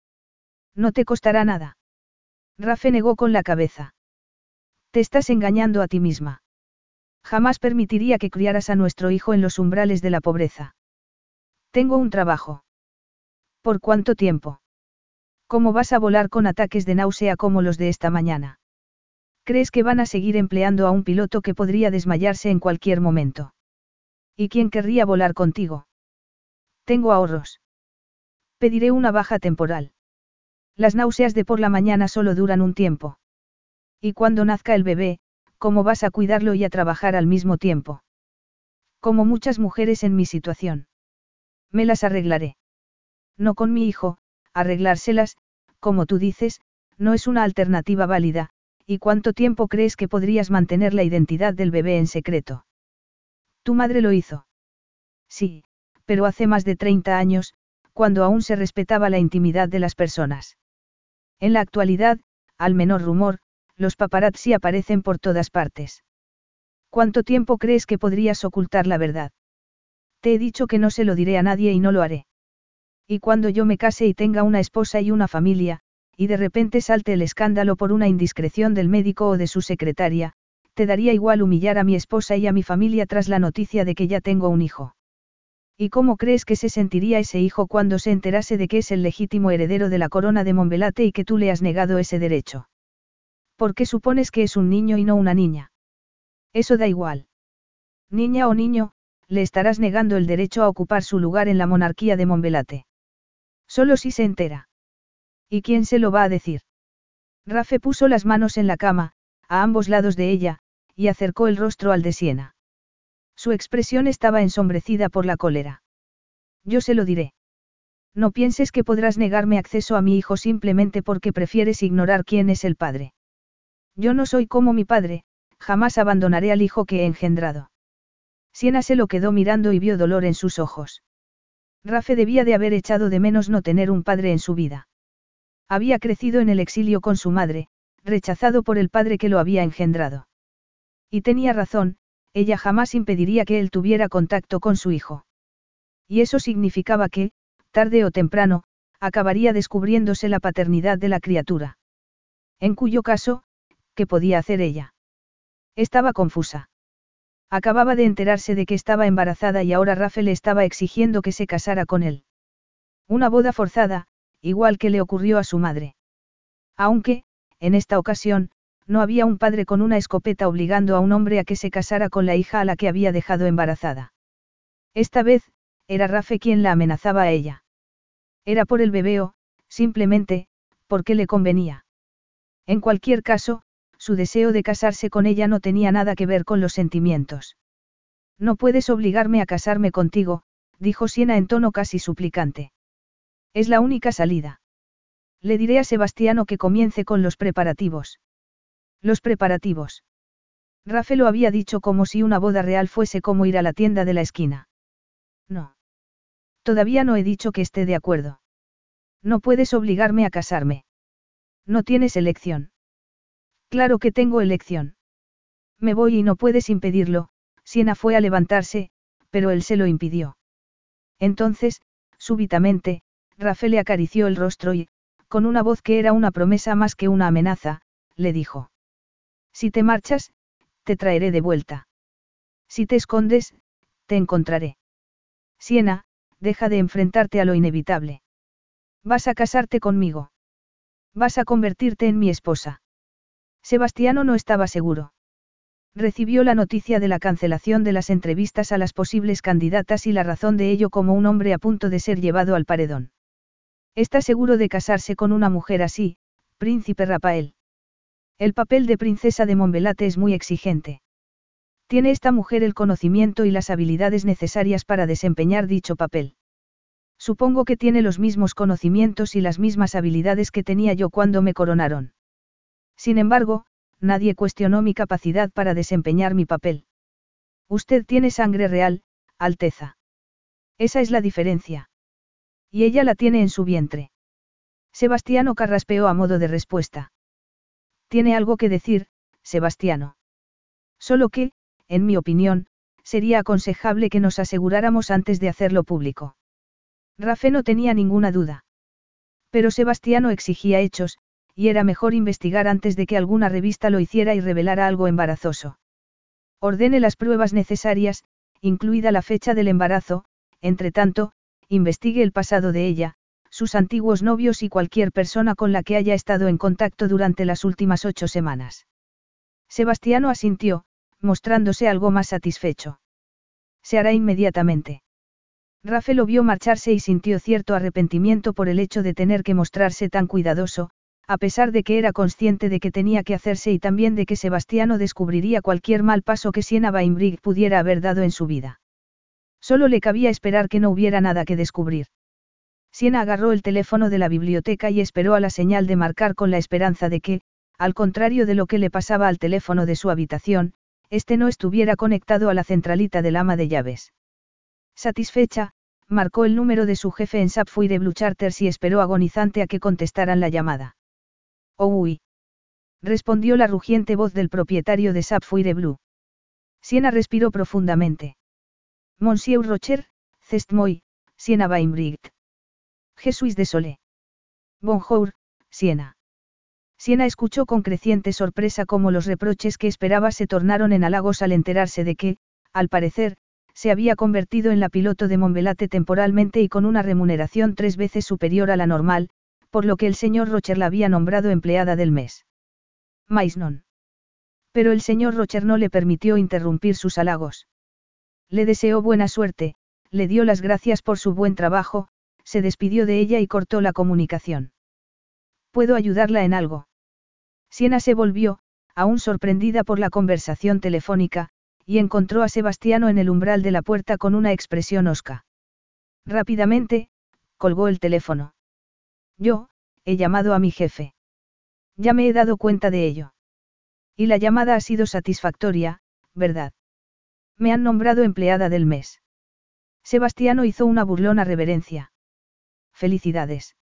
No te costará nada. Rafe negó con la cabeza. Te estás engañando a ti misma. Jamás permitiría que criaras a nuestro hijo en los umbrales de la pobreza. Tengo un trabajo. ¿Por cuánto tiempo? ¿Cómo vas a volar con ataques de náusea como los de esta mañana? ¿Crees que van a seguir empleando a un piloto que podría desmayarse en cualquier momento? ¿Y quién querría volar contigo? Tengo ahorros. Pediré una baja temporal. Las náuseas de por la mañana solo duran un tiempo. Y cuando nazca el bebé, ¿cómo vas a cuidarlo y a trabajar al mismo tiempo? Como muchas mujeres en mi situación. Me las arreglaré. No con mi hijo, arreglárselas, como tú dices, no es una alternativa válida, ¿y cuánto tiempo crees que podrías mantener la identidad del bebé en secreto? Tu madre lo hizo. Sí, pero hace más de 30 años, cuando aún se respetaba la intimidad de las personas. En la actualidad, al menor rumor, los paparazzi aparecen por todas partes. ¿Cuánto tiempo crees que podrías ocultar la verdad? Te he dicho que no se lo diré a nadie y no lo haré. Y cuando yo me case y tenga una esposa y una familia, y de repente salte el escándalo por una indiscreción del médico o de su secretaria, te daría igual humillar a mi esposa y a mi familia tras la noticia de que ya tengo un hijo. ¿Y cómo crees que se sentiría ese hijo cuando se enterase de que es el legítimo heredero de la corona de Montbelate y que tú le has negado ese derecho? ¿Por qué supones que es un niño y no una niña? Eso da igual. Niña o niño, le estarás negando el derecho a ocupar su lugar en la monarquía de Montbelate. Solo si se entera. ¿Y quién se lo va a decir? Rafe puso las manos en la cama, a ambos lados de ella, y acercó el rostro al de Siena. Su expresión estaba ensombrecida por la cólera. Yo se lo diré. No pienses que podrás negarme acceso a mi hijo simplemente porque prefieres ignorar quién es el padre. Yo no soy como mi padre, jamás abandonaré al hijo que he engendrado. Siena se lo quedó mirando y vio dolor en sus ojos. Rafe debía de haber echado de menos no tener un padre en su vida. Había crecido en el exilio con su madre, rechazado por el padre que lo había engendrado. Y tenía razón, ella jamás impediría que él tuviera contacto con su hijo. Y eso significaba que, tarde o temprano, acabaría descubriéndose la paternidad de la criatura. En cuyo caso, ¿qué podía hacer ella? Estaba confusa. Acababa de enterarse de que estaba embarazada y ahora Rafael le estaba exigiendo que se casara con él. Una boda forzada, igual que le ocurrió a su madre. Aunque, en esta ocasión, no había un padre con una escopeta obligando a un hombre a que se casara con la hija a la que había dejado embarazada. Esta vez, era Rafe quien la amenazaba a ella. Era por el bebeo, simplemente, porque le convenía. En cualquier caso, su deseo de casarse con ella no tenía nada que ver con los sentimientos. No puedes obligarme a casarme contigo, dijo Siena en tono casi suplicante. Es la única salida. Le diré a Sebastiano que comience con los preparativos. Los preparativos. Rafe lo había dicho como si una boda real fuese como ir a la tienda de la esquina. No. Todavía no he dicho que esté de acuerdo. No puedes obligarme a casarme. No tienes elección. Claro que tengo elección. Me voy y no puedes impedirlo, Siena fue a levantarse, pero él se lo impidió. Entonces, súbitamente, Rafe le acarició el rostro y, Con una voz que era una promesa más que una amenaza, le dijo. Si te marchas, te traeré de vuelta. Si te escondes, te encontraré. Siena, deja de enfrentarte a lo inevitable. Vas a casarte conmigo. Vas a convertirte en mi esposa. Sebastiano no estaba seguro. Recibió la noticia de la cancelación de las entrevistas a las posibles candidatas y la razón de ello como un hombre a punto de ser llevado al paredón. Está seguro de casarse con una mujer así, príncipe Rafael. El papel de princesa de Montbelate es muy exigente. Tiene esta mujer el conocimiento y las habilidades necesarias para desempeñar dicho papel. Supongo que tiene los mismos conocimientos y las mismas habilidades que tenía yo cuando me coronaron. Sin embargo, nadie cuestionó mi capacidad para desempeñar mi papel. Usted tiene sangre real, Alteza. Esa es la diferencia. Y ella la tiene en su vientre. Sebastiano carraspeó a modo de respuesta. Tiene algo que decir, Sebastiano. Solo que, en mi opinión, sería aconsejable que nos aseguráramos antes de hacerlo público. Rafe no tenía ninguna duda. Pero Sebastiano exigía hechos, y era mejor investigar antes de que alguna revista lo hiciera y revelara algo embarazoso. Ordene las pruebas necesarias, incluida la fecha del embarazo, entre tanto, investigue el pasado de ella, sus antiguos novios y cualquier persona con la que haya estado en contacto durante las últimas ocho semanas. Sebastiano asintió, mostrándose algo más satisfecho. Se hará inmediatamente. Rafael lo vio marcharse y sintió cierto arrepentimiento por el hecho de tener que mostrarse tan cuidadoso, a pesar de que era consciente de que tenía que hacerse y también de que Sebastiano descubriría cualquier mal paso que Siena Bainbrig pudiera haber dado en su vida. Solo le cabía esperar que no hubiera nada que descubrir. Siena agarró el teléfono de la biblioteca y esperó a la señal de marcar con la esperanza de que, al contrario de lo que le pasaba al teléfono de su habitación, este no estuviera conectado a la centralita del ama de llaves. Satisfecha, marcó el número de su jefe en Sapphire Blue Charters y esperó agonizante a que contestaran la llamada. Oh, uy. Respondió la rugiente voz del propietario de Sapphire Blue. Siena respiró profundamente. Monsieur Rocher, Cestmoy, Siena Bainbrigt. Jesús de Solé. Bonjour, Siena. Siena escuchó con creciente sorpresa cómo los reproches que esperaba se tornaron en halagos al enterarse de que, al parecer, se había convertido en la piloto de Montbelate temporalmente y con una remuneración tres veces superior a la normal, por lo que el señor Rocher la había nombrado empleada del mes. Maisnon. Pero el señor Rocher no le permitió interrumpir sus halagos. Le deseó buena suerte, le dio las gracias por su buen trabajo, se despidió de ella y cortó la comunicación. ¿Puedo ayudarla en algo? Siena se volvió, aún sorprendida por la conversación telefónica, y encontró a Sebastiano en el umbral de la puerta con una expresión osca. Rápidamente, colgó el teléfono. Yo, he llamado a mi jefe. Ya me he dado cuenta de ello. Y la llamada ha sido satisfactoria, ¿verdad? Me han nombrado empleada del mes. Sebastiano hizo una burlona reverencia. Felicidades.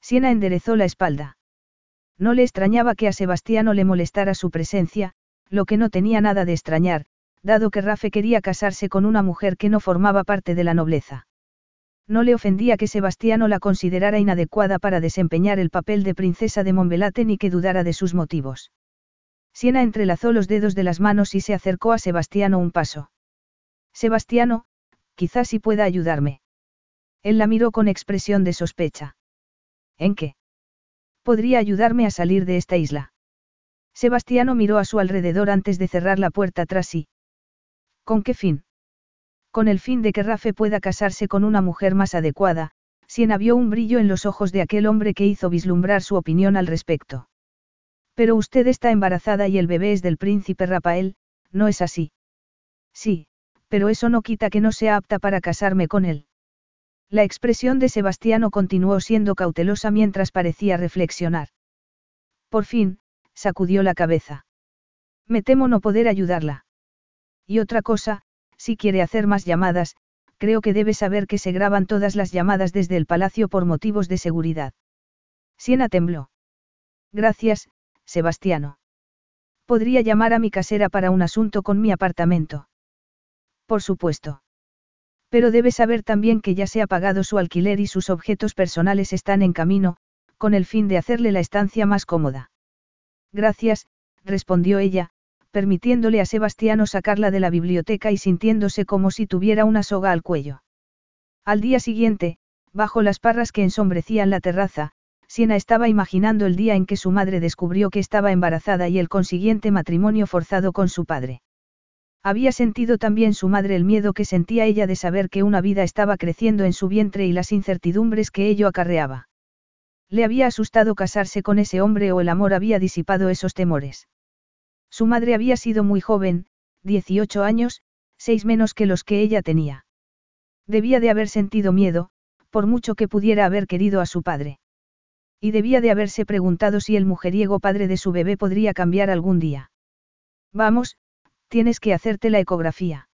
Siena enderezó la espalda. No le extrañaba que a Sebastiano le molestara su presencia, lo que no tenía nada de extrañar, dado que Rafe quería casarse con una mujer que no formaba parte de la nobleza. No le ofendía que Sebastiano la considerara inadecuada para desempeñar el papel de princesa de Montbelate ni que dudara de sus motivos. Siena entrelazó los dedos de las manos y se acercó a Sebastiano un paso. Sebastiano, quizás sí pueda ayudarme. Él la miró con expresión de sospecha. ¿En qué? Podría ayudarme a salir de esta isla. Sebastiano miró a su alrededor antes de cerrar la puerta tras sí. ¿Con qué fin? Con el fin de que Rafe pueda casarse con una mujer más adecuada, Siena vio un brillo en los ojos de aquel hombre que hizo vislumbrar su opinión al respecto. Pero usted está embarazada y el bebé es del príncipe Rafael, ¿no es así? Sí, pero eso no quita que no sea apta para casarme con él. La expresión de Sebastiano continuó siendo cautelosa mientras parecía reflexionar. Por fin, sacudió la cabeza. Me temo no poder ayudarla. Y otra cosa, si quiere hacer más llamadas, creo que debe saber que se graban todas las llamadas desde el palacio por motivos de seguridad. Siena tembló. Gracias, Sebastiano. Podría llamar a mi casera para un asunto con mi apartamento. Por supuesto. Pero debe saber también que ya se ha pagado su alquiler y sus objetos personales están en camino, con el fin de hacerle la estancia más cómoda. Gracias, respondió ella, permitiéndole a Sebastiano sacarla de la biblioteca y sintiéndose como si tuviera una soga al cuello. Al día siguiente, bajo las parras que ensombrecían la terraza, Siena estaba imaginando el día en que su madre descubrió que estaba embarazada y el consiguiente matrimonio forzado con su padre. Había sentido también su madre el miedo que sentía ella de saber que una vida estaba creciendo en su vientre y las incertidumbres que ello acarreaba. Le había asustado casarse con ese hombre o el amor había disipado esos temores. Su madre había sido muy joven, 18 años, seis menos que los que ella tenía. Debía de haber sentido miedo, por mucho que pudiera haber querido a su padre. Y debía de haberse preguntado si el mujeriego padre de su bebé podría cambiar algún día. Vamos, tienes que hacerte la ecografía.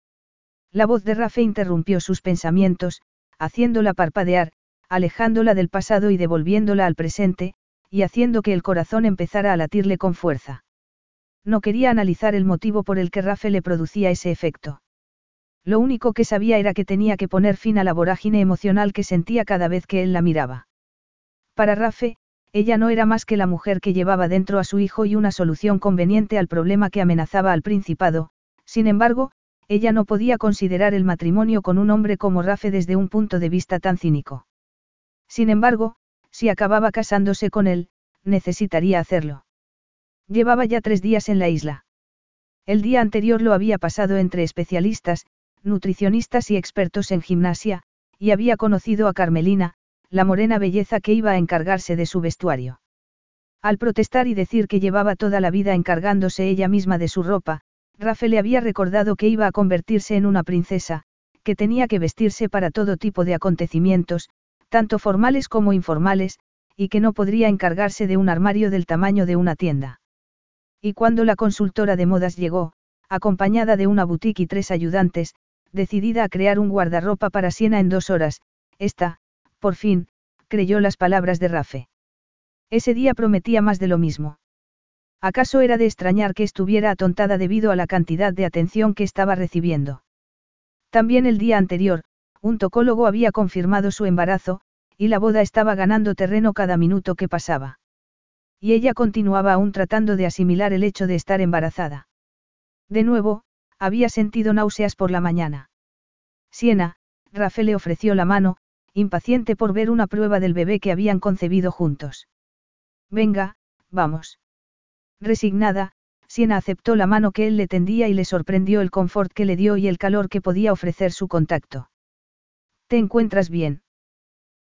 La voz de Rafe interrumpió sus pensamientos, haciéndola parpadear, alejándola del pasado y devolviéndola al presente, y haciendo que el corazón empezara a latirle con fuerza. No quería analizar el motivo por el que Rafe le producía ese efecto. Lo único que sabía era que tenía que poner fin a la vorágine emocional que sentía cada vez que él la miraba. Para Rafe, ella no era más que la mujer que llevaba dentro a su hijo y una solución conveniente al problema que amenazaba al principado, sin embargo, ella no podía considerar el matrimonio con un hombre como Rafe desde un punto de vista tan cínico. Sin embargo, si acababa casándose con él, necesitaría hacerlo. Llevaba ya tres días en la isla. El día anterior lo había pasado entre especialistas, nutricionistas y expertos en gimnasia, y había conocido a Carmelina, la morena belleza que iba a encargarse de su vestuario. Al protestar y decir que llevaba toda la vida encargándose ella misma de su ropa, Rafe le había recordado que iba a convertirse en una princesa, que tenía que vestirse para todo tipo de acontecimientos, tanto formales como informales, y que no podría encargarse de un armario del tamaño de una tienda. Y cuando la consultora de modas llegó, acompañada de una boutique y tres ayudantes, decidida a crear un guardarropa para Siena en dos horas, esta, por fin, creyó las palabras de Rafe. Ese día prometía más de lo mismo. ¿Acaso era de extrañar que estuviera atontada debido a la cantidad de atención que estaba recibiendo? También el día anterior, un tocólogo había confirmado su embarazo, y la boda estaba ganando terreno cada minuto que pasaba. Y ella continuaba aún tratando de asimilar el hecho de estar embarazada. De nuevo, había sentido náuseas por la mañana. Siena, Rafael le ofreció la mano, impaciente por ver una prueba del bebé que habían concebido juntos. Venga, vamos. Resignada, Siena aceptó la mano que él le tendía y le sorprendió el confort que le dio y el calor que podía ofrecer su contacto. ¿Te encuentras bien?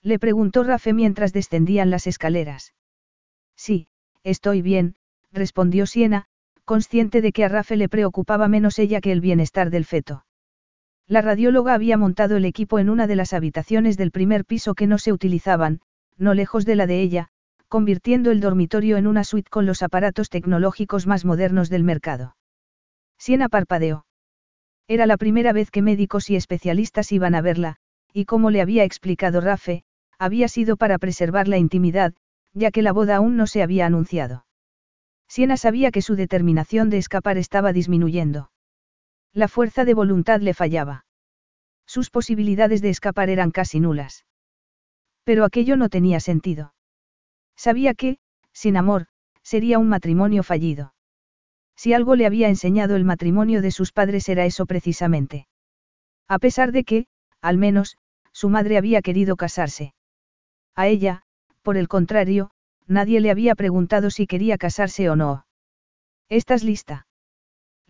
Le preguntó Rafe mientras descendían las escaleras. Sí, estoy bien, respondió Siena, consciente de que a Rafe le preocupaba menos ella que el bienestar del feto. La radióloga había montado el equipo en una de las habitaciones del primer piso que no se utilizaban, no lejos de la de ella, convirtiendo el dormitorio en una suite con los aparatos tecnológicos más modernos del mercado. Siena parpadeó. Era la primera vez que médicos y especialistas iban a verla, y como le había explicado Rafe, había sido para preservar la intimidad, ya que la boda aún no se había anunciado. Siena sabía que su determinación de escapar estaba disminuyendo. La fuerza de voluntad le fallaba. Sus posibilidades de escapar eran casi nulas. Pero aquello no tenía sentido. Sabía que, sin amor, sería un matrimonio fallido. Si algo le había enseñado el matrimonio de sus padres era eso precisamente. A pesar de que, al menos, su madre había querido casarse. A ella, por el contrario, nadie le había preguntado si quería casarse o no. ¿Estás lista?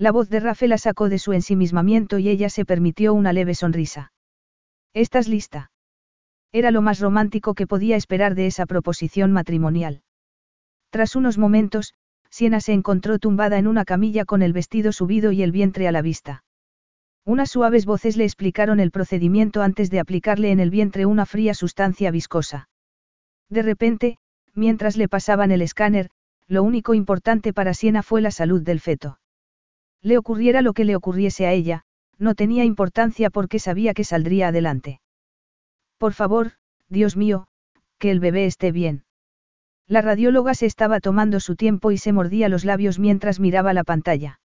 La voz de Rafe la sacó de su ensimismamiento y ella se permitió una leve sonrisa. ¿Estás lista? Era lo más romántico que podía esperar de esa proposición matrimonial. Tras unos momentos, Siena se encontró tumbada en una camilla con el vestido subido y el vientre a la vista. Unas suaves voces le explicaron el procedimiento antes de aplicarle en el vientre una fría sustancia viscosa. De repente, mientras le pasaban el escáner, lo único importante para Siena fue la salud del feto. Le ocurriera lo que le ocurriese a ella, no tenía importancia porque sabía que saldría adelante. Por favor, Dios mío, que el bebé esté bien. La radióloga se estaba tomando su tiempo y se mordía los labios mientras miraba la pantalla.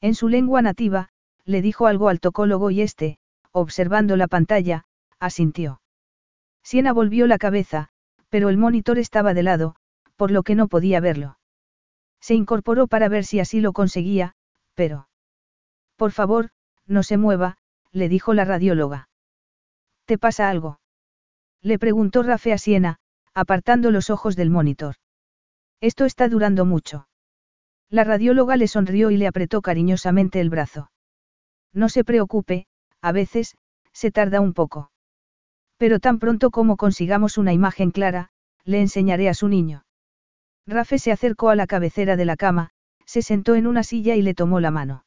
En su lengua nativa, le dijo algo al tocólogo y este, observando la pantalla, asintió. Siena volvió la cabeza, Pero el monitor estaba de lado, por lo que no podía verlo. Se incorporó para ver si así lo conseguía, pero... Por favor, no se mueva, le dijo la radióloga. ¿Te pasa algo? Le preguntó Rafe a Siena, apartando los ojos del monitor. Esto está durando mucho. La radióloga le sonrió y le apretó cariñosamente el brazo. No se preocupe, a veces, se tarda un poco. Pero tan pronto como consigamos una imagen clara, le enseñaré a su niño. Rafe se acercó a la cabecera de la cama, se sentó en una silla y le tomó la mano.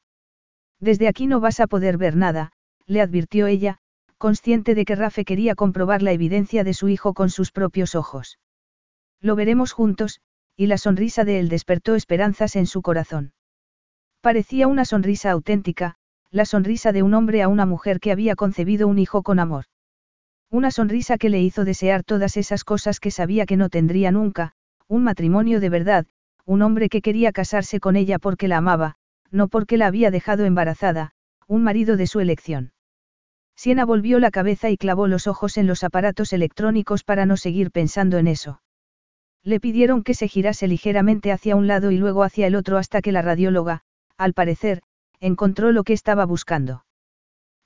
Desde aquí no vas a poder ver nada, le advirtió ella, consciente de que Rafe quería comprobar la evidencia de su hijo con sus propios ojos. Lo veremos juntos, y la sonrisa de él despertó esperanzas en su corazón. Parecía una sonrisa auténtica, la sonrisa de un hombre a una mujer que había concebido un hijo con amor. Una sonrisa que le hizo desear todas esas cosas que sabía que no tendría nunca, un matrimonio de verdad, un hombre que quería casarse con ella porque la amaba, no porque la había dejado embarazada, un marido de su elección. Siena volvió la cabeza y clavó los ojos en los aparatos electrónicos para no seguir pensando en eso. Le pidieron que se girase ligeramente hacia un lado y luego hacia el otro hasta que la radióloga, al parecer, encontró lo que estaba buscando.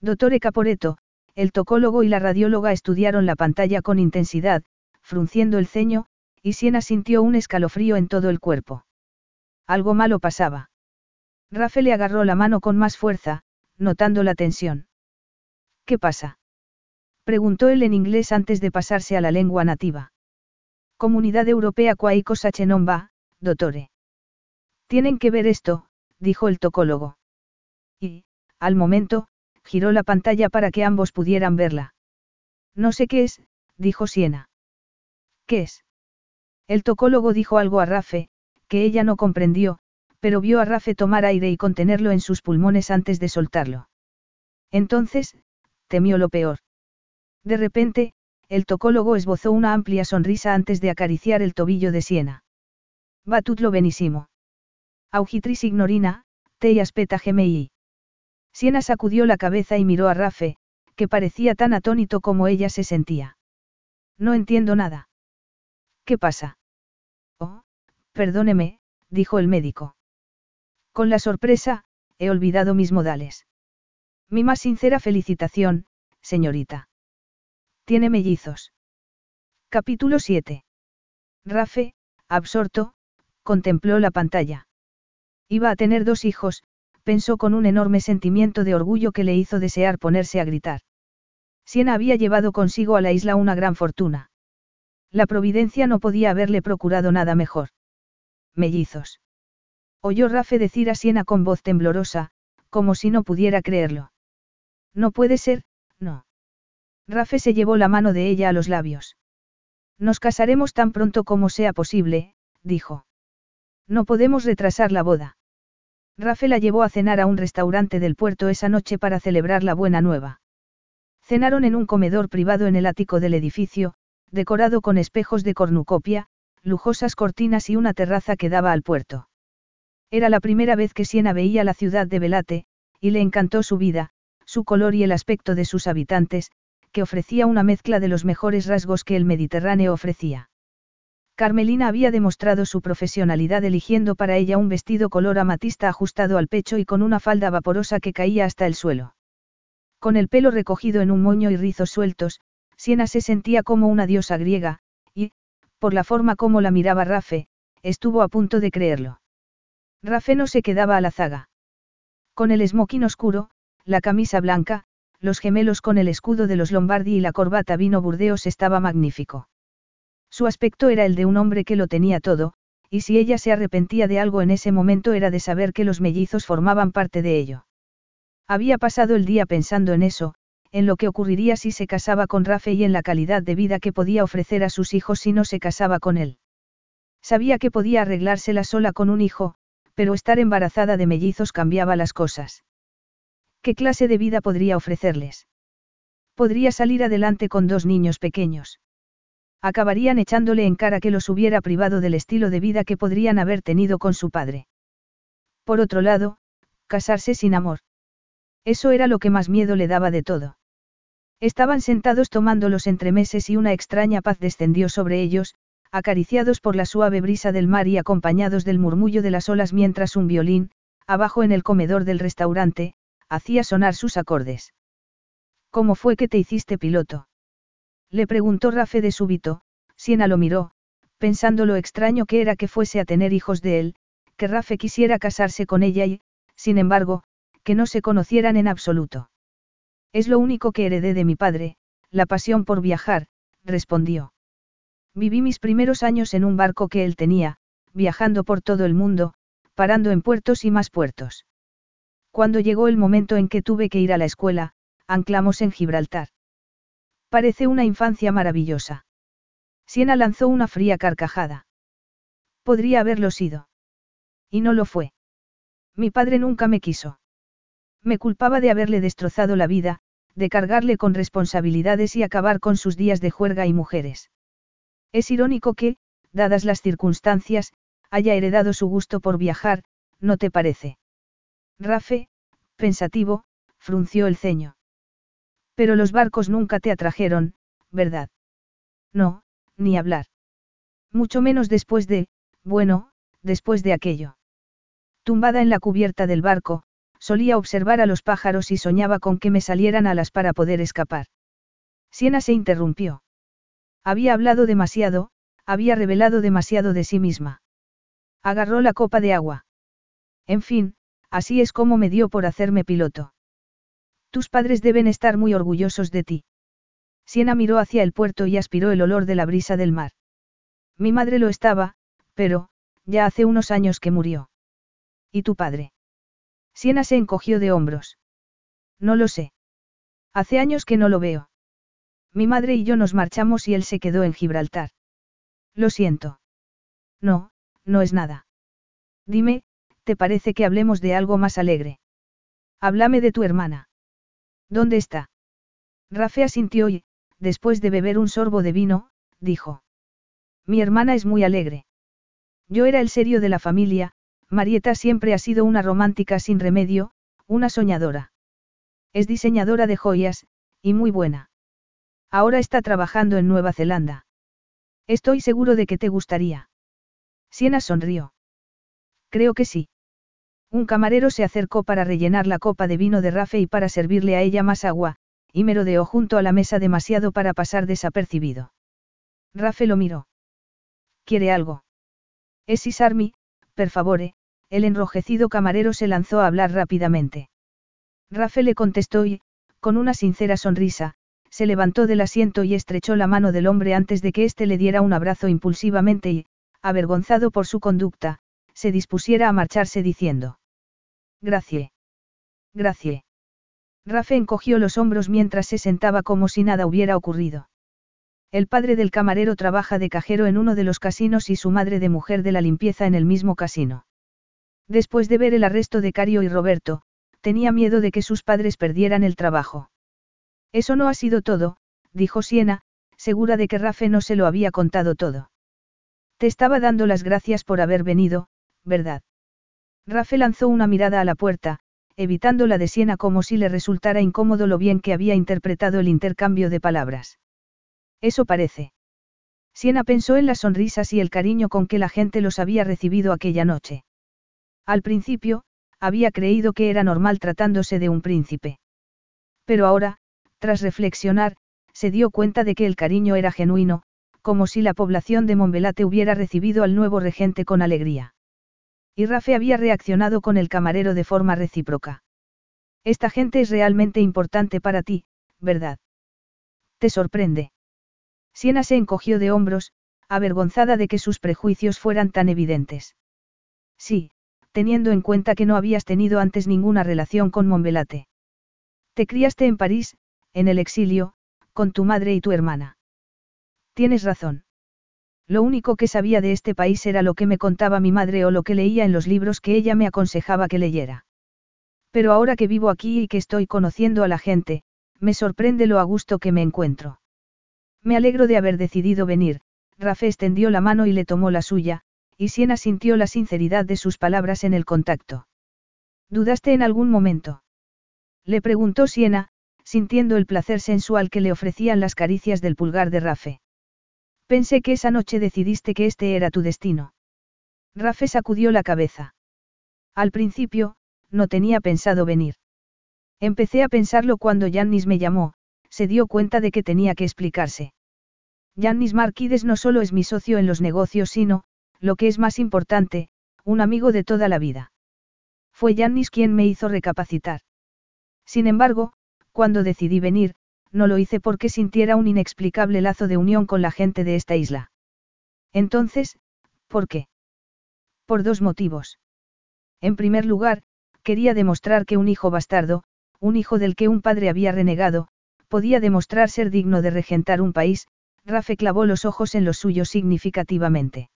Doctor Caporeto, el tocólogo y la radióloga estudiaron la pantalla con intensidad, frunciendo el ceño, y Siena sintió un escalofrío en todo el cuerpo. Algo malo pasaba. Rafe le agarró la mano con más fuerza, notando la tensión. ¿Qué pasa? Preguntó él en inglés antes de pasarse a la lengua nativa. Comunidad Europea quai cosa dottore. Tienen que ver esto, dijo el tocólogo. Y, al momento, giró la pantalla para que ambos pudieran verla. No sé qué es, dijo Siena. ¿Qué es? El tocólogo dijo algo a Rafe, que ella no comprendió, pero vio a Rafe tomar aire y contenerlo en sus pulmones antes de soltarlo. Entonces, temió lo peor. De repente, el tocólogo esbozó una amplia sonrisa antes de acariciar el tobillo de Siena. Va tutlo benissimo. Augitris ignorina, te aspeta gemei. Siena sacudió la cabeza y miró a Rafe, que parecía tan atónito como ella se sentía. No entiendo nada. ¿Qué pasa? Oh, perdóneme, dijo el médico. Con la sorpresa, he olvidado mis modales. Mi más sincera felicitación, señorita. Tiene mellizos. Capítulo 7. Rafe, absorto, contempló la pantalla. Iba a tener dos hijos, pensó con un enorme sentimiento de orgullo que le hizo desear ponerse a gritar. Siena había llevado consigo a la isla una gran fortuna. La providencia no podía haberle procurado nada mejor. Mellizos. Oyó Rafe decir a Siena con voz temblorosa, como si no pudiera creerlo. No puede ser, no. Rafe se llevó la mano de ella a los labios. Nos casaremos tan pronto como sea posible, dijo. No podemos retrasar la boda. Rafe la llevó a cenar a un restaurante del puerto esa noche para celebrar la buena nueva. Cenaron en un comedor privado en el ático del edificio, decorado con espejos de cornucopia, lujosas cortinas y una terraza que daba al puerto. Era la primera vez que Siena veía la ciudad de Velate, y le encantó su vida, su color y el aspecto de sus habitantes, que ofrecía una mezcla de los mejores rasgos que el Mediterráneo ofrecía. Carmelina había demostrado su profesionalidad eligiendo para ella un vestido color amatista ajustado al pecho y con una falda vaporosa que caía hasta el suelo. Con el pelo recogido en un moño y rizos sueltos, Siena se sentía como una diosa griega, y, por la forma como la miraba Rafe, estuvo a punto de creerlo. Rafe no se quedaba a la zaga. Con el esmoquín oscuro, la camisa blanca, los gemelos con el escudo de los Lombardi y la corbata vino Burdeos estaba magnífico. Su aspecto era el de un hombre que lo tenía todo, y si ella se arrepentía de algo en ese momento era de saber que los mellizos formaban parte de ello. Había pasado el día pensando en eso, en lo que ocurriría si se casaba con Rafe y en la calidad de vida que podía ofrecer a sus hijos si no se casaba con él. Sabía que podía arreglársela sola con un hijo, pero estar embarazada de mellizos cambiaba las cosas. ¿Qué clase de vida podría ofrecerles? Podría salir adelante con dos niños pequeños. Acabarían echándole en cara que los hubiera privado del estilo de vida que podrían haber tenido con su padre. Por otro lado, casarse sin amor. Eso era lo que más miedo le daba de todo. Estaban sentados tomando los entremeses y una extraña paz descendió sobre ellos, acariciados por la suave brisa del mar y acompañados del murmullo de las olas mientras un violín, abajo en el comedor del restaurante, hacía sonar sus acordes. ¿Cómo fue que te hiciste piloto? Le preguntó Rafe de súbito, Siena lo miró, pensando lo extraño que era que fuese a tener hijos de él, que Rafe quisiera casarse con ella y, sin embargo, que no se conocieran en absoluto. Es lo único que heredé de mi padre, la pasión por viajar, respondió. Viví mis primeros años en un barco que él tenía, viajando por todo el mundo, parando en puertos y más puertos. Cuando llegó el momento en que tuve que ir a la escuela, anclamos en Gibraltar. Parece una infancia maravillosa. Siena lanzó una fría carcajada. Podría haberlo sido. Y no lo fue. Mi padre nunca me quiso. Me culpaba de haberle destrozado la vida, de cargarle con responsabilidades y acabar con sus días de juerga y mujeres. Es irónico que, dadas las circunstancias, haya heredado su gusto por viajar, ¿no te parece? Rafe, pensativo, frunció el ceño. Pero los barcos nunca te atrajeron, ¿verdad? No, ni hablar. Mucho menos después de, bueno, después de aquello. Tumbada en la cubierta del barco, solía observar a los pájaros y soñaba con que me salieran alas para poder escapar. Siena se interrumpió. Había hablado demasiado, había revelado demasiado de sí misma. Agarró la copa de agua. En fin, así es como me dio por hacerme piloto. Tus padres deben estar muy orgullosos de ti. Siena miró hacia el puerto y aspiró el olor de la brisa del mar. Mi madre lo estaba, pero, ya hace unos años que murió. ¿Y tu padre? Siena se encogió de hombros. No lo sé. Hace años que no lo veo. Mi madre y yo nos marchamos y él se quedó en Gibraltar. Lo siento. No, no es nada. Dime, ¿te parece que hablemos de algo más alegre? Háblame de tu hermana. ¿Dónde está? Rafe asintió y, después de beber un sorbo de vino, dijo. Mi hermana es muy alegre. Yo era el serio de la familia, Marieta siempre ha sido una romántica sin remedio, una soñadora. Es diseñadora de joyas, y muy buena. Ahora está trabajando en Nueva Zelanda. Estoy seguro de que te gustaría. Siena sonrió. Creo que sí. Un camarero se acercó para rellenar la copa de vino de Rafe y para servirle a ella más agua, y merodeó junto a la mesa demasiado para pasar desapercibido. Rafe lo miró. ¿Quiere algo? Es Isarmi, per favore, el enrojecido camarero se lanzó a hablar rápidamente. Rafe le contestó y, con una sincera sonrisa, se levantó del asiento y estrechó la mano del hombre antes de que éste le diera un abrazo impulsivamente y, avergonzado por su conducta, se dispusiera a marcharse diciendo. Gracie. Gracie. Rafe encogió los hombros mientras se sentaba como si nada hubiera ocurrido. El padre del camarero trabaja de cajero en uno de los casinos y su madre de mujer de la limpieza en el mismo casino. Después de ver el arresto de Cario y Roberto, tenía miedo de que sus padres perdieran el trabajo. Eso no ha sido todo, dijo Siena, segura de que Rafe no se lo había contado todo. Te estaba dando las gracias por haber venido, ¿verdad? Rafe lanzó una mirada a la puerta, evitando la de Siena como si le resultara incómodo lo bien que había interpretado el intercambio de palabras. Eso parece. Siena pensó en las sonrisas y el cariño con que la gente los había recibido aquella noche. Al principio, había creído que era normal tratándose de un príncipe. Pero ahora, tras reflexionar, se dio cuenta de que el cariño era genuino, como si la población de Montbelate hubiera recibido al nuevo regente con alegría. Y Rafe había reaccionado con el camarero de forma recíproca. Esta gente es realmente importante para ti, ¿verdad? ¿Te sorprende? Siena se encogió de hombros, avergonzada de que sus prejuicios fueran tan evidentes. Sí, teniendo en cuenta que no habías tenido antes ninguna relación con Montbelate. Te criaste en París, en el exilio, con tu madre y tu hermana. Tienes razón. Lo único que sabía de este país era lo que me contaba mi madre o lo que leía en los libros que ella me aconsejaba que leyera. Pero ahora que vivo aquí y que estoy conociendo a la gente, me sorprende lo a gusto que me encuentro. Me alegro de haber decidido venir, Rafe extendió la mano y le tomó la suya, y Siena sintió la sinceridad de sus palabras en el contacto. ¿Dudaste en algún momento? Le preguntó Siena, sintiendo el placer sensual que le ofrecían las caricias del pulgar de Rafe. Pensé que esa noche decidiste que este era tu destino. Rafe sacudió la cabeza. Al principio, no tenía pensado venir. Empecé a pensarlo cuando Yannis me llamó, se dio cuenta de que tenía que explicarse. Yannis Marquides no solo es mi socio en los negocios, sino, lo que es más importante, un amigo de toda la vida. Fue Yannis quien me hizo recapacitar. Sin embargo, cuando decidí venir, no lo hice porque sintiera un inexplicable lazo de unión con la gente de esta isla. Entonces, ¿por qué? Por dos motivos. En primer lugar, quería demostrar que un hijo bastardo, un hijo del que un padre había renegado, podía demostrar ser digno de regentar un país, Rafe clavó los ojos en los suyos significativamente.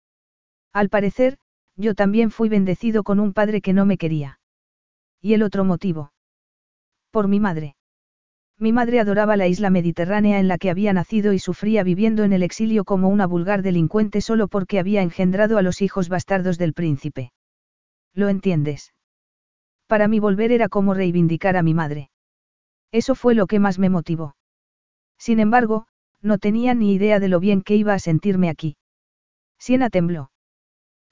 Al parecer, yo también fui bendecido con un padre que no me quería. ¿Y el otro motivo? Por mi madre. Mi madre adoraba la isla mediterránea en la que había nacido y sufría viviendo en el exilio como una vulgar delincuente solo porque había engendrado a los hijos bastardos del príncipe. ¿Lo entiendes? Para mí volver era como reivindicar a mi madre. Eso fue lo que más me motivó. Sin embargo, no tenía ni idea de lo bien que iba a sentirme aquí. Siena tembló.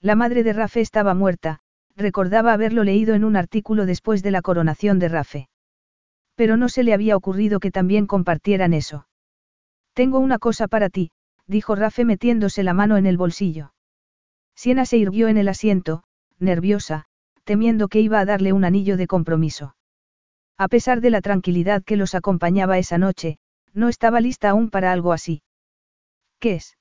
La madre de Rafe estaba muerta, recordaba haberlo leído en un artículo después de la coronación de Rafe. Pero no se le había ocurrido que también compartieran eso. Tengo una cosa para ti, dijo Rafe metiéndose la mano en el bolsillo. Siena se irguió en el asiento, nerviosa, temiendo que iba a darle un anillo de compromiso. A pesar de la tranquilidad que los acompañaba esa noche, no estaba lista aún para algo así. ¿Qué es?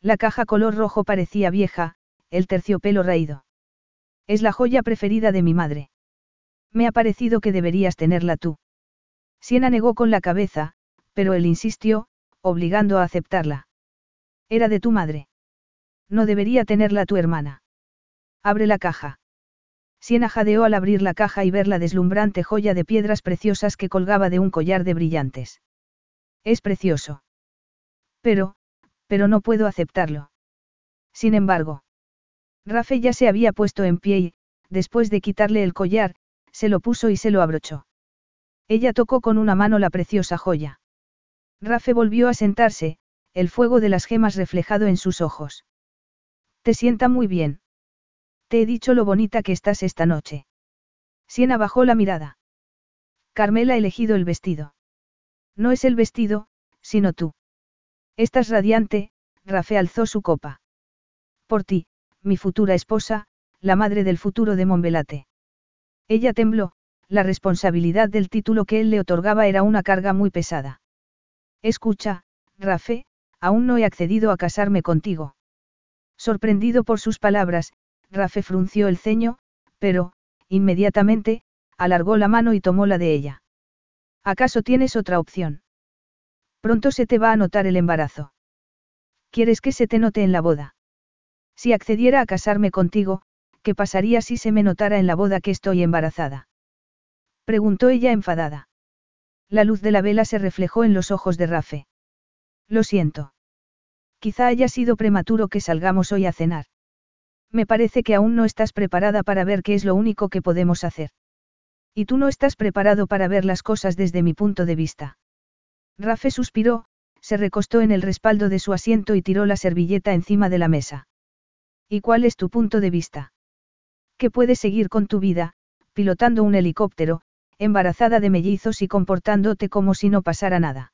La caja color rojo parecía vieja, el terciopelo raído. Es la joya preferida de mi madre. Me ha parecido que deberías tenerla tú. Siena negó con la cabeza, pero él insistió, obligando a aceptarla. Era de tu madre. No debería tenerla tu hermana. Abre la caja. Siena jadeó al abrir la caja y ver la deslumbrante joya de piedras preciosas que colgaba de un collar de brillantes. Es precioso. Pero, pero no puedo aceptarlo. Sin embargo, Rafe ya se había puesto en pie y, después de quitarle el collar, se lo puso y se lo abrochó. Ella tocó con una mano la preciosa joya. Rafe volvió a sentarse, el fuego de las gemas reflejado en sus ojos. Te sienta muy bien. Te he dicho lo bonita que estás esta noche. Siena bajó la mirada. Carmela ha elegido el vestido. No es el vestido, sino tú. Estás radiante, Rafe alzó su copa. Por ti, mi futura esposa, la madre del futuro de Monbelate. Ella tembló, la responsabilidad del título que él le otorgaba era una carga muy pesada. Escucha, Rafe, aún no he accedido a casarme contigo. Sorprendido por sus palabras, Rafe frunció el ceño, pero, inmediatamente, alargó la mano y tomó la de ella. ¿Acaso tienes otra opción? Pronto se te va a notar el embarazo. ¿Quieres que se te note en la boda? Si accediera a casarme contigo, ¿qué pasaría si se me notara en la boda que estoy embarazada? Preguntó ella enfadada. La luz de la vela se reflejó en los ojos de Rafe. Lo siento. Quizá haya sido prematuro que salgamos hoy a cenar. Me parece que aún no estás preparada para ver qué es lo único que podemos hacer. Y tú no estás preparado para ver las cosas desde mi punto de vista. Rafe suspiró, se recostó en el respaldo de su asiento y tiró la servilleta encima de la mesa. ¿Y cuál es tu punto de vista? Que puedes seguir con tu vida, pilotando un helicóptero, embarazada de mellizos y comportándote como si no pasara nada.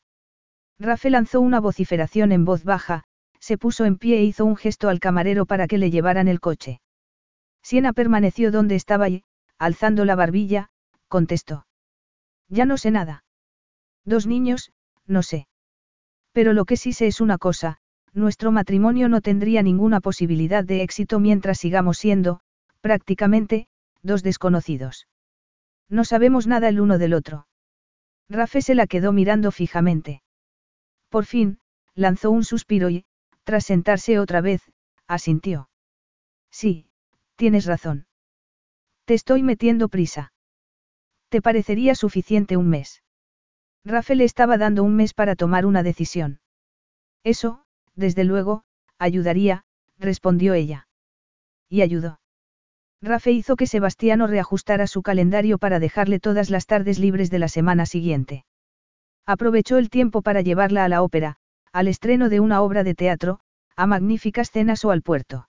Rafe lanzó una vociferación en voz baja, se puso en pie e hizo un gesto al camarero para que le llevaran el coche. Siena permaneció donde estaba y, alzando la barbilla, contestó. Ya no sé nada. Dos niños, no sé. Pero lo que sí sé es una cosa, nuestro matrimonio no tendría ninguna posibilidad de éxito mientras sigamos siendo, prácticamente, dos desconocidos. No sabemos nada el uno del otro. Rafe se la quedó mirando fijamente. Por fin, lanzó un suspiro y, tras sentarse otra vez, asintió. Sí, tienes razón. Te estoy metiendo prisa. ¿Te parecería suficiente un mes? Rafael le estaba dando un mes para tomar una decisión. Eso, desde luego, ayudaría, respondió ella. Y ayudó. Rafe hizo que Sebastiano reajustara su calendario para dejarle todas las tardes libres de la semana siguiente. Aprovechó el tiempo para llevarla a la ópera, al estreno de una obra de teatro, a magníficas cenas o al puerto.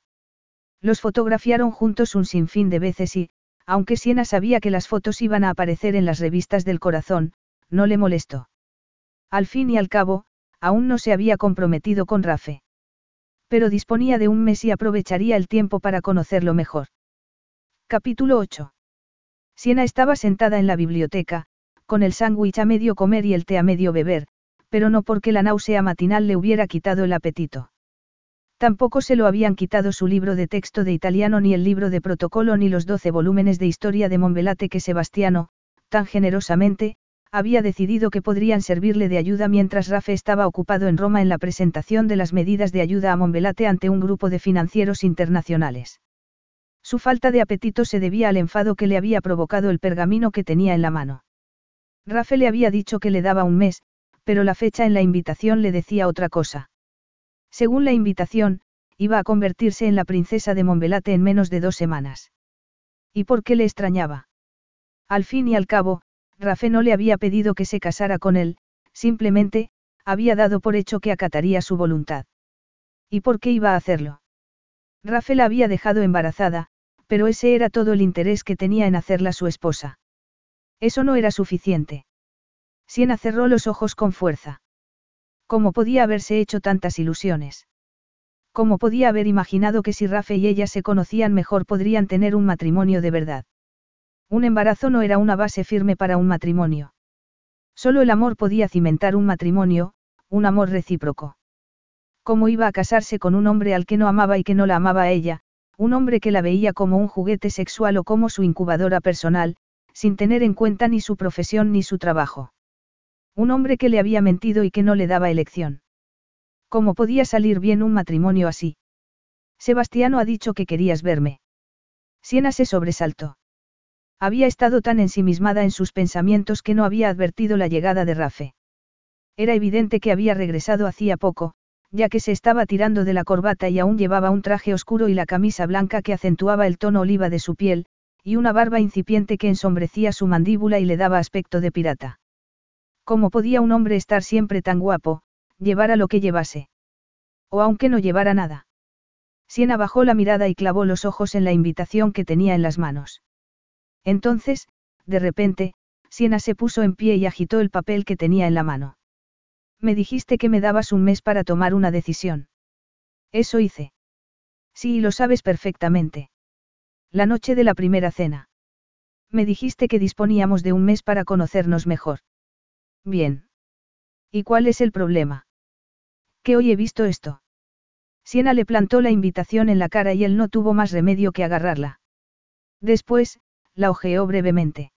Los fotografiaron juntos un sinfín de veces y, aunque Siena sabía que las fotos iban a aparecer en las revistas del corazón, no le molestó. Al fin y al cabo, aún no se había comprometido con Rafe. Pero disponía de un mes y aprovecharía el tiempo para conocerlo mejor. Capítulo 8. Siena estaba sentada en la biblioteca, con el sándwich a medio comer y el té a medio beber, pero no porque la náusea matinal le hubiera quitado el apetito. Tampoco se lo habían quitado su libro de texto de italiano ni el libro de protocolo ni los doce volúmenes de historia de Monvelate que Sebastiano, tan generosamente, había decidido que podrían servirle de ayuda mientras Rafe estaba ocupado en Roma en la presentación de las medidas de ayuda a Monvelate ante un grupo de financieros internacionales. Su falta de apetito se debía al enfado que le había provocado el pergamino que tenía en la mano. Rafe le había dicho que le daba un mes, pero la fecha en la invitación le decía otra cosa. Según la invitación, iba a convertirse en la princesa de Monvelate en menos de dos semanas. ¿Y por qué le extrañaba? Al fin y al cabo, Rafe no le había pedido que se casara con él, simplemente, había dado por hecho que acataría su voluntad. ¿Y por qué iba a hacerlo? Rafe la había dejado embarazada, pero ese era todo el interés que tenía en hacerla su esposa. Eso no era suficiente. Siena cerró los ojos con fuerza. ¿Cómo podía haberse hecho tantas ilusiones? ¿Cómo podía haber imaginado que si Rafe y ella se conocían mejor podrían tener un matrimonio de verdad? Un embarazo no era una base firme para un matrimonio. Solo el amor podía cimentar un matrimonio, un amor recíproco. ¿Cómo iba a casarse con un hombre al que no amaba y que no la amaba a ella, un hombre que la veía como un juguete sexual o como su incubadora personal, sin tener en cuenta ni su profesión ni su trabajo? Un hombre que le había mentido y que no le daba elección. ¿Cómo podía salir bien un matrimonio así? Sebastiano ha dicho que querías verme. Siena se sobresaltó. Había estado tan ensimismada en sus pensamientos que no había advertido la llegada de Rafe. Era evidente que había regresado hacía poco, ya que se estaba tirando de la corbata y aún llevaba un traje oscuro y la camisa blanca que acentuaba el tono oliva de su piel, y una barba incipiente que ensombrecía su mandíbula y le daba aspecto de pirata. ¿Cómo podía un hombre estar siempre tan guapo, llevara lo que llevase? O aunque no llevara nada. Siena bajó la mirada y clavó los ojos en la invitación que tenía en las manos. Entonces, de repente, Siena se puso en pie y agitó el papel que tenía en la mano. Me dijiste que me dabas un mes para tomar una decisión. Eso hice. Sí, lo sabes perfectamente. La noche de la primera cena. Me dijiste que disponíamos de un mes para conocernos mejor. Bien. ¿Y cuál es el problema? Que hoy he visto esto. Siena le plantó la invitación en la cara y él no tuvo más remedio que agarrarla. Después, la ojeó brevemente.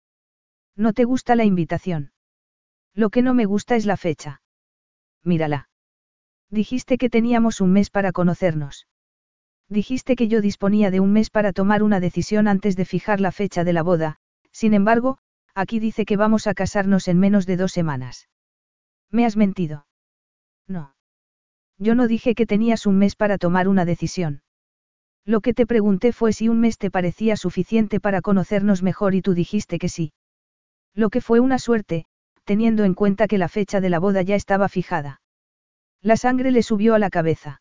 ¿No te gusta la invitación? Lo que no me gusta es la fecha. Mírala. Dijiste que teníamos un mes para conocernos. Dijiste que yo disponía de un mes para tomar una decisión antes de fijar la fecha de la boda, sin embargo, aquí dice que vamos a casarnos en menos de dos semanas. ¿Me has mentido? No. Yo no dije que tenías un mes para tomar una decisión. Lo que te pregunté fue si un mes te parecía suficiente para conocernos mejor y tú dijiste que sí. Lo que fue una suerte, teniendo en cuenta que la fecha de la boda ya estaba fijada. La sangre le subió a la cabeza.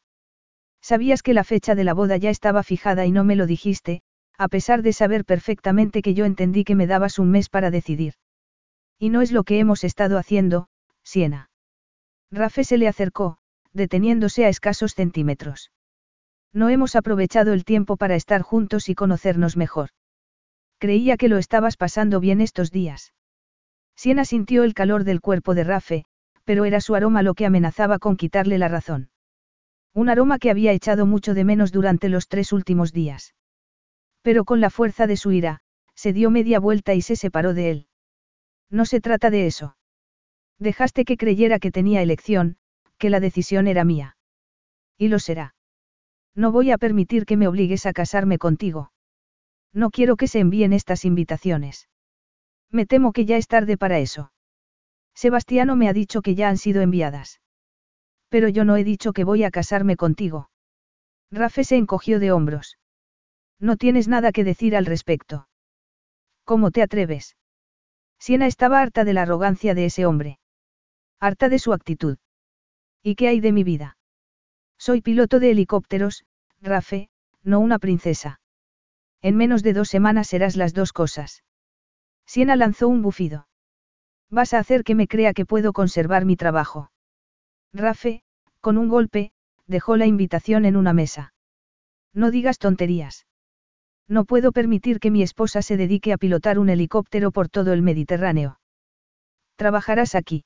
Sabías que la fecha de la boda ya estaba fijada y no me lo dijiste, a pesar de saber perfectamente que yo entendí que me dabas un mes para decidir. Y no es lo que hemos estado haciendo, Siena. Rafe se le acercó, deteniéndose a escasos centímetros. No hemos aprovechado el tiempo para estar juntos y conocernos mejor. Creía que lo estabas pasando bien estos días. Siena sintió el calor del cuerpo de Rafe, pero era su aroma lo que amenazaba con quitarle la razón. Un aroma que había echado mucho de menos durante los tres últimos días. Pero con la fuerza de su ira, se dio media vuelta y se separó de él. No se trata de eso. Dejaste que creyera que tenía elección, que la decisión era mía. Y lo será. No voy a permitir que me obligues a casarme contigo. No quiero que se envíen estas invitaciones. Me temo que ya es tarde para eso. Sebastiano me ha dicho que ya han sido enviadas. Pero yo no he dicho que voy a casarme contigo. Rafe se encogió de hombros. No tienes nada que decir al respecto. ¿Cómo te atreves? Siena estaba harta de la arrogancia de ese hombre. Harta de su actitud. ¿Y qué hay de mi vida? Soy piloto de helicópteros, Rafe, no una princesa. En menos de dos semanas serás las dos cosas. Siena lanzó un bufido. Vas a hacer que me crea que puedo conservar mi trabajo. Rafe, con un golpe, dejó la invitación en una mesa. No digas tonterías. No puedo permitir que mi esposa se dedique a pilotar un helicóptero por todo el Mediterráneo. Trabajarás aquí.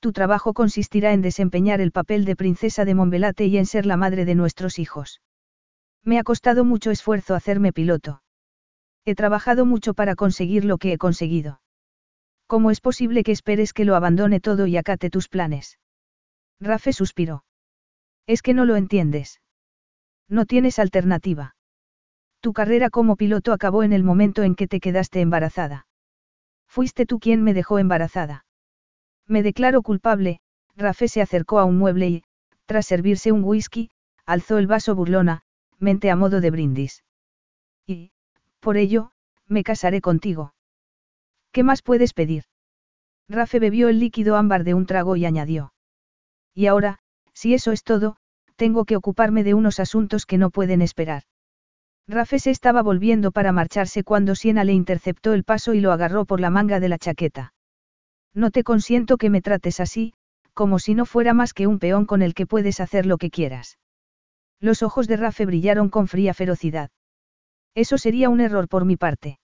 Tu trabajo consistirá en desempeñar el papel de princesa de Monbelate y en ser la madre de nuestros hijos. Me ha costado mucho esfuerzo hacerme piloto. He trabajado mucho para conseguir lo que he conseguido. ¿Cómo es posible que esperes que lo abandone todo y acate tus planes? Rafe suspiró. Es que no lo entiendes. No tienes alternativa. Tu carrera como piloto acabó en el momento en que te quedaste embarazada. Fuiste tú quien me dejó embarazada. Me declaro culpable, Rafe se acercó a un mueble y, tras servirse un whisky, alzó el vaso burlona, mente a modo de brindis. Y, por ello, me casaré contigo. ¿Qué más puedes pedir? Rafe bebió el líquido ámbar de un trago y añadió. Y ahora, si eso es todo, tengo que ocuparme de unos asuntos que no pueden esperar. Rafe se estaba volviendo para marcharse cuando Siena le interceptó el paso y lo agarró por la manga de la chaqueta. No te consiento que me trates así, como si no fuera más que un peón con el que puedes hacer lo que quieras. Los ojos de Rafe brillaron con fría ferocidad. Eso sería un error por mi parte.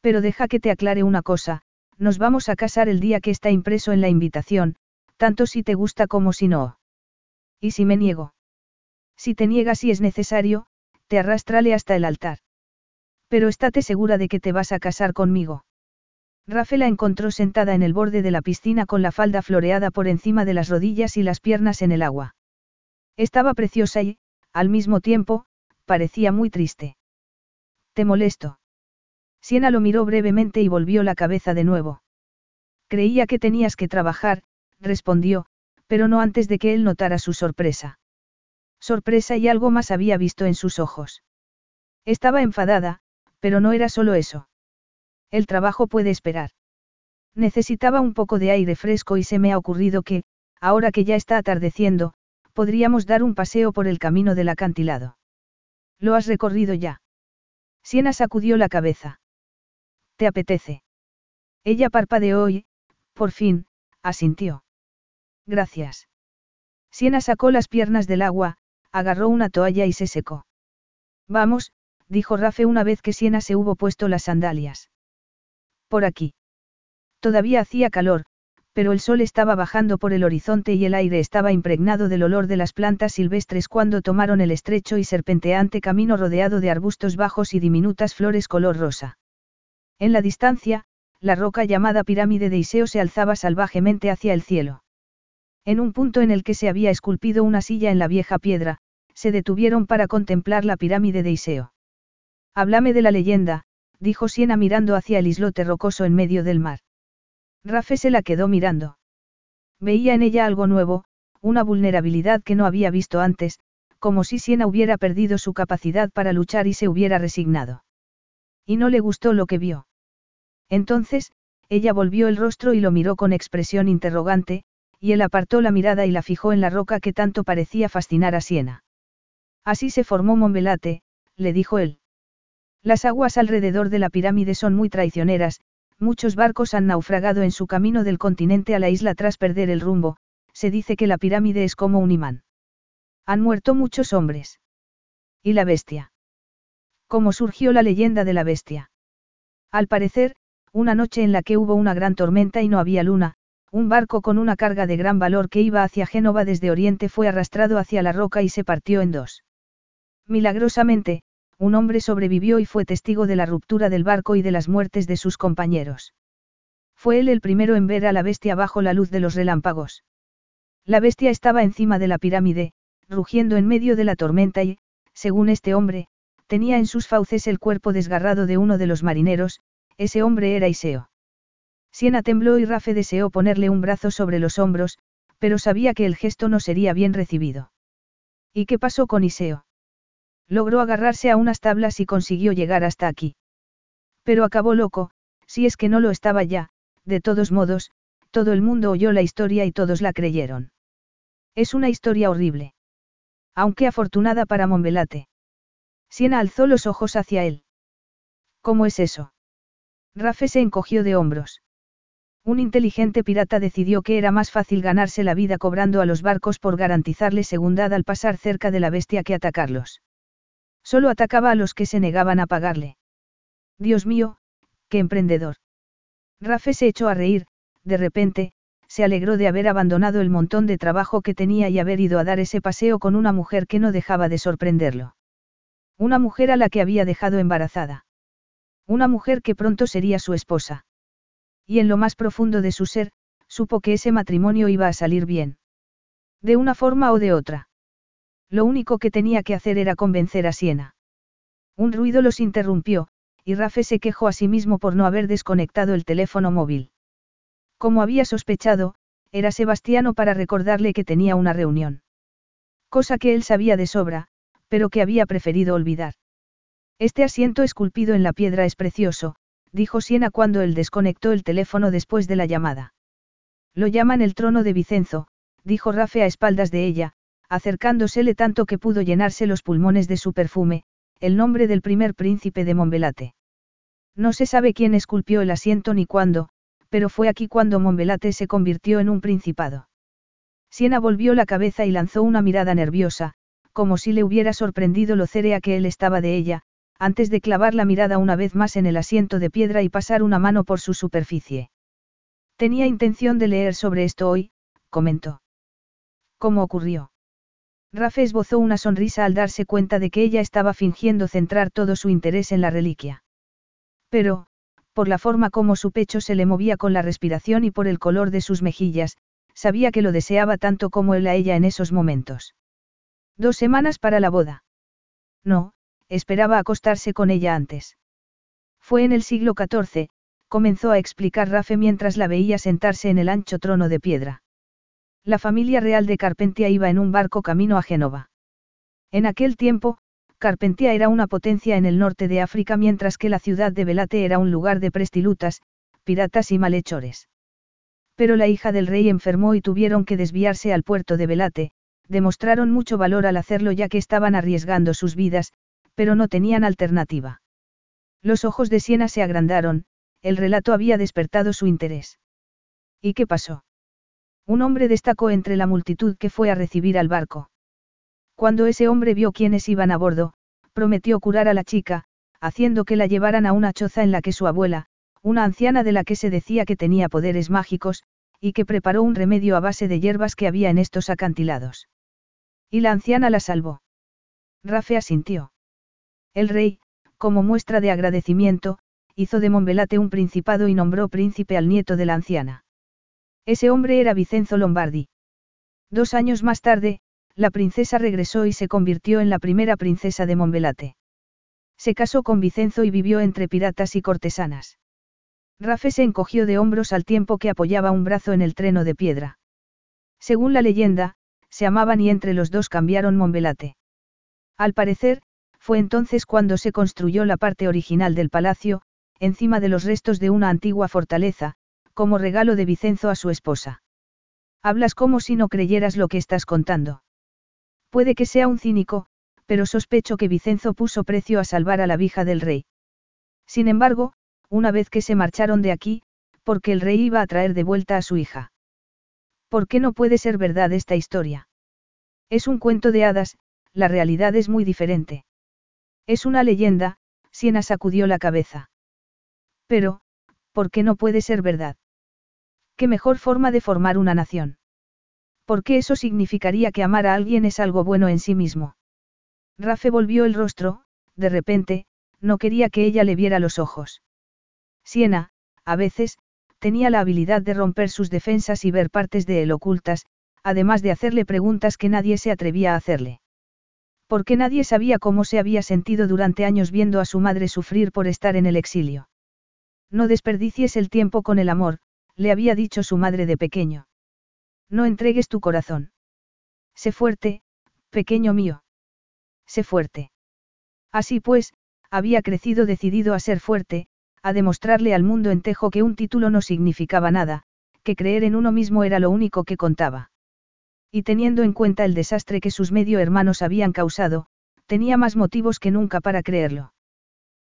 Pero deja que te aclare una cosa, nos vamos a casar el día que está impreso en la invitación, tanto si te gusta como si no. ¿Y si me niego? Si te niegas si es necesario, te arrastrale hasta el altar. Pero estate segura de que te vas a casar conmigo. Rafe la encontró sentada en el borde de la piscina con la falda floreada por encima de las rodillas y las piernas en el agua. Estaba preciosa y, al mismo tiempo, parecía muy triste. ¿Te molesto? Siena lo miró brevemente y volvió la cabeza de nuevo. Creía que tenías que trabajar, respondió, pero no antes de que él notara su sorpresa. Sorpresa y algo más había visto en sus ojos. Estaba enfadada, pero no era solo eso. El trabajo puede esperar. Necesitaba un poco de aire fresco y se me ha ocurrido que, ahora que ya está atardeciendo, podríamos dar un paseo por el camino del acantilado. ¿Lo has recorrido ya? Siena sacudió la cabeza. ¿Te apetece? Ella parpadeó y, por fin, asintió. Gracias. Siena sacó las piernas del agua, agarró una toalla y se secó. Vamos, dijo Rafe una vez que Siena se hubo puesto las sandalias. Por aquí. Todavía hacía calor, pero el sol estaba bajando por el horizonte y el aire estaba impregnado del olor de las plantas silvestres cuando tomaron el estrecho y serpenteante camino rodeado de arbustos bajos y diminutas flores color rosa. En la distancia, la roca llamada pirámide de Iseo se alzaba salvajemente hacia el cielo. En un punto en el que se había esculpido una silla en la vieja piedra, se detuvieron para contemplar la pirámide de Iseo. Háblame de la leyenda, dijo Siena mirando hacia el islote rocoso en medio del mar. Rafe se la quedó mirando. Veía en ella algo nuevo, una vulnerabilidad que no había visto antes, como si Siena hubiera perdido su capacidad para luchar y se hubiera resignado. Y no le gustó lo que vio. Entonces, ella volvió el rostro y lo miró con expresión interrogante, y él apartó la mirada y la fijó en la roca que tanto parecía fascinar a Siena. Así se formó Monbelate, le dijo él. Las aguas alrededor de la pirámide son muy traicioneras, muchos barcos han naufragado en su camino del continente a la isla tras perder el rumbo, se dice que la pirámide es como un imán. Han muerto muchos hombres. ¿Y la bestia? ¿Cómo surgió la leyenda de la bestia? Al parecer, una noche en la que hubo una gran tormenta y no había luna, un barco con una carga de gran valor que iba hacia Génova desde Oriente fue arrastrado hacia la roca y se partió en dos. Milagrosamente, un hombre sobrevivió y fue testigo de la ruptura del barco y de las muertes de sus compañeros. Fue él el primero en ver a la bestia bajo la luz de los relámpagos. La bestia estaba encima de la pirámide, rugiendo en medio de la tormenta y, según este hombre, tenía en sus fauces el cuerpo desgarrado de uno de los marineros, ese hombre era Iseo. Siena tembló y Rafe deseó ponerle un brazo sobre los hombros, pero sabía que el gesto no sería bien recibido. ¿Y qué pasó con Iseo? Logró agarrarse a unas tablas y consiguió llegar hasta aquí. Pero acabó loco, si es que no lo estaba ya, de todos modos, todo el mundo oyó la historia y todos la creyeron. Es una historia horrible. Aunque afortunada para Monvelate. Siena alzó los ojos hacia él. ¿Cómo es eso? Rafe se encogió de hombros. Un inteligente pirata decidió que era más fácil ganarse la vida cobrando a los barcos por garantizarle segundad al pasar cerca de la bestia que atacarlos. Solo atacaba a los que se negaban a pagarle. Dios mío, qué emprendedor. Rafe se echó a reír, de repente, se alegró de haber abandonado el montón de trabajo que tenía y haber ido a dar ese paseo con una mujer que no dejaba de sorprenderlo. Una mujer a la que había dejado embarazada. Una mujer que pronto sería su esposa. Y en lo más profundo de su ser, supo que ese matrimonio iba a salir bien. De una forma o de otra. Lo único que tenía que hacer era convencer a Siena. Un ruido los interrumpió, y Rafe se quejó a sí mismo por no haber desconectado el teléfono móvil. Como había sospechado, era Sebastiano para recordarle que tenía una reunión. Cosa que él sabía de sobra, pero que había preferido olvidar. Este asiento esculpido en la piedra es precioso, dijo Siena cuando él desconectó el teléfono después de la llamada. Lo llaman el trono de Vicenzo, dijo Rafe a espaldas de ella, acercándosele tanto que pudo llenarse los pulmones de su perfume, el nombre del primer príncipe de Monbelate. No se sabe quién esculpió el asiento ni cuándo, pero fue aquí cuando Monbelate se convirtió en un principado. Siena volvió la cabeza y lanzó una mirada nerviosa, como si le hubiera sorprendido lo cerea que él estaba de ella, antes de clavar la mirada una vez más en el asiento de piedra y pasar una mano por su superficie. Tenía intención de leer sobre esto hoy, comentó. ¿Cómo ocurrió? Rafe esbozó una sonrisa al darse cuenta de que ella estaba fingiendo centrar todo su interés en la reliquia. Pero, por la forma como su pecho se le movía con la respiración y por el color de sus mejillas, sabía que lo deseaba tanto como él a ella en esos momentos. Dos semanas para la boda. No, esperaba acostarse con ella antes. Fue en el siglo XIV, comenzó a explicar Rafe mientras la veía sentarse en el ancho trono de piedra. La familia real de Carpentia iba en un barco camino a Génova. En aquel tiempo, Carpentia era una potencia en el norte de África mientras que la ciudad de Velate era un lugar de prestilutas, piratas y malhechores. Pero la hija del rey enfermó y tuvieron que desviarse al puerto de Velate, demostraron mucho valor al hacerlo ya que estaban arriesgando sus vidas, pero no tenían alternativa. Los ojos de Siena se agrandaron, el relato había despertado su interés. ¿Y qué pasó? Un hombre destacó entre la multitud que fue a recibir al barco. Cuando ese hombre vio quiénes iban a bordo, prometió curar a la chica, haciendo que la llevaran a una choza en la que su abuela, una anciana de la que se decía que tenía poderes mágicos, y que preparó un remedio a base de hierbas que había en estos acantilados. Y la anciana la salvó. Rafe asintió. El rey, como muestra de agradecimiento, hizo de Monbelate un principado y nombró príncipe al nieto de la anciana. Ese hombre era Vicenzo Lombardi. Dos años más tarde, la princesa regresó y se convirtió en la primera princesa de Monbelate. Se casó con Vicenzo y vivió entre piratas y cortesanas. Rafe se encogió de hombros al tiempo que apoyaba un brazo en el treno de piedra. Según la leyenda, se amaban y entre los dos cambiaron Monbelate. Al parecer, fue entonces cuando se construyó la parte original del palacio, encima de los restos de una antigua fortaleza, como regalo de Vicenzo a su esposa. Hablas como si no creyeras lo que estás contando. Puede que sea un cínico, pero sospecho que Vicenzo puso precio a salvar a la vija del rey. Sin embargo, una vez que se marcharon de aquí, porque el rey iba a traer de vuelta a su hija. ¿Por qué no puede ser verdad esta historia? Es un cuento de hadas, la realidad es muy diferente. Es una leyenda, Siena sacudió la cabeza. Pero, ¿por qué no puede ser verdad? ¿Qué mejor forma de formar una nación? Porque eso significaría que amar a alguien es algo bueno en sí mismo. Rafe volvió el rostro, de repente, no quería que ella le viera los ojos. Siena, a veces, tenía la habilidad de romper sus defensas y ver partes de él ocultas, además de hacerle preguntas que nadie se atrevía a hacerle. Porque nadie sabía cómo se había sentido durante años viendo a su madre sufrir por estar en el exilio. No desperdicies el tiempo con el amor, le había dicho su madre de pequeño. No entregues tu corazón. Sé fuerte, pequeño mío. Sé fuerte. Así pues, había crecido decidido a ser fuerte, a demostrarle al mundo entejo que un título no significaba nada, que creer en uno mismo era lo único que contaba. Y teniendo en cuenta el desastre que sus medio hermanos habían causado, tenía más motivos que nunca para creerlo.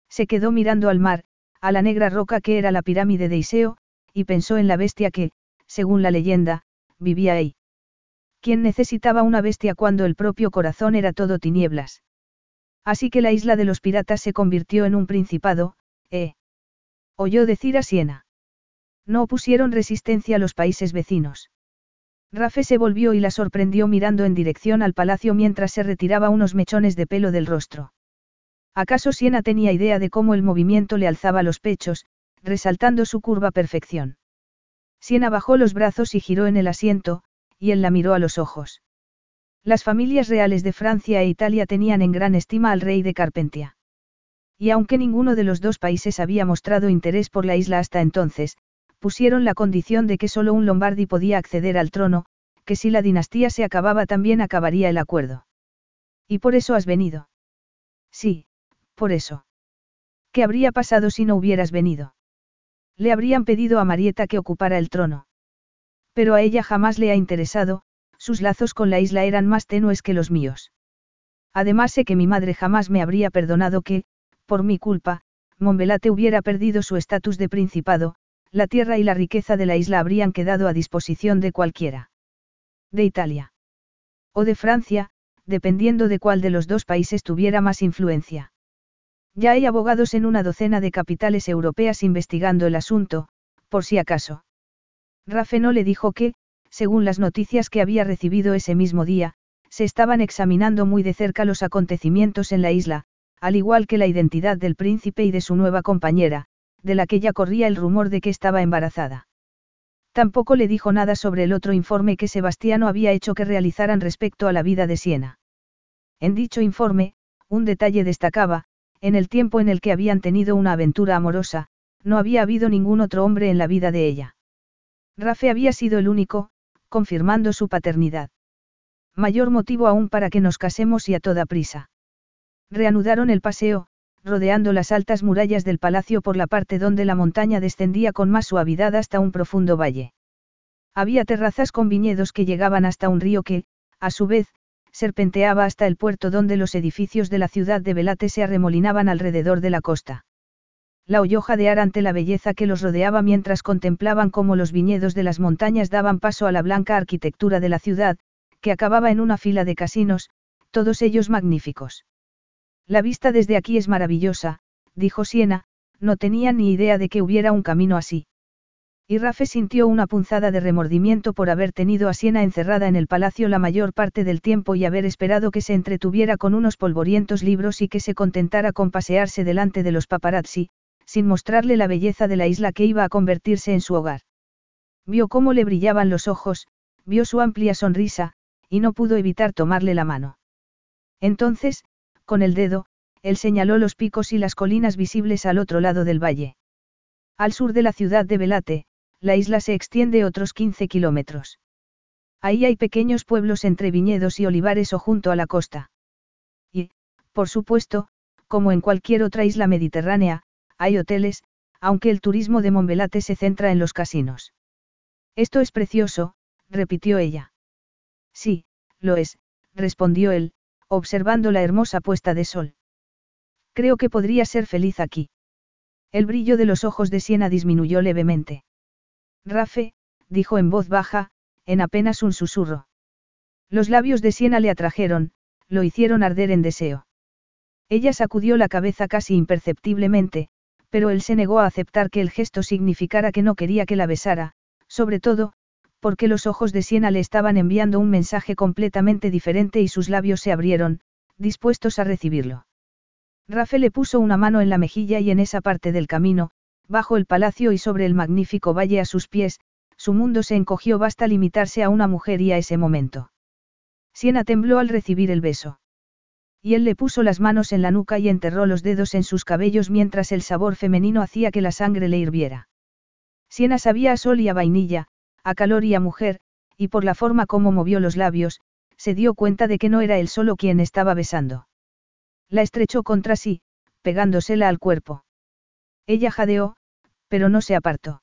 Se quedó mirando al mar, a la negra roca que era la pirámide de Iseo, y pensó en la bestia que, según la leyenda, vivía ahí. ¿Quién necesitaba una bestia cuando el propio corazón era todo tinieblas? Así que la isla de los piratas se convirtió en un principado, ¿eh? Oyó decir a Siena. No opusieron resistencia a los países vecinos. Rafe se volvió y la sorprendió mirando en dirección al palacio mientras se retiraba unos mechones de pelo del rostro. ¿Acaso Siena tenía idea de cómo el movimiento le alzaba los pechos, resaltando su curva perfección? Siena bajó los brazos y giró en el asiento, y él la miró a los ojos. Las familias reales de Francia e Italia tenían en gran estima al rey de Carpentia. Y aunque ninguno de los dos países había mostrado interés por la isla hasta entonces, pusieron la condición de que solo un lombardi podía acceder al trono, que si la dinastía se acababa también acabaría el acuerdo. ¿Y por eso has venido? Sí, por eso. ¿Qué habría pasado si no hubieras venido? Le habrían pedido a Marieta que ocupara el trono. Pero a ella jamás le ha interesado, sus lazos con la isla eran más tenues que los míos. Además sé que mi madre jamás me habría perdonado que, por mi culpa, Monbelate hubiera perdido su estatus de principado, la tierra y la riqueza de la isla habrían quedado a disposición de cualquiera. De Italia. O de Francia, dependiendo de cuál de los dos países tuviera más influencia. Ya hay abogados en una docena de capitales europeas investigando el asunto, por si acaso. Rafe no le dijo que, según las noticias que había recibido ese mismo día, se estaban examinando muy de cerca los acontecimientos en la isla, al igual que la identidad del príncipe y de su nueva compañera, de la que ya corría el rumor de que estaba embarazada. Tampoco le dijo nada sobre el otro informe que Sebastiano había hecho que realizaran respecto a la vida de Siena. En dicho informe, un detalle destacaba, en el tiempo en el que habían tenido una aventura amorosa, no había habido ningún otro hombre en la vida de ella. Rafe había sido el único, confirmando su paternidad. Mayor motivo aún para que nos casemos y a toda prisa. Reanudaron el paseo, rodeando las altas murallas del palacio por la parte donde la montaña descendía con más suavidad hasta un profundo valle. Había terrazas con viñedos que llegaban hasta un río que, a su vez, serpenteaba hasta el puerto donde los edificios de la ciudad de Velate se arremolinaban alrededor de la costa. La oyó jadear ante la belleza que los rodeaba mientras contemplaban cómo los viñedos de las montañas daban paso a la blanca arquitectura de la ciudad, que acababa en una fila de casinos, todos ellos magníficos. La vista desde aquí es maravillosa, dijo Siena, no tenía ni idea de que hubiera un camino así. Y Rafe sintió una punzada de remordimiento por haber tenido a Siena encerrada en el palacio la mayor parte del tiempo y haber esperado que se entretuviera con unos polvorientos libros y que se contentara con pasearse delante de los paparazzi, sin mostrarle la belleza de la isla que iba a convertirse en su hogar. Vio cómo le brillaban los ojos, vio su amplia sonrisa, y no pudo evitar tomarle la mano. Entonces, con el dedo, él señaló los picos y las colinas visibles al otro lado del valle. Al sur de la ciudad de Velate, la isla se extiende otros 15 kilómetros. Ahí hay pequeños pueblos entre viñedos y olivares o junto a la costa. Y, por supuesto, como en cualquier otra isla mediterránea, hay hoteles, aunque el turismo de Monbelate se centra en los casinos. Esto es precioso, repitió ella. Sí, lo es, respondió él, observando la hermosa puesta de sol. Creo que podría ser feliz aquí. El brillo de los ojos de Siena disminuyó levemente. Rafe, dijo en voz baja, en apenas un susurro. Los labios de Siena le atrajeron, lo hicieron arder en deseo. Ella sacudió la cabeza casi imperceptiblemente, pero él se negó a aceptar que el gesto significara que no quería que la besara, sobre todo, porque los ojos de Siena le estaban enviando un mensaje completamente diferente y sus labios se abrieron, dispuestos a recibirlo. Rafe le puso una mano en la mejilla y en esa parte del camino, bajo el palacio y sobre el magnífico valle a sus pies, su mundo se encogió basta limitarse a una mujer y a ese momento. Siena tembló al recibir el beso. Y él le puso las manos en la nuca y enterró los dedos en sus cabellos mientras el sabor femenino hacía que la sangre le hirviera. Siena sabía a sol y a vainilla, a calor y a mujer, y por la forma como movió los labios, se dio cuenta de que no era él solo quien estaba besando. La estrechó contra sí, pegándosela al cuerpo. Ella jadeó, pero no se apartó.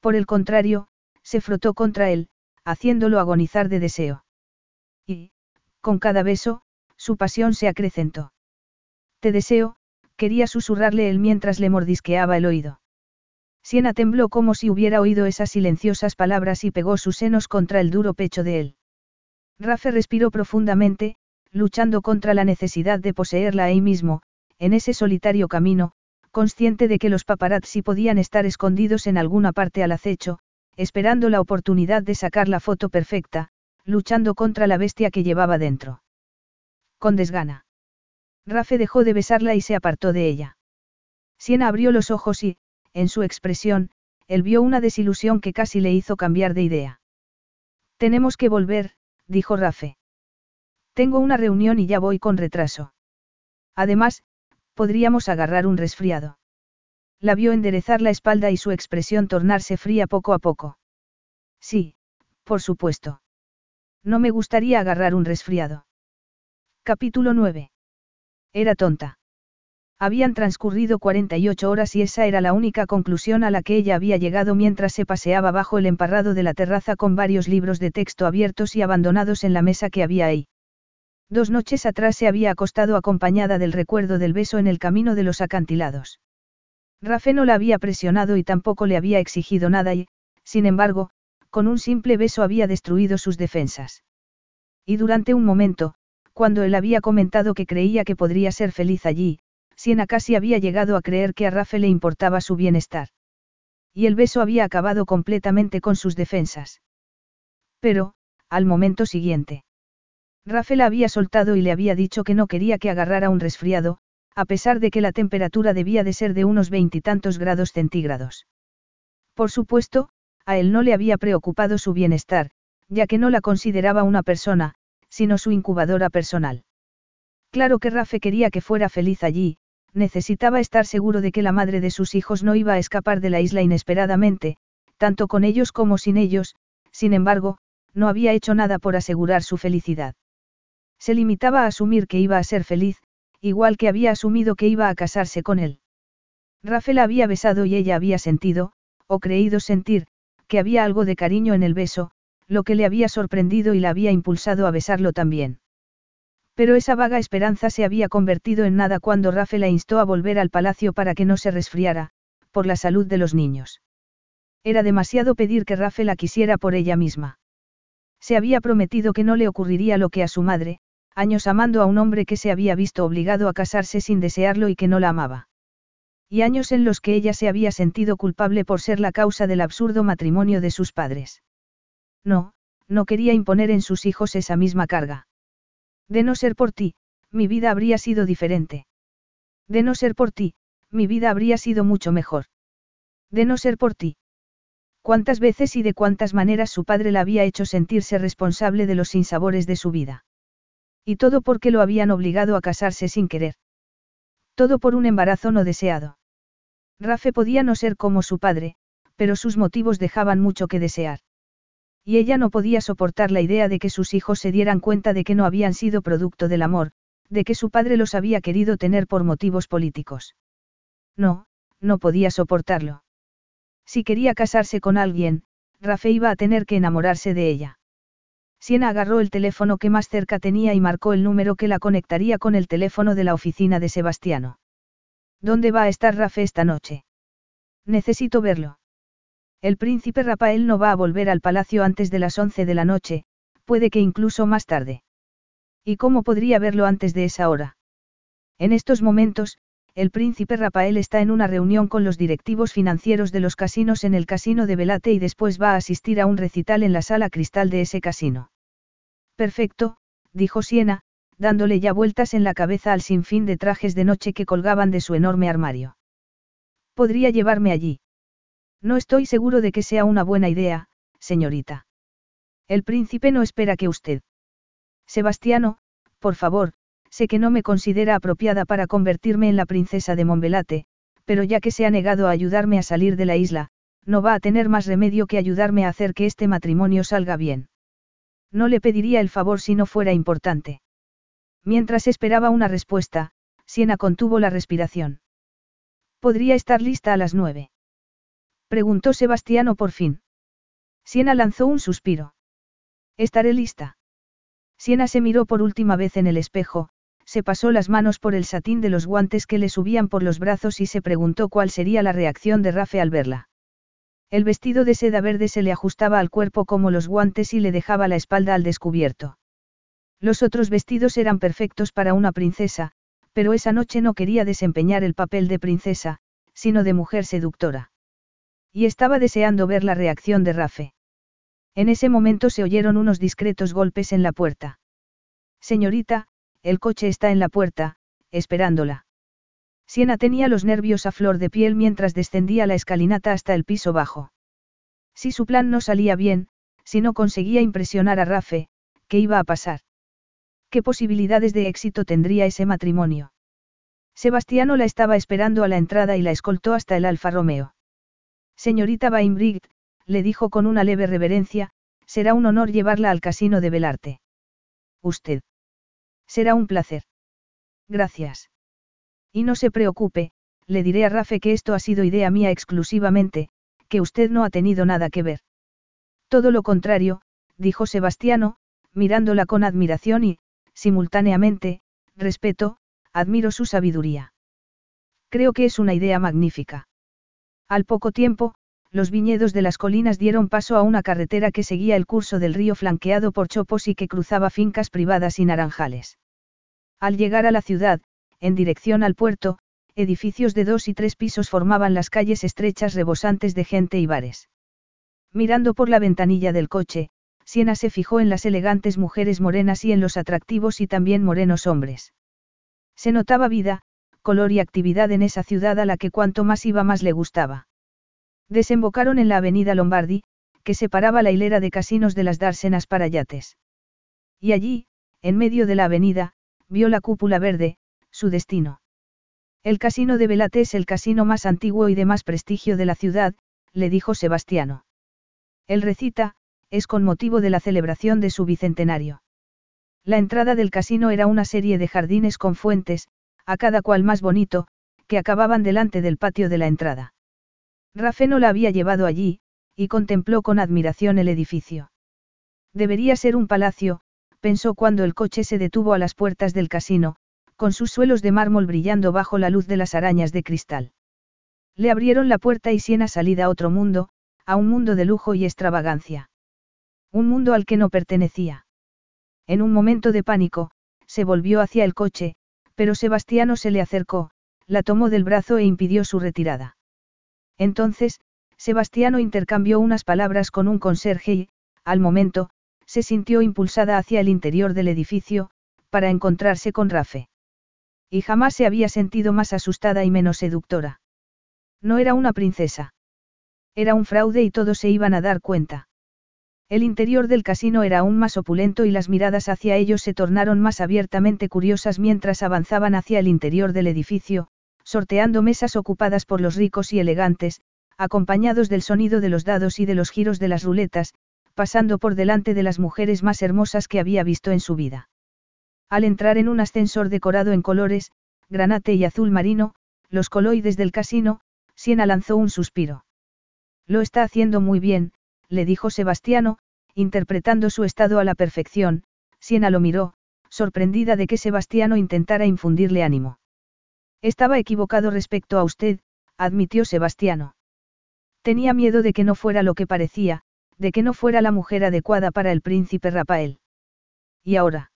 Por el contrario, Se frotó contra él, haciéndolo agonizar de deseo. Y, con cada beso, su pasión se acrecentó. Te deseo, quería susurrarle él mientras le mordisqueaba el oído. Siena tembló como si hubiera oído esas silenciosas palabras y pegó sus senos contra el duro pecho de él. Rafe respiró profundamente, luchando contra la necesidad de poseerla ahí mismo, en ese solitario camino, consciente de que los paparazzi podían estar escondidos en alguna parte al acecho, esperando la oportunidad de sacar la foto perfecta, luchando contra la bestia que llevaba dentro. Con desgana. Rafe dejó de besarla y se apartó de ella. Siena abrió los ojos y, en su expresión, él vio una desilusión que casi le hizo cambiar de idea. Tenemos que volver, dijo Rafe. Tengo una reunión y ya voy con retraso. Además, podríamos agarrar un resfriado. La vio enderezar la espalda y su expresión tornarse fría poco a poco. Sí, por supuesto. No me gustaría agarrar un resfriado. Capítulo 9. Era tonta. Habían transcurrido 48 horas y esa era la única conclusión a la que ella había llegado mientras se paseaba bajo el emparrado de la terraza con varios libros de texto abiertos y abandonados en la mesa que había ahí. Dos noches atrás se había acostado acompañada del recuerdo del beso en el camino de los acantilados. Rafe no la había presionado y tampoco le había exigido nada y, sin embargo, con un simple beso había destruido sus defensas. Y durante un momento, cuando él había comentado que creía que podría ser feliz allí, Siena casi había llegado a creer que a Rafe le importaba su bienestar. Y el beso había acabado completamente con sus defensas. Pero, al momento siguiente. Rafe la había soltado y le había dicho que no quería que agarrara un resfriado, a pesar de que la temperatura debía de ser de unos veintitantos grados centígrados. Por supuesto, a él no le había preocupado su bienestar, ya que no la consideraba una persona, sino su incubadora personal. Claro que Rafe quería que fuera feliz allí, necesitaba estar seguro de que la madre de sus hijos no iba a escapar de la isla inesperadamente, tanto con ellos como sin ellos, sin embargo, no había hecho nada por asegurar su felicidad. Se limitaba a asumir que iba a ser feliz, igual que había asumido que iba a casarse con él. Rafe la había besado y ella había sentido, o creído sentir, que había algo de cariño en el beso, lo que le había sorprendido y la había impulsado a besarlo también. Pero esa vaga esperanza se había convertido en nada cuando Rafe la instó a volver al palacio para que no se resfriara, por la salud de los niños. Era demasiado pedir que Rafe la quisiera por ella misma. Se había prometido que no le ocurriría lo que a su madre, años amando a un hombre que se había visto obligado a casarse sin desearlo y que no la amaba. Y años en los que ella se había sentido culpable por ser la causa del absurdo matrimonio de sus padres. No, no quería imponer en sus hijos esa misma carga. De no ser por ti, mi vida habría sido diferente. De no ser por ti, mi vida habría sido mucho mejor. De no ser por ti. Cuántas veces y de cuántas maneras su padre la había hecho sentirse responsable de los sinsabores de su vida. Y todo porque lo habían obligado a casarse sin querer. Todo por un embarazo no deseado. Rafe podía no ser como su padre, pero sus motivos dejaban mucho que desear. Y ella no podía soportar la idea de que sus hijos se dieran cuenta de que no habían sido producto del amor, de que su padre los había querido tener por motivos políticos. No, no podía soportarlo. Si quería casarse con alguien, Rafe iba a tener que enamorarse de ella. Siena agarró el teléfono que más cerca tenía y marcó el número que la conectaría con el teléfono de la oficina de Sebastiano. ¿Dónde va a estar Rafe esta noche? Necesito verlo. El príncipe Rafael no va a volver al palacio antes de las once de la noche, puede que incluso más tarde. ¿Y cómo podría verlo antes de esa hora? En estos momentos, el príncipe Rafael está en una reunión con los directivos financieros de los casinos en el casino de Velate y después va a asistir a un recital en la sala cristal de ese casino. Perfecto, dijo Siena, dándole ya vueltas en la cabeza al sinfín de trajes de noche que colgaban de su enorme armario. Podría llevarme allí. No estoy seguro de que sea una buena idea, señorita. El príncipe no espera que usted. Sebastiano, por favor, sé que no me considera apropiada para convertirme en la princesa de Monbelate, pero ya que se ha negado a ayudarme a salir de la isla, no va a tener más remedio que ayudarme a hacer que este matrimonio salga bien. No le pediría el favor si no fuera importante. Mientras esperaba una respuesta, Siena contuvo la respiración. Podría estar lista a las nueve. Preguntó Sebastiano por fin. Siena lanzó un suspiro. Estaré lista. Siena se miró por última vez en el espejo, se pasó las manos por el satín de los guantes que le subían por los brazos y se preguntó cuál sería la reacción de Rafe al verla. El vestido de seda verde se le ajustaba al cuerpo como los guantes y le dejaba la espalda al descubierto. Los otros vestidos eran perfectos para una princesa, pero esa noche no quería desempeñar el papel de princesa, sino de mujer seductora. Y estaba deseando ver la reacción de Rafe. En ese momento se oyeron unos discretos golpes en la puerta. Señorita, el coche está en la puerta, esperándola. Siena tenía los nervios a flor de piel mientras descendía la escalinata hasta el piso bajo. Si su plan no salía bien, si no conseguía impresionar a Rafe, ¿qué iba a pasar? ¿Qué posibilidades de éxito tendría ese matrimonio? Sebastiano la estaba esperando a la entrada y la escoltó hasta el Alfa Romeo. Señorita Bainbrigt, le dijo con una leve reverencia, será un honor llevarla al casino de Belarte. Usted. Será un placer. Gracias. Y no se preocupe, le diré a Rafe que esto ha sido idea mía exclusivamente, que usted no ha tenido nada que ver. Todo lo contrario, dijo Sebastiano, mirándola con admiración y, simultáneamente, respeto, admiro su sabiduría. Creo que es una idea magnífica. Al poco tiempo, los viñedos de las colinas dieron paso a una carretera que seguía el curso del río flanqueado por chopos y que cruzaba fincas privadas y naranjales. Al llegar a la ciudad, en dirección al puerto, edificios de dos y tres pisos formaban las calles estrechas rebosantes de gente y bares. Mirando por la ventanilla del coche, Siena se fijó en las elegantes mujeres morenas y en los atractivos y también morenos hombres. Se notaba vida, color y actividad en esa ciudad a la que cuanto más iba más le gustaba. Desembocaron en la avenida Lombardi, que separaba la hilera de casinos de las dársenas para yates. Y allí, en medio de la avenida, vio la cúpula verde, su destino. El casino de Velate es el casino más antiguo y de más prestigio de la ciudad, le dijo Sebastiano. El recita, es con motivo de la celebración de su bicentenario. La entrada del casino era una serie de jardines con fuentes, a cada cual más bonito, que acababan delante del patio de la entrada. Rafe no la había llevado allí, y contempló con admiración el edificio. Debería ser un palacio, pensó cuando el coche se detuvo a las puertas del casino, con sus suelos de mármol brillando bajo la luz de las arañas de cristal. Le abrieron la puerta y Siena salida a otro mundo, a un mundo de lujo y extravagancia. Un mundo al que no pertenecía. En un momento de pánico, se volvió hacia el coche, pero Sebastiano se le acercó, la tomó del brazo e impidió su retirada. Entonces, Sebastiano intercambió unas palabras con un conserje y, al momento, se sintió impulsada hacia el interior del edificio, para encontrarse con Rafe. Y jamás se había sentido más asustada y menos seductora. No era una princesa. Era un fraude y todos se iban a dar cuenta. El interior del casino era aún más opulento y las miradas hacia ellos se tornaron más abiertamente curiosas mientras avanzaban hacia el interior del edificio, sorteando mesas ocupadas por los ricos y elegantes, acompañados del sonido de los dados y de los giros de las ruletas, pasando por delante de las mujeres más hermosas que había visto en su vida. Al entrar en un ascensor decorado en colores, granate y azul marino, los coloides del casino, Siena lanzó un suspiro. Lo está haciendo muy bien, le dijo Sebastiano, interpretando su estado a la perfección, Siena lo miró, sorprendida de que Sebastiano intentara infundirle ánimo. Estaba equivocado respecto a usted, admitió Sebastiano. Tenía miedo de que no fuera lo que parecía, de que no fuera la mujer adecuada para el príncipe Rafael. ¿Y ahora?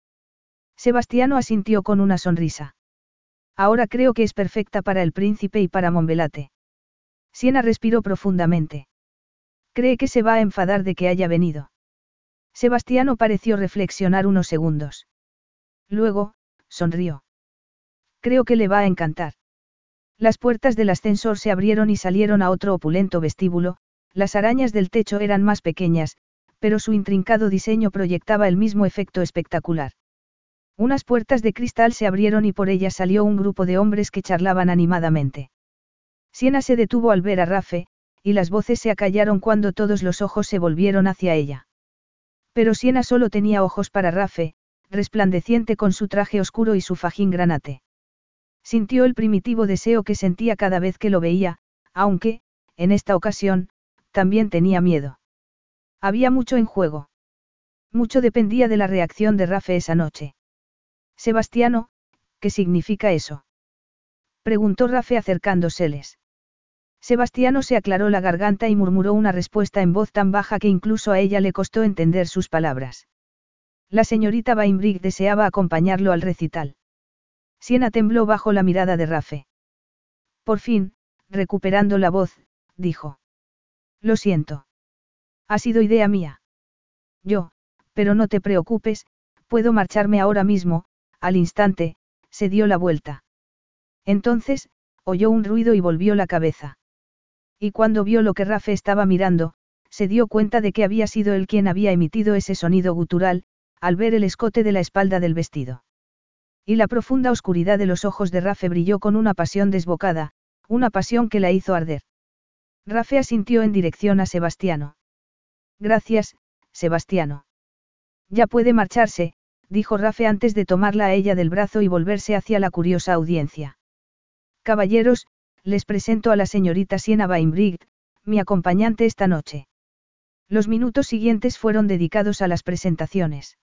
Sebastiano asintió con una sonrisa. Ahora creo que es perfecta para el príncipe y para Monvelate. Siena respiró profundamente. Cree que se va a enfadar de que haya venido. Sebastiano pareció reflexionar unos segundos. Luego, sonrió. Creo que le va a encantar. Las puertas del ascensor se abrieron y salieron a otro opulento vestíbulo, las arañas del techo eran más pequeñas, pero su intrincado diseño proyectaba el mismo efecto espectacular. Unas puertas de cristal se abrieron y por ellas salió un grupo de hombres que charlaban animadamente. Siena se detuvo al ver a Rafe, y las voces se acallaron cuando todos los ojos se volvieron hacia ella. Pero Siena solo tenía ojos para Rafe, resplandeciente con su traje oscuro y su fajín granate. Sintió el primitivo deseo que sentía cada vez que lo veía, aunque, en esta ocasión, también tenía miedo. Había mucho en juego. Mucho dependía de la reacción de Rafe esa noche. Sebastiano, ¿qué significa eso? Preguntó Rafe acercándoseles. Sebastiano se aclaró la garganta y murmuró una respuesta en voz tan baja que incluso a ella le costó entender sus palabras. La señorita Bainbrig deseaba acompañarlo al recital. Siena tembló bajo la mirada de Rafe. Por fin, recuperando la voz, dijo. Lo siento. Ha sido idea mía. Yo, pero no te preocupes, puedo marcharme ahora mismo, al instante, se dio la vuelta. Entonces, oyó un ruido y volvió la cabeza. Y cuando vio lo que Rafe estaba mirando, se dio cuenta de que había sido él quien había emitido ese sonido gutural, al ver el escote de la espalda del vestido. Y la profunda oscuridad de los ojos de Rafe brilló con una pasión desbocada, una pasión que la hizo arder. Rafe asintió en dirección a Sebastiano. Gracias, Sebastiano. Ya puede marcharse, dijo Rafe antes de tomarla a ella del brazo y volverse hacia la curiosa audiencia. Caballeros, les presento a la señorita Siena Weinbrigt, mi acompañante esta noche. Los minutos siguientes fueron dedicados a las presentaciones.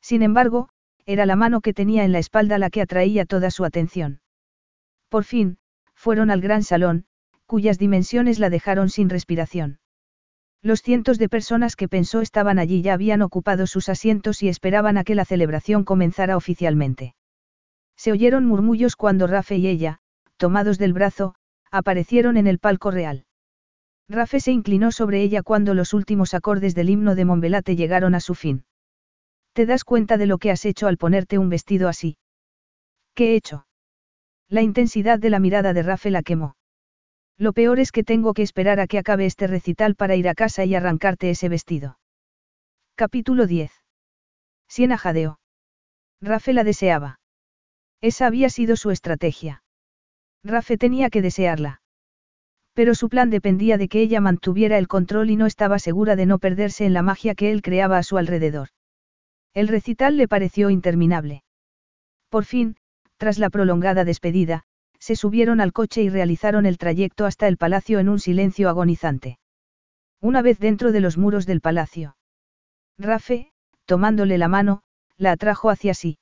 Sin embargo, era la mano que tenía en la espalda la que atraía toda su atención. Por fin, fueron al gran salón, cuyas dimensiones la dejaron sin respiración. Los cientos de personas que pensó estaban allí ya habían ocupado sus asientos y esperaban a que la celebración comenzara oficialmente. Se oyeron murmullos cuando Rafe y ella, tomados del brazo, aparecieron en el palco real. Rafe se inclinó sobre ella cuando los últimos acordes del himno de Monbelate llegaron a su fin. ¿Te das cuenta de lo que has hecho al ponerte un vestido así? ¿Qué he hecho? La intensidad de la mirada de Rafe la quemó. Lo peor es que tengo que esperar a que acabe este recital para ir a casa y arrancarte ese vestido. Capítulo 10. Siena jadeó. Rafe la deseaba. Esa había sido su estrategia. Rafe tenía que desearla. Pero su plan dependía de que ella mantuviera el control y no estaba segura de no perderse en la magia que él creaba a su alrededor. El recital le pareció interminable. Por fin, tras la prolongada despedida, se subieron al coche y realizaron el trayecto hasta el palacio en un silencio agonizante. Una vez dentro de los muros del palacio. Rafe, tomándole la mano, la atrajo hacia sí.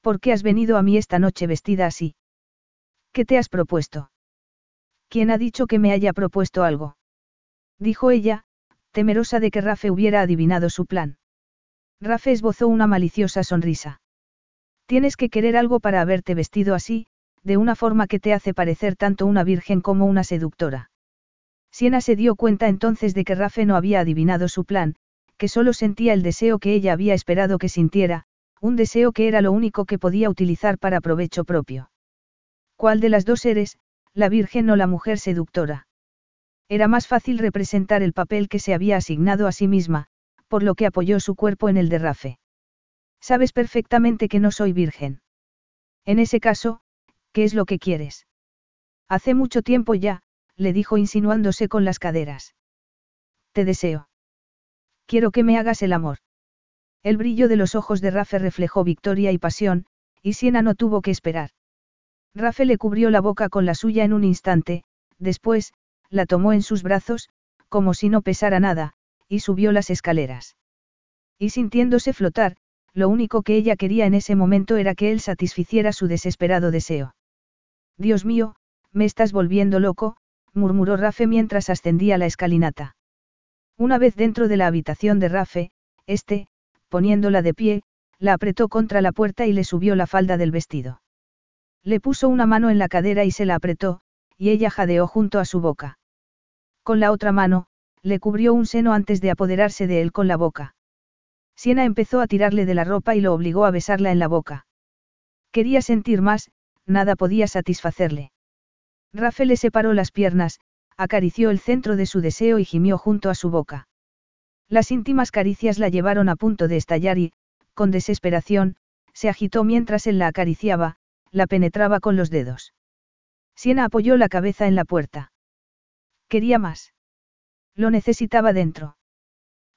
¿Por qué has venido a mí esta noche vestida así? ¿Qué te has propuesto? ¿Quién ha dicho que me haya propuesto algo? Dijo ella, temerosa de que Rafe hubiera adivinado su plan. Rafe esbozó una maliciosa sonrisa. Tienes que querer algo para haberte vestido así, de una forma que te hace parecer tanto una virgen como una seductora. Siena se dio cuenta entonces de que Rafe no había adivinado su plan, que solo sentía el deseo que ella había esperado que sintiera, un deseo que era lo único que podía utilizar para provecho propio. ¿Cuál de las dos eres, la virgen o la mujer seductora? Era más fácil representar el papel que se había asignado a sí misma, por lo que apoyó su cuerpo en el de Rafe. Sabes perfectamente que no soy virgen. En ese caso, ¿Qué es lo que quieres? Hace mucho tiempo ya, le dijo insinuándose con las caderas. Te deseo. Quiero que me hagas el amor. El brillo de los ojos de Rafe reflejó victoria y pasión, y Siena no tuvo que esperar. Rafe le cubrió la boca con la suya en un instante, después, la tomó en sus brazos, como si no pesara nada, y subió las escaleras. Y sintiéndose flotar, lo único que ella quería en ese momento era que él satisficiera su desesperado deseo. Dios mío, me estás volviendo loco, murmuró Rafe mientras ascendía la escalinata. Una vez dentro de la habitación de Rafe, este, poniéndola de pie, la apretó contra la puerta y le subió la falda del vestido. Le puso una mano en la cadera y se la apretó, y ella jadeó junto a su boca. Con la otra mano, le cubrió un seno antes de apoderarse de él con la boca. Siena empezó a tirarle de la ropa y lo obligó a besarla en la boca. Quería sentir más, nada podía satisfacerle. Rafe le separó las piernas, acarició el centro de su deseo y gimió junto a su boca. Las íntimas caricias la llevaron a punto de estallar y, con desesperación, se agitó mientras él la acariciaba, la penetraba con los dedos. Siena apoyó la cabeza en la puerta. Quería más. Lo necesitaba dentro.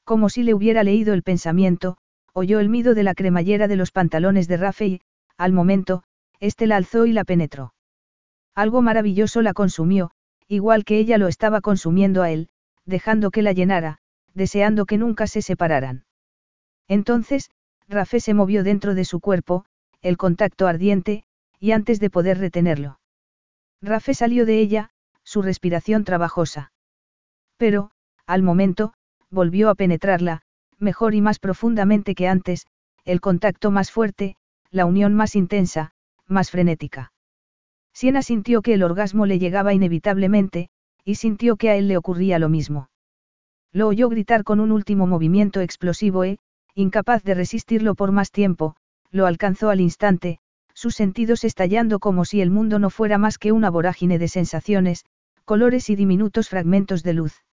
Como si le hubiera leído el pensamiento, oyó el mido de la cremallera de los pantalones de Rafe y, al momento, este la alzó y la penetró. Algo maravilloso la consumió, igual que ella lo estaba consumiendo a él, dejando que la llenara, deseando que nunca se separaran. Entonces, Rafe se movió dentro de su cuerpo, el contacto ardiente, y antes de poder retenerlo. Rafe salió de ella, su respiración trabajosa. Pero, al momento, volvió a penetrarla, mejor y más profundamente que antes, el contacto más fuerte, la unión más intensa, más frenética. Siena sintió que el orgasmo le llegaba inevitablemente, y sintió que a él le ocurría lo mismo. Lo oyó gritar con un último movimiento explosivo e, incapaz de resistirlo por más tiempo, lo alcanzó al instante, sus sentidos estallando como si el mundo no fuera más que una vorágine de sensaciones, colores y diminutos fragmentos de luz.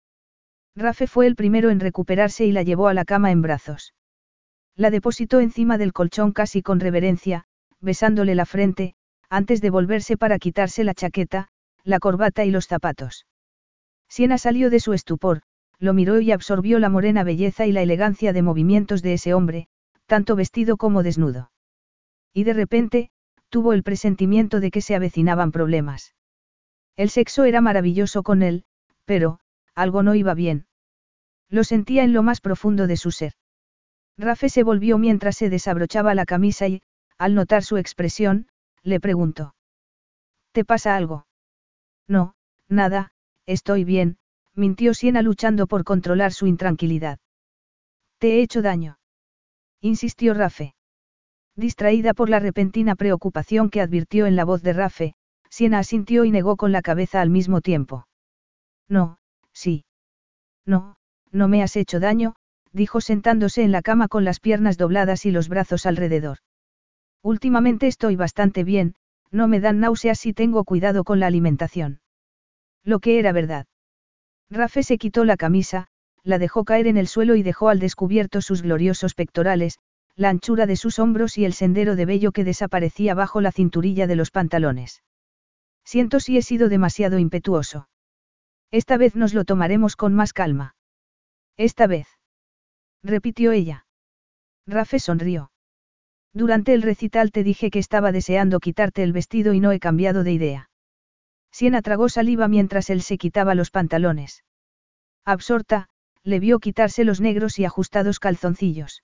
Rafe fue el primero en recuperarse y la llevó a la cama en brazos. La depositó encima del colchón casi con reverencia, besándole la frente, antes de volverse para quitarse la chaqueta, la corbata y los zapatos. Siena salió de su estupor, lo miró y absorbió la morena belleza y la elegancia de movimientos de ese hombre, tanto vestido como desnudo. Y de repente, tuvo el presentimiento de que se avecinaban problemas. El sexo era maravilloso con él, pero, algo no iba bien. Lo sentía en lo más profundo de su ser. Rafe se volvió mientras se desabrochaba la camisa y, al notar su expresión, le preguntó. ¿Te pasa algo? No, nada, estoy bien, mintió Siena luchando por controlar su intranquilidad. ¿Te he hecho daño? insistió Rafe. Distraída por la repentina preocupación que advirtió en la voz de Rafe, Siena asintió y negó con la cabeza al mismo tiempo. No, sí. No, no me has hecho daño, dijo sentándose en la cama con las piernas dobladas y los brazos alrededor. Últimamente estoy bastante bien, no me dan náuseas y tengo cuidado con la alimentación. Lo que era verdad. Rafe se quitó la camisa, la dejó caer en el suelo y dejó al descubierto sus gloriosos pectorales, la anchura de sus hombros y el sendero de vello que desaparecía bajo la cinturilla de los pantalones. Siento si he sido demasiado impetuoso. Esta vez nos lo tomaremos con más calma. Esta vez. Repitió ella. Rafe sonrió. Durante el recital te dije que estaba deseando quitarte el vestido y no he cambiado de idea. Siena tragó saliva mientras él se quitaba los pantalones. Absorta, le vio quitarse los negros y ajustados calzoncillos.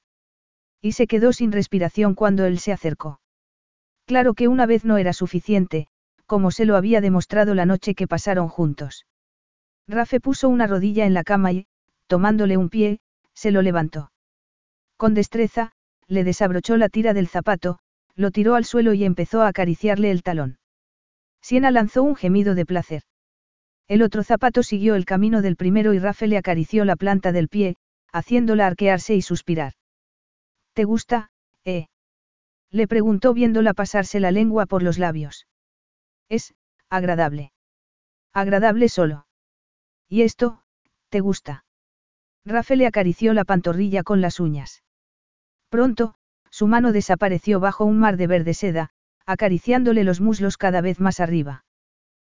Y se quedó sin respiración cuando él se acercó. Claro que una vez no era suficiente, como se lo había demostrado la noche que pasaron juntos. Rafe puso una rodilla en la cama y, tomándole un pie, se lo levantó. Con destreza, le desabrochó la tira del zapato, lo tiró al suelo y empezó a acariciarle el talón. Siena lanzó un gemido de placer. El otro zapato siguió el camino del primero y Rafe le acarició la planta del pie, haciéndola arquearse y suspirar. ¿Te gusta, eh? Le preguntó viéndola pasarse la lengua por los labios. Es, agradable. Agradable solo. ¿Y esto, te gusta? Rafe le acarició la pantorrilla con las uñas. Pronto, su mano desapareció bajo un mar de verde seda, acariciándole los muslos cada vez más arriba.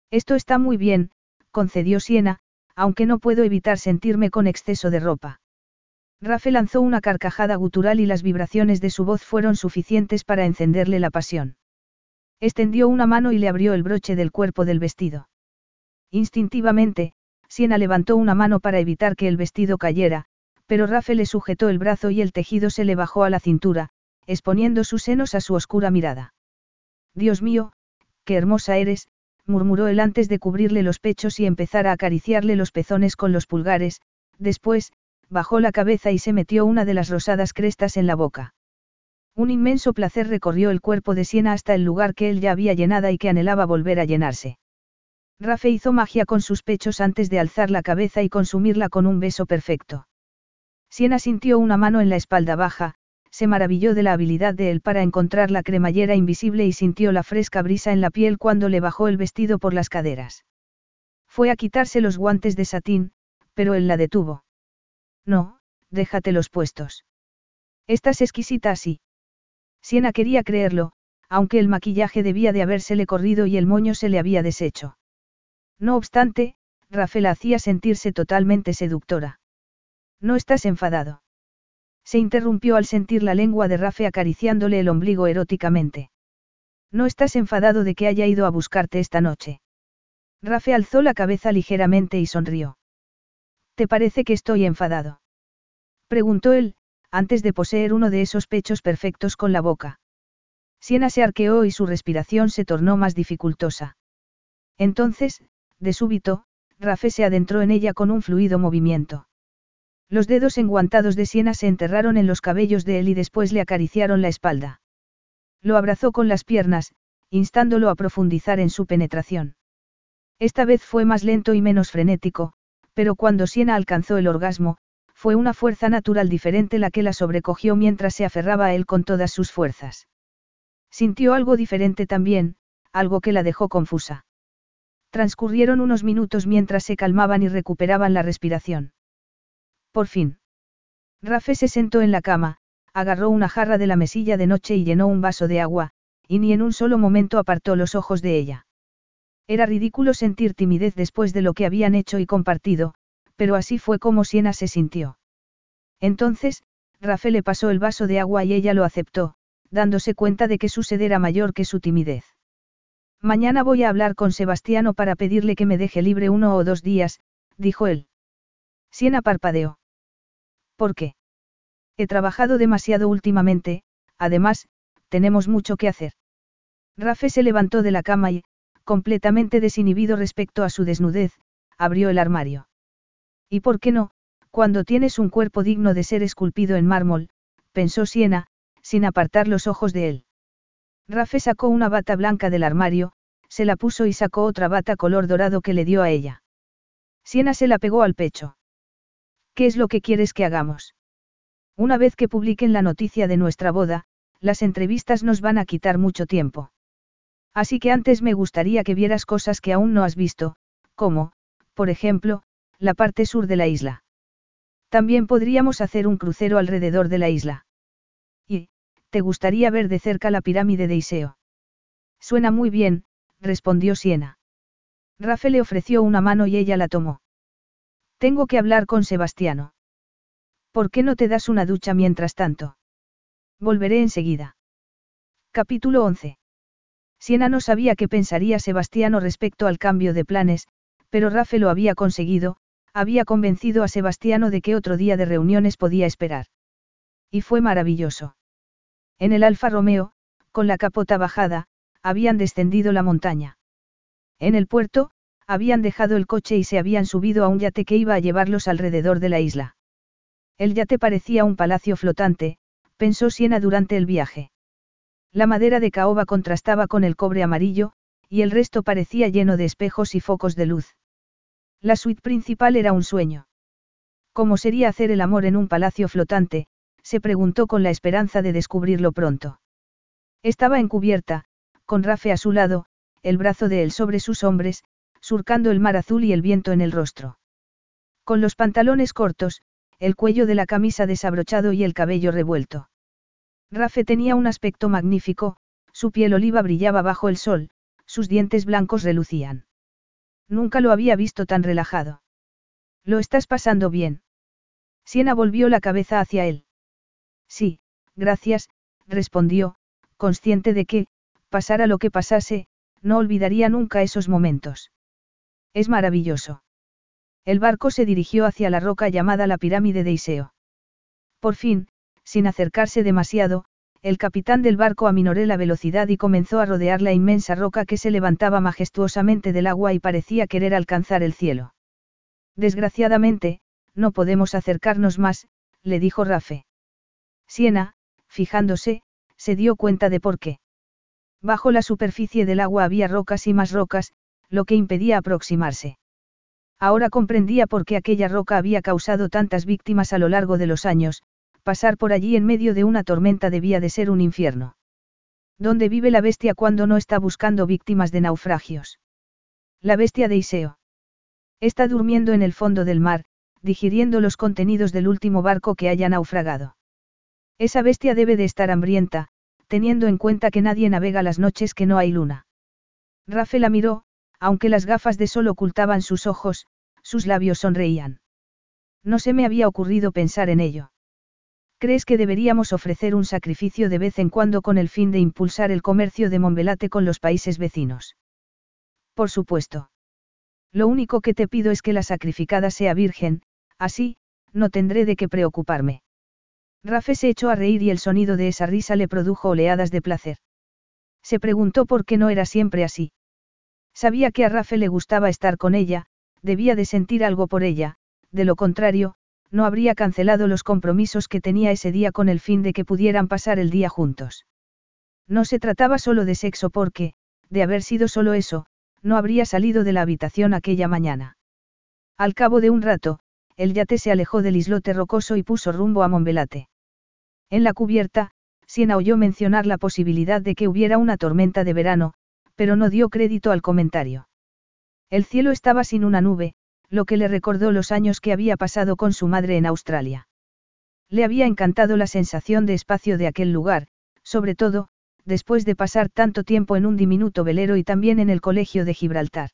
Esto está muy bien, concedió Siena, aunque no puedo evitar sentirme con exceso de ropa. Rafe lanzó una carcajada gutural y las vibraciones de su voz fueron suficientes para encenderle la pasión. Extendió una mano y le abrió el broche del cuerpo del vestido. Instintivamente, Siena levantó una mano para evitar que el vestido cayera, pero Rafe le sujetó el brazo y el tejido se le bajó a la cintura, exponiendo sus senos a su oscura mirada. Dios mío, qué hermosa eres, murmuró él antes de cubrirle los pechos y empezar a acariciarle los pezones con los pulgares, después, bajó la cabeza y se metió una de las rosadas crestas en la boca. Un inmenso placer recorrió el cuerpo de Siena hasta el lugar que él ya había llenado y que anhelaba volver a llenarse. Rafe hizo magia con sus pechos antes de alzar la cabeza y consumirla con un beso perfecto. Siena sintió una mano en la espalda baja, se maravilló de la habilidad de él para encontrar la cremallera invisible y sintió la fresca brisa en la piel cuando le bajó el vestido por las caderas. Fue a quitarse los guantes de satín, pero él la detuvo. No, déjatelos puestos. Estás exquisita así. Siena quería creerlo, aunque el maquillaje debía de habérsele corrido y el moño se le había deshecho. No obstante, Rafael hacía sentirse totalmente seductora. No estás enfadado. Se interrumpió al sentir la lengua de Rafe acariciándole el ombligo eróticamente. No estás enfadado de que haya ido a buscarte esta noche. Rafe alzó la cabeza ligeramente y sonrió. ¿Te parece que estoy enfadado? Preguntó él, antes de poseer uno de esos pechos perfectos con la boca. Siena se arqueó y su respiración se tornó más dificultosa. Entonces, de súbito, Rafe se adentró en ella con un fluido movimiento. Los dedos enguantados de Siena se enterraron en los cabellos de él y después le acariciaron la espalda. Lo abrazó con las piernas, instándolo a profundizar en su penetración. Esta vez fue más lento y menos frenético, pero cuando Siena alcanzó el orgasmo, fue una fuerza natural diferente la que la sobrecogió mientras se aferraba a él con todas sus fuerzas. Sintió algo diferente también, algo que la dejó confusa. Transcurrieron unos minutos mientras se calmaban y recuperaban la respiración. Por fin. Rafe se sentó en la cama, agarró una jarra de la mesilla de noche y llenó un vaso de agua, y ni en un solo momento apartó los ojos de ella. Era ridículo sentir timidez después de lo que habían hecho y compartido, pero así fue como Siena se sintió. Entonces, Rafe le pasó el vaso de agua y ella lo aceptó, dándose cuenta de que su sed era mayor que su timidez. Mañana voy a hablar con Sebastiano para pedirle que me deje libre uno o dos días, dijo él. Siena parpadeó. ¿Por qué? He trabajado demasiado últimamente, además, tenemos mucho que hacer. Rafe se levantó de la cama y, completamente desinhibido respecto a su desnudez, abrió el armario. ¿Y por qué no, cuando tienes un cuerpo digno de ser esculpido en mármol, pensó Siena, sin apartar los ojos de él. Rafe sacó una bata blanca del armario, se la puso y sacó otra bata color dorado que le dio a ella. Siena se la pegó al pecho. ¿Qué es lo que quieres que hagamos? Una vez que publiquen la noticia de nuestra boda, las entrevistas nos van a quitar mucho tiempo. Así que antes me gustaría que vieras cosas que aún no has visto, como, por ejemplo, la parte sur de la isla. También podríamos hacer un crucero alrededor de la isla. Y, ¿te gustaría ver de cerca la pirámide de Iseo? Suena muy bien, respondió Siena. Rafe le ofreció una mano y ella la tomó. Tengo que hablar con Sebastiano. ¿Por qué no te das una ducha mientras tanto? Volveré enseguida. Capítulo 11. Siena no sabía qué pensaría Sebastiano respecto al cambio de planes, pero Rafe lo había conseguido, había convencido a Sebastiano de que otro día de reuniones podía esperar. Y fue maravilloso. En el Alfa Romeo, con la capota bajada, habían descendido la montaña. En el puerto, habían dejado el coche y se habían subido a un yate que iba a llevarlos alrededor de la isla. El yate parecía un palacio flotante, pensó Siena durante el viaje. La madera de caoba contrastaba con el cobre amarillo, y el resto parecía lleno de espejos y focos de luz. La suite principal era un sueño. ¿Cómo sería hacer el amor en un palacio flotante? se preguntó con la esperanza de descubrirlo pronto. Estaba encubierta, con Rafe a su lado, el brazo de él sobre sus hombres, surcando el mar azul y el viento en el rostro. Con los pantalones cortos, el cuello de la camisa desabrochado y el cabello revuelto. Rafe tenía un aspecto magnífico, su piel oliva brillaba bajo el sol, sus dientes blancos relucían. Nunca lo había visto tan relajado. ¿Lo estás pasando bien? Siena volvió la cabeza hacia él. Sí, gracias, respondió, consciente de que, pasara lo que pasase, no olvidaría nunca esos momentos. Es maravilloso. El barco se dirigió hacia la roca llamada la pirámide de Iseo. Por fin, sin acercarse demasiado, el capitán del barco aminoré la velocidad y comenzó a rodear la inmensa roca que se levantaba majestuosamente del agua y parecía querer alcanzar el cielo. Desgraciadamente, no podemos acercarnos más, le dijo Rafe. Siena, fijándose, se dio cuenta de por qué. Bajo la superficie del agua había rocas y más rocas, lo que impedía aproximarse. Ahora comprendía por qué aquella roca había causado tantas víctimas a lo largo de los años, pasar por allí en medio de una tormenta debía de ser un infierno. ¿Dónde vive la bestia cuando no está buscando víctimas de naufragios? La bestia de Iseo. Está durmiendo en el fondo del mar, digiriendo los contenidos del último barco que haya naufragado. Esa bestia debe de estar hambrienta, teniendo en cuenta que nadie navega las noches que no hay luna. Rafael la miró, aunque las gafas de sol ocultaban sus ojos, sus labios sonreían. No se me había ocurrido pensar en ello. ¿Crees que deberíamos ofrecer un sacrificio de vez en cuando con el fin de impulsar el comercio de Monbelate con los países vecinos? Por supuesto. Lo único que te pido es que la sacrificada sea virgen, así, no tendré de qué preocuparme. Rafe se echó a reír y el sonido de esa risa le produjo oleadas de placer. Se preguntó por qué no era siempre así. Sabía que a Rafe le gustaba estar con ella, debía de sentir algo por ella, de lo contrario, no habría cancelado los compromisos que tenía ese día con el fin de que pudieran pasar el día juntos. No se trataba solo de sexo porque, de haber sido solo eso, no habría salido de la habitación aquella mañana. Al cabo de un rato, el yate se alejó del islote rocoso y puso rumbo a Monbelate. En la cubierta, Siena oyó mencionar la posibilidad de que hubiera una tormenta de verano, pero no dio crédito al comentario. El cielo estaba sin una nube, lo que le recordó los años que había pasado con su madre en Australia. Le había encantado la sensación de espacio de aquel lugar, sobre todo, después de pasar tanto tiempo en un diminuto velero y también en el colegio de Gibraltar.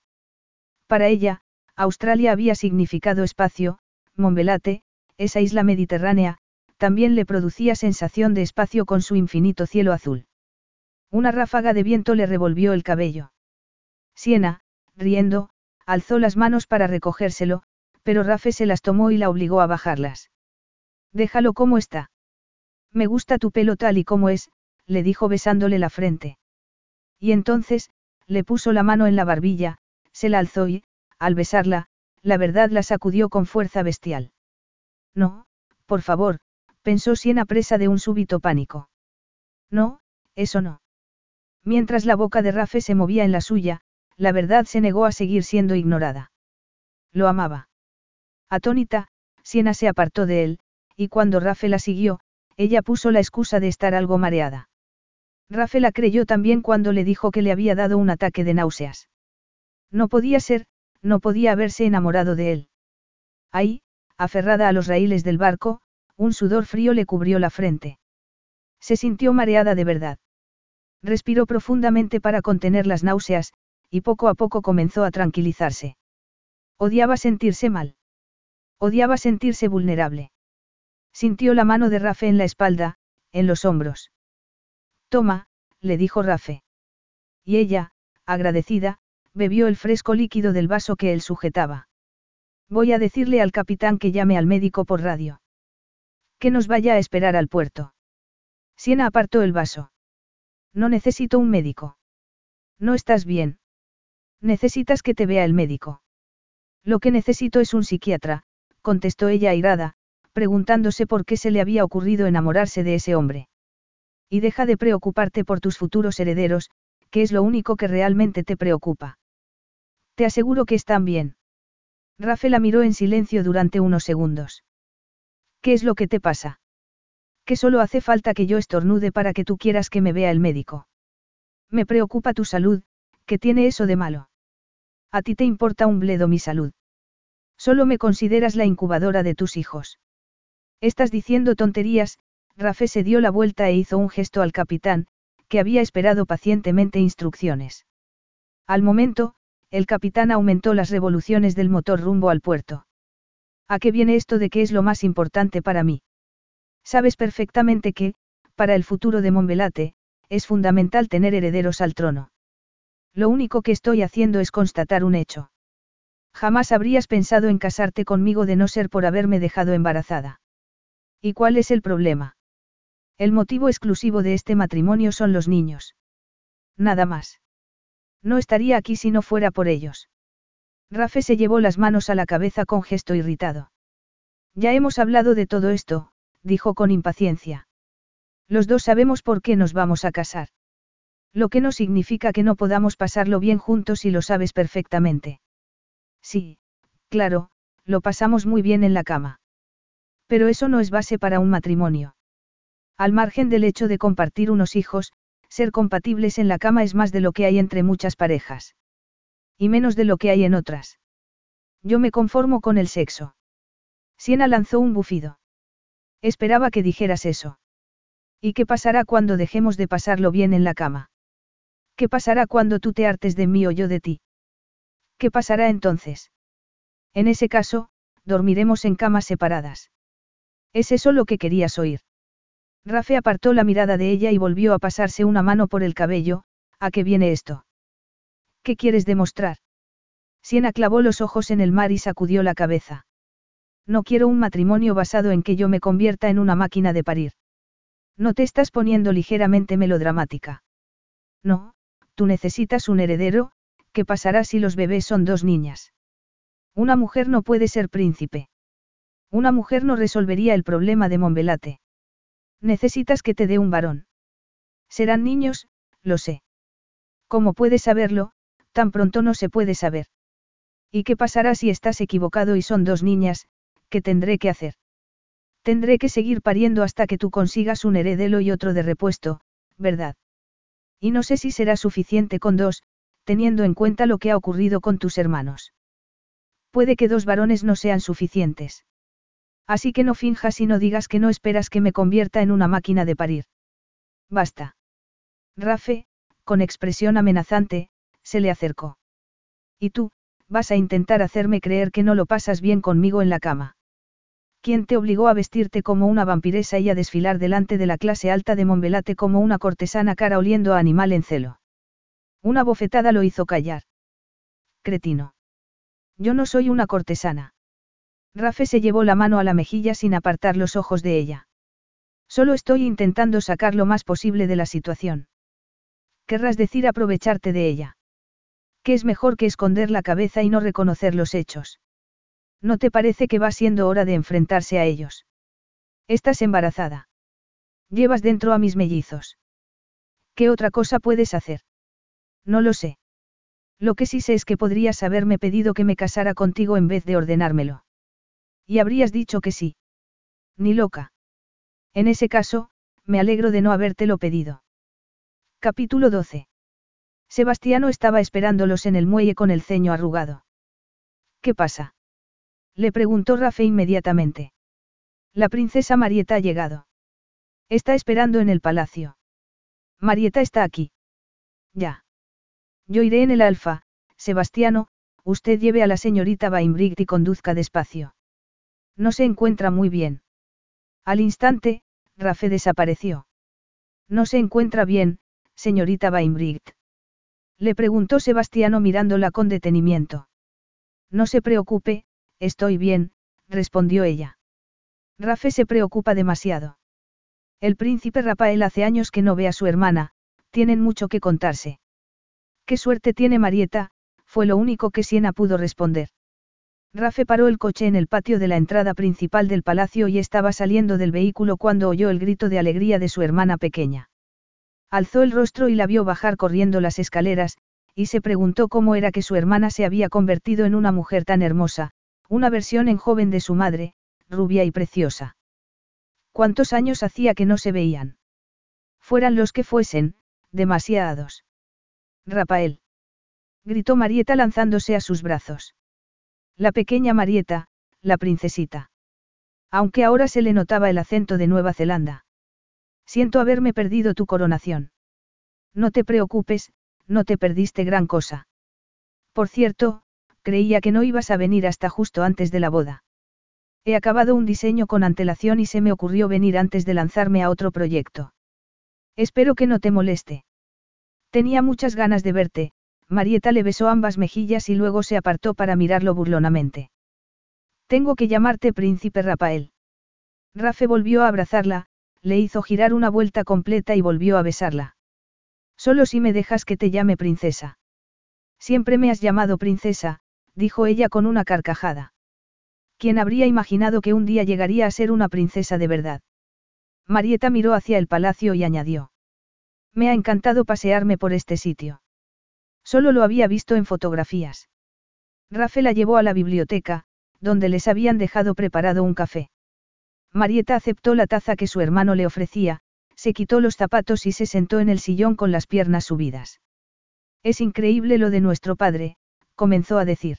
Para ella, Australia había significado espacio, Monbelate, esa isla mediterránea, también le producía sensación de espacio con su infinito cielo azul. Una ráfaga de viento le revolvió el cabello. Siena, riendo, alzó las manos para recogérselo, pero Rafe se las tomó y la obligó a bajarlas. Déjalo como está. Me gusta tu pelo tal y como es, le dijo besándole la frente. Y entonces, le puso la mano en la barbilla, se la alzó y, al besarla, la verdad la sacudió con fuerza bestial. No, por favor, pensó Siena presa de un súbito pánico. No, eso no. Mientras la boca de Rafe se movía en la suya, la verdad se negó a seguir siendo ignorada. Lo amaba. Atónita, Siena se apartó de él, y cuando Rafe la siguió, ella puso la excusa de estar algo mareada. Rafe la creyó también cuando le dijo que le había dado un ataque de náuseas. No podía ser, no podía haberse enamorado de él. Ahí, aferrada a los raíles del barco, un sudor frío le cubrió la frente. Se sintió mareada de verdad. Respiró profundamente para contener las náuseas, y poco a poco comenzó a tranquilizarse. Odiaba sentirse mal. Odiaba sentirse vulnerable. Sintió la mano de Rafe en la espalda, en los hombros. Toma, le dijo Rafe. Y ella, agradecida, bebió el fresco líquido del vaso que él sujetaba. Voy a decirle al capitán que llame al médico por radio. Que nos vaya a esperar al puerto. Siena apartó el vaso. No necesito un médico. No estás bien. Necesitas que te vea el médico. Lo que necesito es un psiquiatra, contestó ella airada, preguntándose por qué se le había ocurrido enamorarse de ese hombre. Y deja de preocuparte por tus futuros herederos, que es lo único que realmente te preocupa. Te aseguro que están bien. Rafael la miró en silencio durante unos segundos. ¿Qué es lo que te pasa? Que solo hace falta que yo estornude para que tú quieras que me vea el médico. Me preocupa tu salud, ¿qué tiene eso de malo? A ti te importa un bledo mi salud. Solo me consideras la incubadora de tus hijos. Estás diciendo tonterías, Rafe se dio la vuelta e hizo un gesto al capitán, que había esperado pacientemente instrucciones. Al momento, el capitán aumentó las revoluciones del motor rumbo al puerto. ¿A qué viene esto de que es lo más importante para mí? Sabes perfectamente que, para el futuro de Monbelate, es fundamental tener herederos al trono. Lo único que estoy haciendo es constatar un hecho. Jamás habrías pensado en casarte conmigo de no ser por haberme dejado embarazada. ¿Y cuál es el problema? El motivo exclusivo de este matrimonio son los niños. Nada más. No estaría aquí si no fuera por ellos. Rafe se llevó las manos a la cabeza con gesto irritado. Ya hemos hablado de todo esto, dijo con impaciencia. Los dos sabemos por qué nos vamos a casar. Lo que no significa que no podamos pasarlo bien juntos y lo sabes perfectamente. Sí, claro, lo pasamos muy bien en la cama. Pero eso no es base para un matrimonio. Al margen del hecho de compartir unos hijos, ser compatibles en la cama es más de lo que hay entre muchas parejas. Y menos de lo que hay en otras. Yo me conformo con el sexo. Siena lanzó un bufido. Esperaba que dijeras eso. ¿Y qué pasará cuando dejemos de pasarlo bien en la cama? ¿Qué pasará cuando tú te hartes de mí o yo de ti? ¿Qué pasará entonces? En ese caso, dormiremos en camas separadas. ¿Es eso lo que querías oír? Rafe apartó la mirada de ella y volvió a pasarse una mano por el cabello, ¿a qué viene esto? ¿Qué quieres demostrar? Siena clavó los ojos en el mar y sacudió la cabeza. No quiero un matrimonio basado en que yo me convierta en una máquina de parir. No te estás poniendo ligeramente melodramática. No, tú necesitas un heredero, ¿qué pasará si los bebés son dos niñas? Una mujer no puede ser príncipe. Una mujer no resolvería el problema de Monbelate. Necesitas que te dé un varón. Serán niños, lo sé. ¿Cómo puedes saberlo? Tan pronto no se puede saber. ¿Y qué pasará si estás equivocado y son dos niñas? ¿Qué tendré que hacer? Tendré que seguir pariendo hasta que tú consigas un heredero y otro de repuesto, ¿verdad? Y no sé si será suficiente con dos, teniendo en cuenta lo que ha ocurrido con tus hermanos. Puede que dos varones no sean suficientes. Así que no finjas y no digas que no esperas que me convierta en una máquina de parir. Basta. Rafe, con expresión amenazante, se le acercó. ¿Y tú, vas a intentar hacerme creer que no lo pasas bien conmigo en la cama? ¿Quién te obligó a vestirte como una vampiresa y a desfilar delante de la clase alta de Monbelate como una cortesana cara oliendo a animal en celo? Una bofetada lo hizo callar. Cretino. Yo no soy una cortesana. Rafe se llevó la mano a la mejilla sin apartar los ojos de ella. Solo estoy intentando sacar lo más posible de la situación. Querrás decir aprovecharte de ella. Que es mejor que esconder la cabeza y no reconocer los hechos. ¿No te parece que va siendo hora de enfrentarse a ellos? Estás embarazada. Llevas dentro a mis mellizos. ¿Qué otra cosa puedes hacer? No lo sé. Lo que sí sé es que podrías haberme pedido que me casara contigo en vez de ordenármelo. Y habrías dicho que sí. Ni loca. En ese caso, me alegro de no habértelo pedido. Capítulo 12. Sebastiano estaba esperándolos en el muelle con el ceño arrugado. ¿Qué pasa? Le preguntó Rafe inmediatamente. La princesa Marieta ha llegado. Está esperando en el palacio. Marieta está aquí. Ya. Yo iré en el alfa, Sebastiano, usted lleve a la señorita Bainbrigt y conduzca despacio. No se encuentra muy bien. Al instante, Rafe desapareció. No se encuentra bien, señorita Bainbrigt. Le preguntó Sebastiano mirándola con detenimiento. No se preocupe, Estoy bien, respondió ella. Rafe se preocupa demasiado. El príncipe Rafael hace años que no ve a su hermana, tienen mucho que contarse. Qué suerte tiene Marieta, fue lo único que Siena pudo responder. Rafe paró el coche en el patio de la entrada principal del palacio y estaba saliendo del vehículo cuando oyó el grito de alegría de su hermana pequeña. Alzó el rostro y la vio bajar corriendo las escaleras, y se preguntó cómo era que su hermana se había convertido en una mujer tan hermosa, una versión en joven de su madre, rubia y preciosa. ¿Cuántos años hacía que no se veían? Fueran los que fuesen, demasiados. Rafael. Gritó Marieta lanzándose a sus brazos. La pequeña Marieta, la princesita. Aunque ahora se le notaba el acento de Nueva Zelanda. Siento haberme perdido tu coronación. No te preocupes, no te perdiste gran cosa. Por cierto, creía que no ibas a venir hasta justo antes de la boda. He acabado un diseño con antelación y se me ocurrió venir antes de lanzarme a otro proyecto. Espero que no te moleste. Tenía muchas ganas de verte, Marieta le besó ambas mejillas y luego se apartó para mirarlo burlonamente. Tengo que llamarte príncipe Rafael. Rafe volvió a abrazarla, le hizo girar una vuelta completa y volvió a besarla. Solo si me dejas que te llame princesa. Siempre me has llamado princesa, dijo ella con una carcajada. ¿Quién habría imaginado que un día llegaría a ser una princesa de verdad? Marieta miró hacia el palacio y añadió. Me ha encantado pasearme por este sitio. Solo lo había visto en fotografías. Rafael la llevó a la biblioteca, donde les habían dejado preparado un café. Marieta aceptó la taza que su hermano le ofrecía, se quitó los zapatos y se sentó en el sillón con las piernas subidas. Es increíble lo de nuestro padre, comenzó a decir.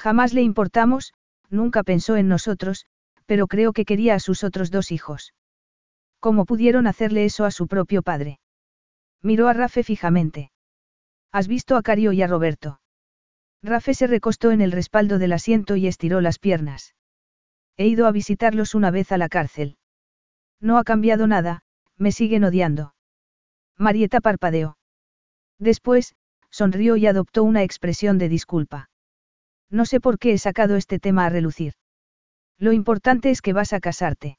Jamás le importamos, nunca pensó en nosotros, pero creo que quería a sus otros dos hijos. ¿Cómo pudieron hacerle eso a su propio padre? Miró a Rafe fijamente. ¿Has visto a Cario y a Roberto? Rafe se recostó en el respaldo del asiento y estiró las piernas. He ido a visitarlos una vez a la cárcel. No ha cambiado nada, me siguen odiando. Marieta parpadeó. Después, sonrió y adoptó una expresión de disculpa. No sé por qué he sacado este tema a relucir. Lo importante es que vas a casarte.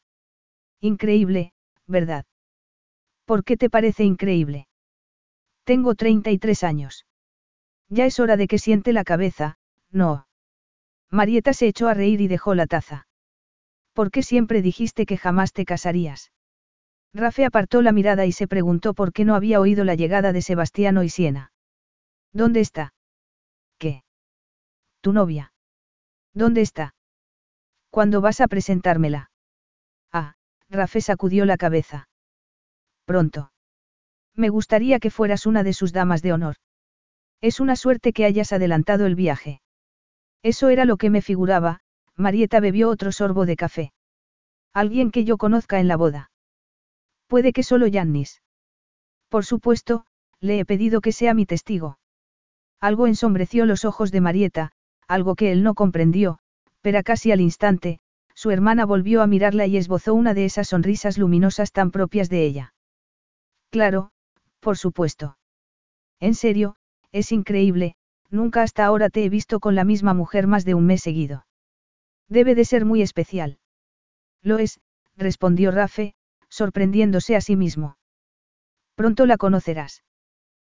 Increíble, ¿verdad? ¿Por qué te parece increíble? Tengo 33 años. Ya es hora de que siente la cabeza, no. Marieta se echó a reír y dejó la taza. ¿Por qué siempre dijiste que jamás te casarías? Rafe apartó la mirada y se preguntó por qué no había oído la llegada de Sebastiano y Siena. ¿Dónde está? ¿Qué? Tu novia. ¿Dónde está? ¿Cuándo vas a presentármela? Ah, Rafe sacudió la cabeza. Pronto. Me gustaría que fueras una de sus damas de honor. Es una suerte que hayas adelantado el viaje. Eso era lo que me figuraba, Marieta bebió otro sorbo de café. Alguien que yo conozca en la boda. Puede que solo Yannis. Por supuesto, le he pedido que sea mi testigo. Algo ensombreció los ojos de Marieta, algo que él no comprendió, pero casi al instante, su hermana volvió a mirarla y esbozó una de esas sonrisas luminosas tan propias de ella. Claro, por supuesto. En serio, es increíble, nunca hasta ahora te he visto con la misma mujer más de un mes seguido. Debe de ser muy especial. Lo es, respondió Rafe, sorprendiéndose a sí mismo. Pronto la conocerás.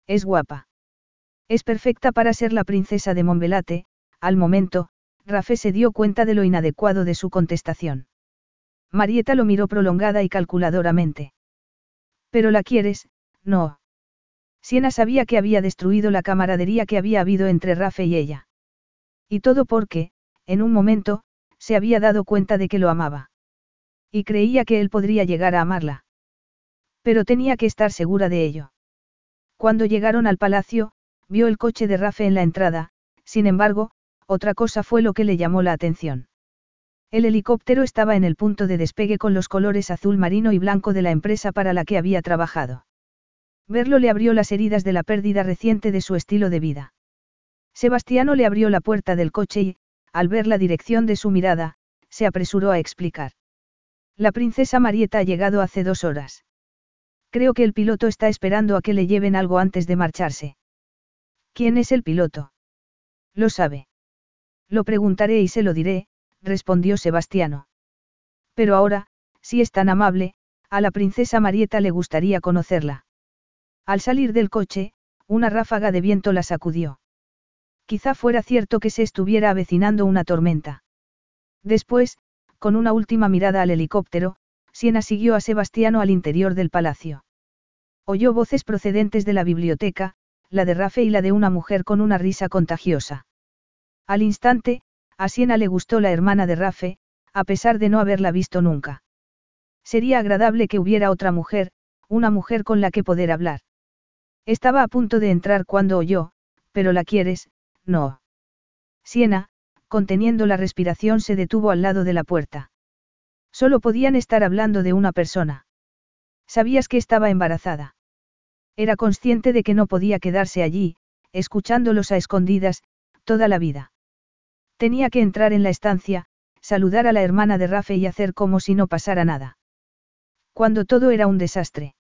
Es guapa. Es perfecta para ser la princesa de Monbelate, al momento, Rafe se dio cuenta de lo inadecuado de su contestación. Marieta lo miró prolongada y calculadoramente. Pero la quieres, no. Siena sabía que había destruido la camaradería que había habido entre Rafe y ella. Y todo porque, en un momento, se había dado cuenta de que lo amaba. Y creía que él podría llegar a amarla. Pero tenía que estar segura de ello. Cuando llegaron al palacio, vio el coche de Rafe en la entrada, sin embargo, otra cosa fue lo que le llamó la atención. El helicóptero estaba en el punto de despegue con los colores azul marino y blanco de la empresa para la que había trabajado. Verlo le abrió las heridas de la pérdida reciente de su estilo de vida. Sebastiano le abrió la puerta del coche y, al ver la dirección de su mirada, se apresuró a explicar. La princesa Marieta ha llegado hace dos horas. Creo que el piloto está esperando a que le lleven algo antes de marcharse. ¿Quién es el piloto? Lo sabe. Lo preguntaré y se lo diré, respondió Sebastiano. Pero ahora, si es tan amable, a la princesa Marieta le gustaría conocerla. Al salir del coche, una ráfaga de viento la sacudió. Quizá fuera cierto que se estuviera avecinando una tormenta. Después, con una última mirada al helicóptero, Siena siguió a Sebastiano al interior del palacio. Oyó voces procedentes de la biblioteca, la de Rafe y la de una mujer con una risa contagiosa. Al instante, a Siena le gustó la hermana de Rafe, a pesar de no haberla visto nunca. Sería agradable que hubiera otra mujer, una mujer con la que poder hablar. Estaba a punto de entrar cuando oyó, pero la quieres, no. Siena, conteniendo la respiración, se detuvo al lado de la puerta. Solo podían estar hablando de una persona. Sabías que estaba embarazada. Era consciente de que no podía quedarse allí, escuchándolos a escondidas, toda la vida. Tenía que entrar en la estancia, saludar a la hermana de Rafe y hacer como si no pasara nada. Cuando todo era un desastre.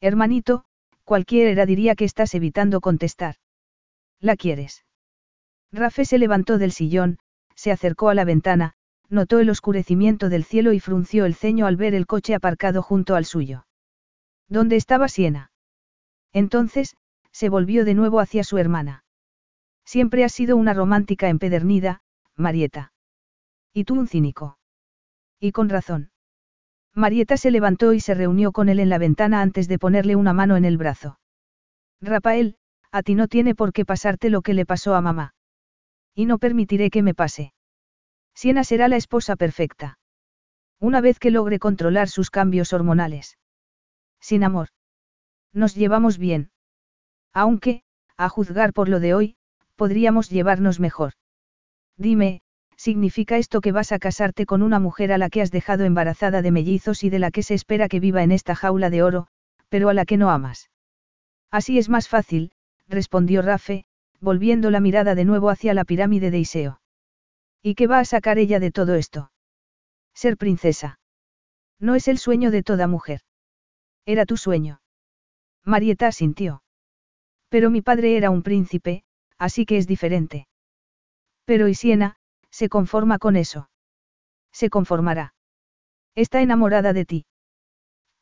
Hermanito, Cualquiera diría que estás evitando contestar. ¿La quieres? Rafe se levantó del sillón, se acercó a la ventana, notó el oscurecimiento del cielo y frunció el ceño al ver el coche aparcado junto al suyo. ¿Dónde estaba Siena? Entonces, se volvió de nuevo hacia su hermana. Siempre has sido una romántica empedernida, Marieta. Y tú un cínico. Y con razón. Marieta se levantó y se reunió con él en la ventana antes de ponerle una mano en el brazo. Rafael, a ti no tiene por qué pasarte lo que le pasó a mamá. Y no permitiré que me pase. Siena será la esposa perfecta. Una vez que logre controlar sus cambios hormonales. Sin amor. Nos llevamos bien. Aunque, a juzgar por lo de hoy, podríamos llevarnos mejor. Dime, significa esto que vas a casarte con una mujer a la que has dejado embarazada de mellizos y de la que se espera que viva en esta jaula de oro, pero a la que no amas. Así es más fácil, respondió Rafe, volviendo la mirada de nuevo hacia la pirámide de Iseo. ¿Y qué va a sacar ella de todo esto? Ser princesa. No es el sueño de toda mujer. Era tu sueño. Marieta asintió. Pero mi padre era un príncipe, así que es diferente. Pero y Siena, se conforma con eso. Se conformará. Está enamorada de ti.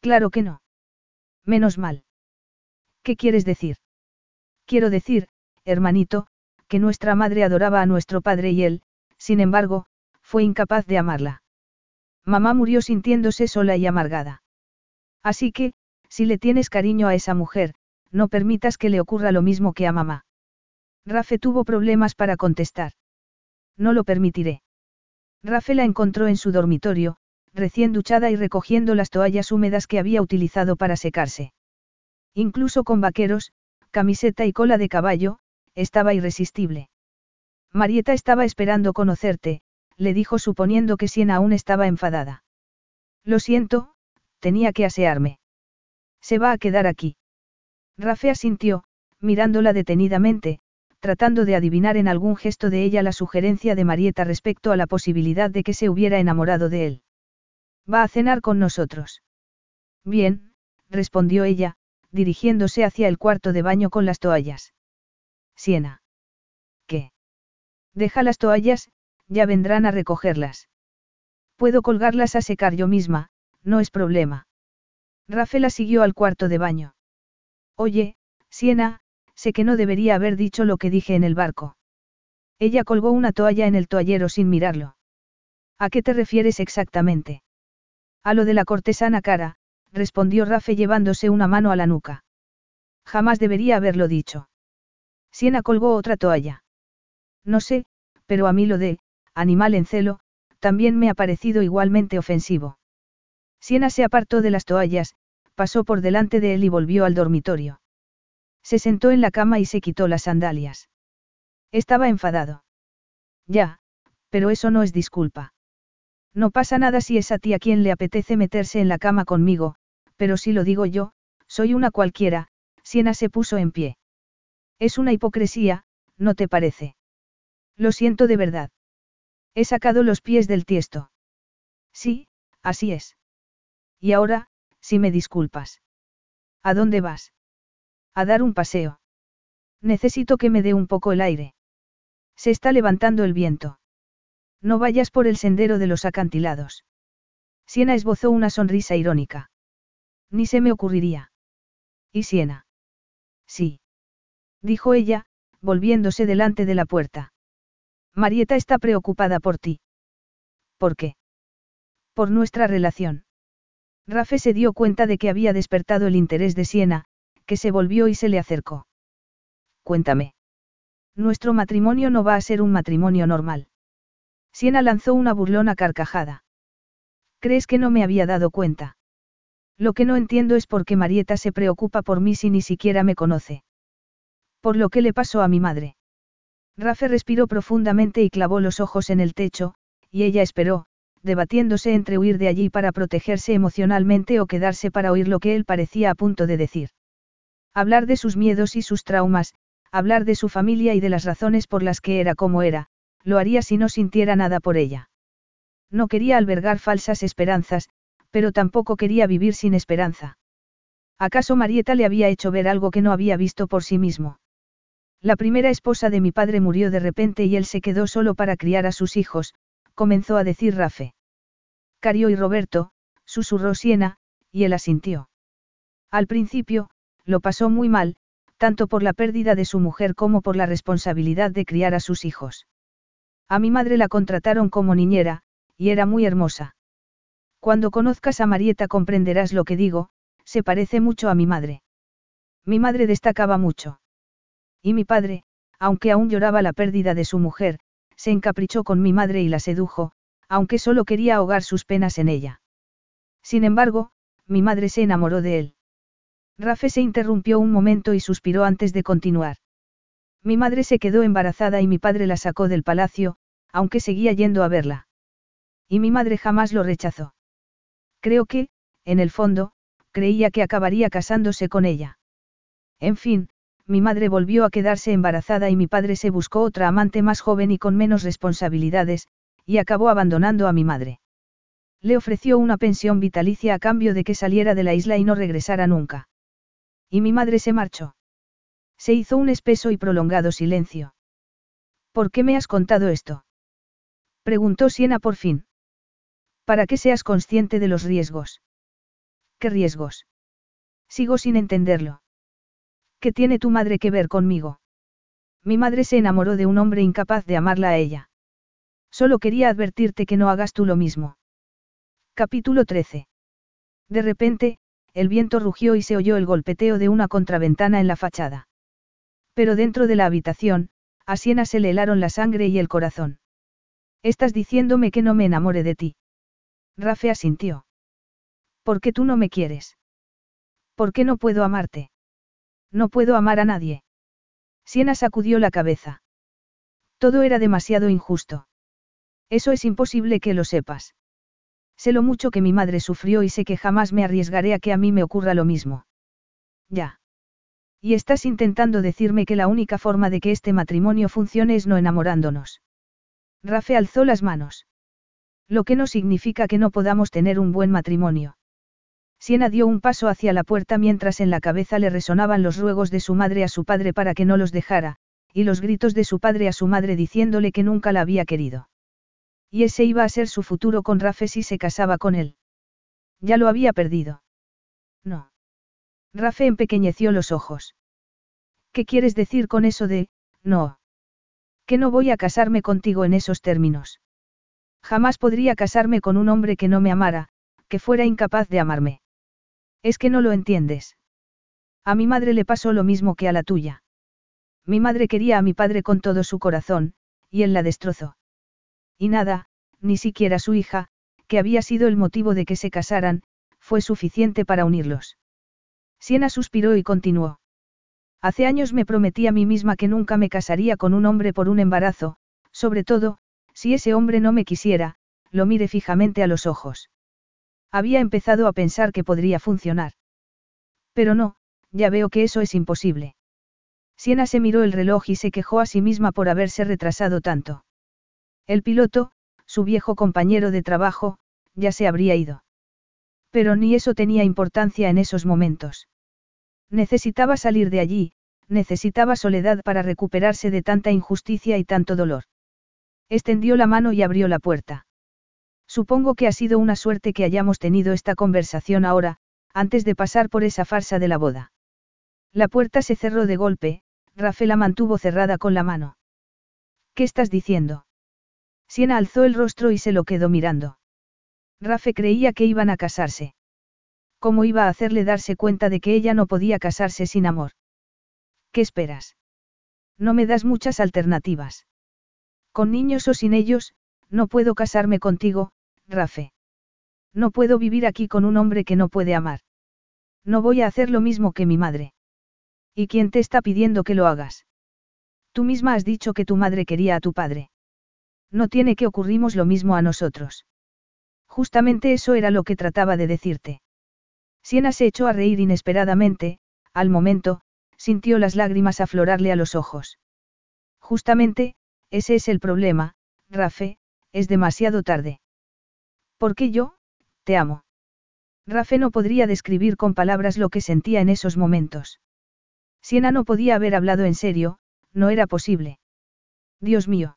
Claro que no. Menos mal. ¿Qué quieres decir? Quiero decir, hermanito, que nuestra madre adoraba a nuestro padre y él, sin embargo, fue incapaz de amarla. Mamá murió sintiéndose sola y amargada. Así que, si le tienes cariño a esa mujer, no permitas que le ocurra lo mismo que a mamá. Rafe tuvo problemas para contestar. No lo permitiré. Rafe la encontró en su dormitorio, recién duchada y recogiendo las toallas húmedas que había utilizado para secarse. Incluso con vaqueros, camiseta y cola de caballo, estaba irresistible. Marieta estaba esperando conocerte, le dijo suponiendo que Siena aún estaba enfadada. Lo siento, tenía que asearme. Se va a quedar aquí. Rafe asintió, mirándola detenidamente, tratando de adivinar en algún gesto de ella la sugerencia de Marieta respecto a la posibilidad de que se hubiera enamorado de él. Va a cenar con nosotros. Bien, respondió ella, dirigiéndose hacia el cuarto de baño con las toallas. Siena. ¿Qué? Deja las toallas, ya vendrán a recogerlas. Puedo colgarlas a secar yo misma, no es problema. Rafaela siguió al cuarto de baño. Oye, Siena, sé que no debería haber dicho lo que dije en el barco. Ella colgó una toalla en el toallero sin mirarlo. ¿A qué te refieres exactamente? A lo de la cortesana cara, respondió Rafe llevándose una mano a la nuca. Jamás debería haberlo dicho. Siena colgó otra toalla. No sé, pero a mí lo de, animal en celo, también me ha parecido igualmente ofensivo. Siena se apartó de las toallas, pasó por delante de él y volvió al dormitorio. Se sentó en la cama y se quitó las sandalias. Estaba enfadado. Ya, pero eso no es disculpa. No pasa nada si es a ti a quien le apetece meterse en la cama conmigo, pero si lo digo yo, soy una cualquiera, Siena se puso en pie. Es una hipocresía, ¿no te parece? Lo siento de verdad. He sacado los pies del tiesto. Sí, así es. Y ahora, si me disculpas. ¿A dónde vas? A dar un paseo. Necesito que me dé un poco el aire. Se está levantando el viento. No vayas por el sendero de los acantilados. Siena esbozó una sonrisa irónica. Ni se me ocurriría. ¿Y Siena? Sí dijo ella, volviéndose delante de la puerta. Marieta está preocupada por ti. ¿Por qué? Por nuestra relación. Rafe se dio cuenta de que había despertado el interés de Siena, que se volvió y se le acercó. Cuéntame. Nuestro matrimonio no va a ser un matrimonio normal. Siena lanzó una burlona carcajada. ¿Crees que no me había dado cuenta? Lo que no entiendo es por qué Marieta se preocupa por mí si ni siquiera me conoce. Por lo que le pasó a mi madre. Rafe respiró profundamente y clavó los ojos en el techo, y ella esperó, debatiéndose entre huir de allí para protegerse emocionalmente o quedarse para oír lo que él parecía a punto de decir. Hablar de sus miedos y sus traumas, hablar de su familia y de las razones por las que era como era, lo haría si no sintiera nada por ella. No quería albergar falsas esperanzas, pero tampoco quería vivir sin esperanza. ¿Acaso Marieta le había hecho ver algo que no había visto por sí mismo? La primera esposa de mi padre murió de repente y él se quedó solo para criar a sus hijos, comenzó a decir Rafe. Cario y Roberto, susurró Siena, y él asintió. Al principio, lo pasó muy mal, tanto por la pérdida de su mujer como por la responsabilidad de criar a sus hijos. A mi madre la contrataron como niñera, y era muy hermosa. Cuando conozcas a Marieta comprenderás lo que digo, se parece mucho a mi madre. Mi madre destacaba mucho. Y mi padre, aunque aún lloraba la pérdida de su mujer, se encaprichó con mi madre y la sedujo, aunque solo quería ahogar sus penas en ella. Sin embargo, mi madre se enamoró de él. Rafe se interrumpió un momento y suspiró antes de continuar. Mi madre se quedó embarazada y mi padre la sacó del palacio, aunque seguía yendo a verla. Y mi madre jamás lo rechazó. Creo que, en el fondo, creía que acabaría casándose con ella. En fin, mi madre volvió a quedarse embarazada y mi padre se buscó otra amante más joven y con menos responsabilidades, y acabó abandonando a mi madre. Le ofreció una pensión vitalicia a cambio de que saliera de la isla y no regresara nunca. Y mi madre se marchó. Se hizo un espeso y prolongado silencio. ¿Por qué me has contado esto? Preguntó Siena por fin. Para que seas consciente de los riesgos. ¿Qué riesgos? Sigo sin entenderlo. ¿Qué tiene tu madre que ver conmigo? Mi madre se enamoró de un hombre incapaz de amarla a ella. Solo quería advertirte que no hagas tú lo mismo. Capítulo 13. De repente, el viento rugió y se oyó el golpeteo de una contraventana en la fachada. Pero dentro de la habitación, a Siena se le helaron la sangre y el corazón. Estás diciéndome que no me enamore de ti. Rafe asintió. ¿Por qué tú no me quieres? ¿Por qué no puedo amarte? No puedo amar a nadie. Siena sacudió la cabeza. Todo era demasiado injusto. Eso es imposible que lo sepas. Sé lo mucho que mi madre sufrió y sé que jamás me arriesgaré a que a mí me ocurra lo mismo. Ya. Y estás intentando decirme que la única forma de que este matrimonio funcione es no enamorándonos. Rafe alzó las manos. Lo que no significa que no podamos tener un buen matrimonio. Siena dio un paso hacia la puerta mientras en la cabeza le resonaban los ruegos de su madre a su padre para que no los dejara, y los gritos de su padre a su madre diciéndole que nunca la había querido. Y ese iba a ser su futuro con Rafe si se casaba con él. Ya lo había perdido. No. Rafe empequeñeció los ojos. ¿Qué quieres decir con eso de, no? Que no voy a casarme contigo en esos términos. Jamás podría casarme con un hombre que no me amara, que fuera incapaz de amarme. Es que no lo entiendes. A mi madre le pasó lo mismo que a la tuya. Mi madre quería a mi padre con todo su corazón, y él la destrozó. Y nada, ni siquiera su hija, que había sido el motivo de que se casaran, fue suficiente para unirlos. Siena suspiró y continuó. Hace años me prometí a mí misma que nunca me casaría con un hombre por un embarazo, sobre todo, si ese hombre no me quisiera, lo mire fijamente a los ojos. Había empezado a pensar que podría funcionar. Pero no, ya veo que eso es imposible. Siena se miró el reloj y se quejó a sí misma por haberse retrasado tanto. El piloto, su viejo compañero de trabajo, ya se habría ido. Pero ni eso tenía importancia en esos momentos. Necesitaba salir de allí, necesitaba soledad para recuperarse de tanta injusticia y tanto dolor. Extendió la mano y abrió la puerta. Supongo que ha sido una suerte que hayamos tenido esta conversación ahora, antes de pasar por esa farsa de la boda. La puerta se cerró de golpe, Rafael la mantuvo cerrada con la mano. ¿Qué estás diciendo? Siena alzó el rostro y se lo quedó mirando. Rafe creía que iban a casarse. ¿Cómo iba a hacerle darse cuenta de que ella no podía casarse sin amor? ¿Qué esperas? No me das muchas alternativas. Con niños o sin ellos, no puedo casarme contigo, Rafe. No puedo vivir aquí con un hombre que no puede amar. No voy a hacer lo mismo que mi madre. ¿Y quién te está pidiendo que lo hagas? Tú misma has dicho que tu madre quería a tu padre. No tiene que ocurrimos lo mismo a nosotros. Justamente eso era lo que trataba de decirte. Siena se echó a reír inesperadamente, al momento, sintió las lágrimas aflorarle a los ojos. Justamente, ese es el problema, Rafe, es demasiado tarde. ¿Por qué yo? Te amo. Rafe no podría describir con palabras lo que sentía en esos momentos. Siena no podía haber hablado en serio, no era posible. Dios mío.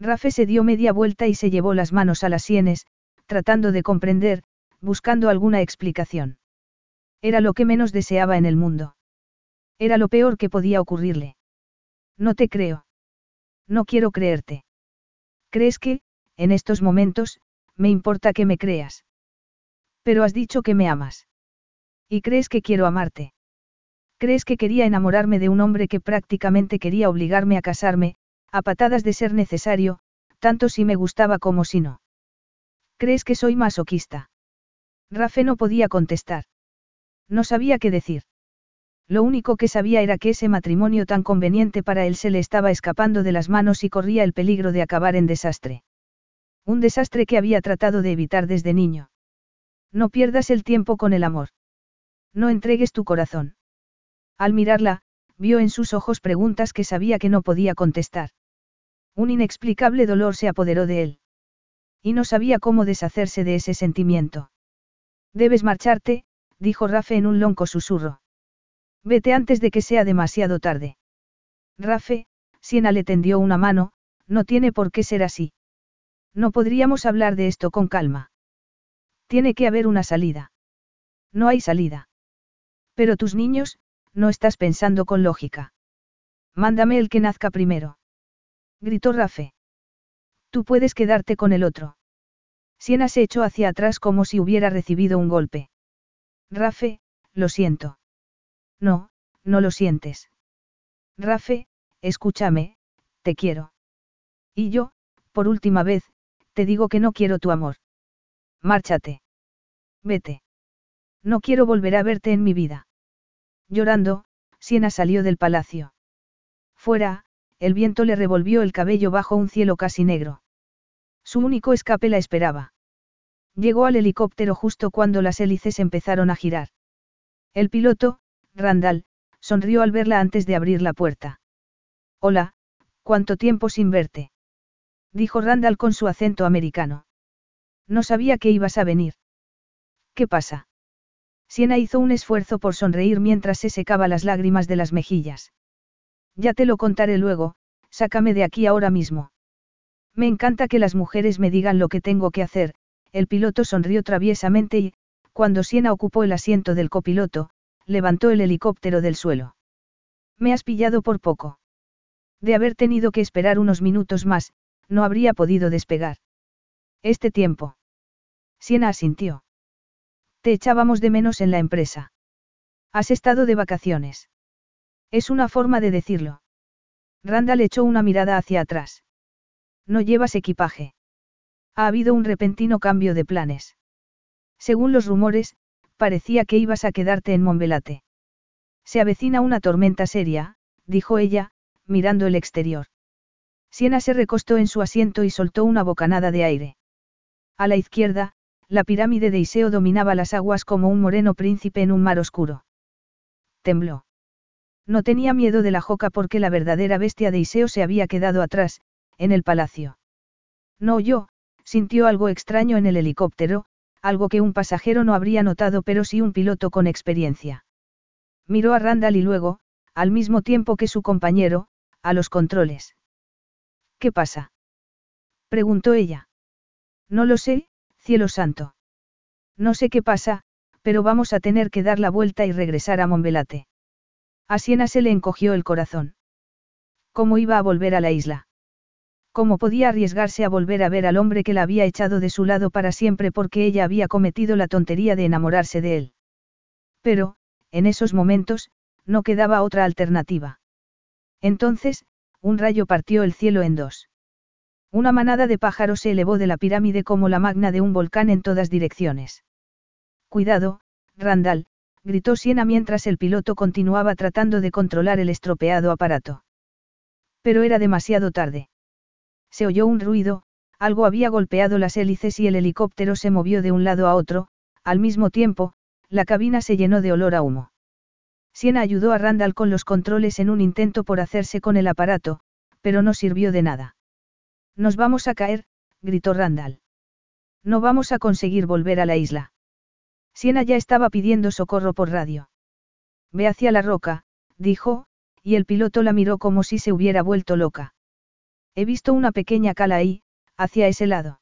Rafe se dio media vuelta y se llevó las manos a las sienes, tratando de comprender, buscando alguna explicación. Era lo que menos deseaba en el mundo. Era lo peor que podía ocurrirle. No te creo. No quiero creerte. ¿Crees que, en estos momentos, me importa que me creas? Pero has dicho que me amas. ¿Y crees que quiero amarte? ¿Crees que quería enamorarme de un hombre que prácticamente quería obligarme a casarme, a patadas de ser necesario, tanto si me gustaba como si no. ¿Crees que soy masoquista? Rafe no podía contestar. No sabía qué decir. Lo único que sabía era que ese matrimonio tan conveniente para él se le estaba escapando de las manos y corría el peligro de acabar en desastre. Un desastre que había tratado de evitar desde niño. No pierdas el tiempo con el amor. No entregues tu corazón. Al mirarla, vio en sus ojos preguntas que sabía que no podía contestar. Un inexplicable dolor se apoderó de él. Y no sabía cómo deshacerse de ese sentimiento. Debes marcharte, dijo Rafe en un lonco susurro. Vete antes de que sea demasiado tarde. Rafe, Siena le tendió una mano, no tiene por qué ser así. No podríamos hablar de esto con calma. Tiene que haber una salida. No hay salida. Pero tus niños, no estás pensando con lógica. Mándame el que nazca primero. Gritó Rafe. Tú puedes quedarte con el otro. Siena se echó hacia atrás como si hubiera recibido un golpe. Rafe, lo siento. No, no lo sientes. Rafe, escúchame, te quiero. Y yo, por última vez, te digo que no quiero tu amor. Márchate. Vete. No quiero volver a verte en mi vida. Llorando, Siena salió del palacio. Fuera, el viento le revolvió el cabello bajo un cielo casi negro. Su único escape la esperaba. Llegó al helicóptero justo cuando las hélices empezaron a girar. El piloto, Randall, sonrió al verla antes de abrir la puerta. Hola, ¿cuánto tiempo sin verte? Dijo Randall con su acento americano. No sabía que ibas a venir. ¿Qué pasa? Siena hizo un esfuerzo por sonreír mientras se secaba las lágrimas de las mejillas. Ya te lo contaré luego, sácame de aquí ahora mismo. Me encanta que las mujeres me digan lo que tengo que hacer, el piloto sonrió traviesamente y, cuando Siena ocupó el asiento del copiloto, levantó el helicóptero del suelo. Me has pillado por poco. De haber tenido que esperar unos minutos más, no habría podido despegar. Este tiempo. Siena asintió. Te echábamos de menos en la empresa. Has estado de vacaciones. Es una forma de decirlo. Randall echó una mirada hacia atrás. No llevas equipaje. Ha habido un repentino cambio de planes. Según los rumores, parecía que ibas a quedarte en Monbelate. Se avecina una tormenta seria, dijo ella, mirando el exterior. Siena se recostó en su asiento y soltó una bocanada de aire. A la izquierda, la pirámide de Iseo dominaba las aguas como un moreno príncipe en un mar oscuro. Tembló. No tenía miedo de la joca porque la verdadera bestia de Iseo se había quedado atrás, en el palacio. No oyó, sintió algo extraño en el helicóptero, algo que un pasajero no habría notado pero sí un piloto con experiencia. Miró a Randall y luego, al mismo tiempo que su compañero, a los controles. ¿Qué pasa? preguntó ella. No lo sé, Cielo santo. No sé qué pasa, pero vamos a tener que dar la vuelta y regresar a Monbelate. A Siena se le encogió el corazón. ¿Cómo iba a volver a la isla? ¿Cómo podía arriesgarse a volver a ver al hombre que la había echado de su lado para siempre porque ella había cometido la tontería de enamorarse de él? Pero, en esos momentos, no quedaba otra alternativa. Entonces, un rayo partió el cielo en dos. Una manada de pájaros se elevó de la pirámide como la magna de un volcán en todas direcciones. Cuidado, Randall, gritó Siena mientras el piloto continuaba tratando de controlar el estropeado aparato. Pero era demasiado tarde. Se oyó un ruido, algo había golpeado las hélices y el helicóptero se movió de un lado a otro, al mismo tiempo, la cabina se llenó de olor a humo. Siena ayudó a Randall con los controles en un intento por hacerse con el aparato, pero no sirvió de nada. Nos vamos a caer, gritó Randall. No vamos a conseguir volver a la isla. Siena ya estaba pidiendo socorro por radio. Ve hacia la roca, dijo, y el piloto la miró como si se hubiera vuelto loca. He visto una pequeña cala ahí, hacia ese lado.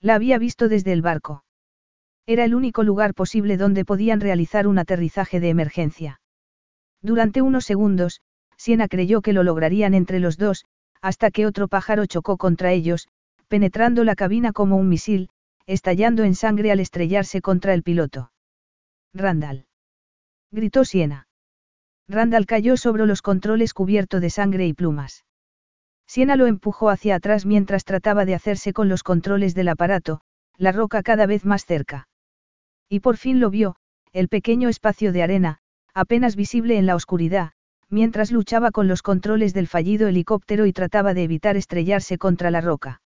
La había visto desde el barco. Era el único lugar posible donde podían realizar un aterrizaje de emergencia. Durante unos segundos, Siena creyó que lo lograrían entre los dos, hasta que otro pájaro chocó contra ellos, penetrando la cabina como un misil, estallando en sangre al estrellarse contra el piloto. Randall. Gritó Siena. Randall cayó sobre los controles cubierto de sangre y plumas. Siena lo empujó hacia atrás mientras trataba de hacerse con los controles del aparato, la roca cada vez más cerca. Y por fin lo vio, el pequeño espacio de arena, apenas visible en la oscuridad, mientras luchaba con los controles del fallido helicóptero y trataba de evitar estrellarse contra la roca.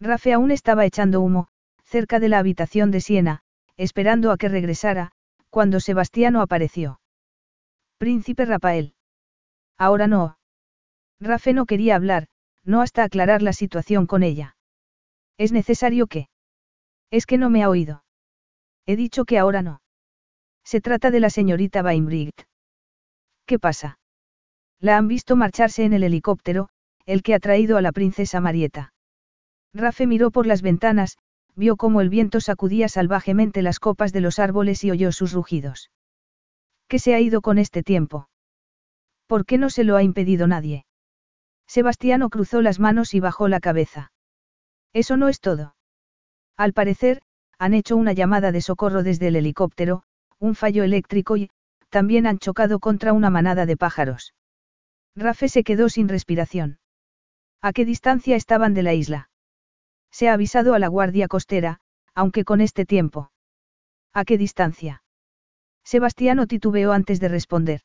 Rafe aún estaba echando humo, cerca de la habitación de Siena, esperando a que regresara, cuando Sebastiano apareció. Príncipe Rafael. Ahora no. Rafe no quería hablar, no hasta aclarar la situación con ella. ¿Es necesario que? Es que no me ha oído. He dicho que ahora no. Se trata de la señorita Bainbrigt. ¿Qué pasa? La han visto marcharse en el helicóptero, el que ha traído a la princesa Marieta. Rafe miró por las ventanas, vio cómo el viento sacudía salvajemente las copas de los árboles y oyó sus rugidos. ¿Qué se ha ido con este tiempo? ¿Por qué no se lo ha impedido nadie? Sebastiano cruzó las manos y bajó la cabeza. Eso no es todo. Al parecer, han hecho una llamada de socorro desde el helicóptero, un fallo eléctrico y, también han chocado contra una manada de pájaros. Rafe se quedó sin respiración. ¿A qué distancia estaban de la isla? Se ha avisado a la guardia costera, aunque con este tiempo. ¿A qué distancia? Sebastiano titubeó antes de responder.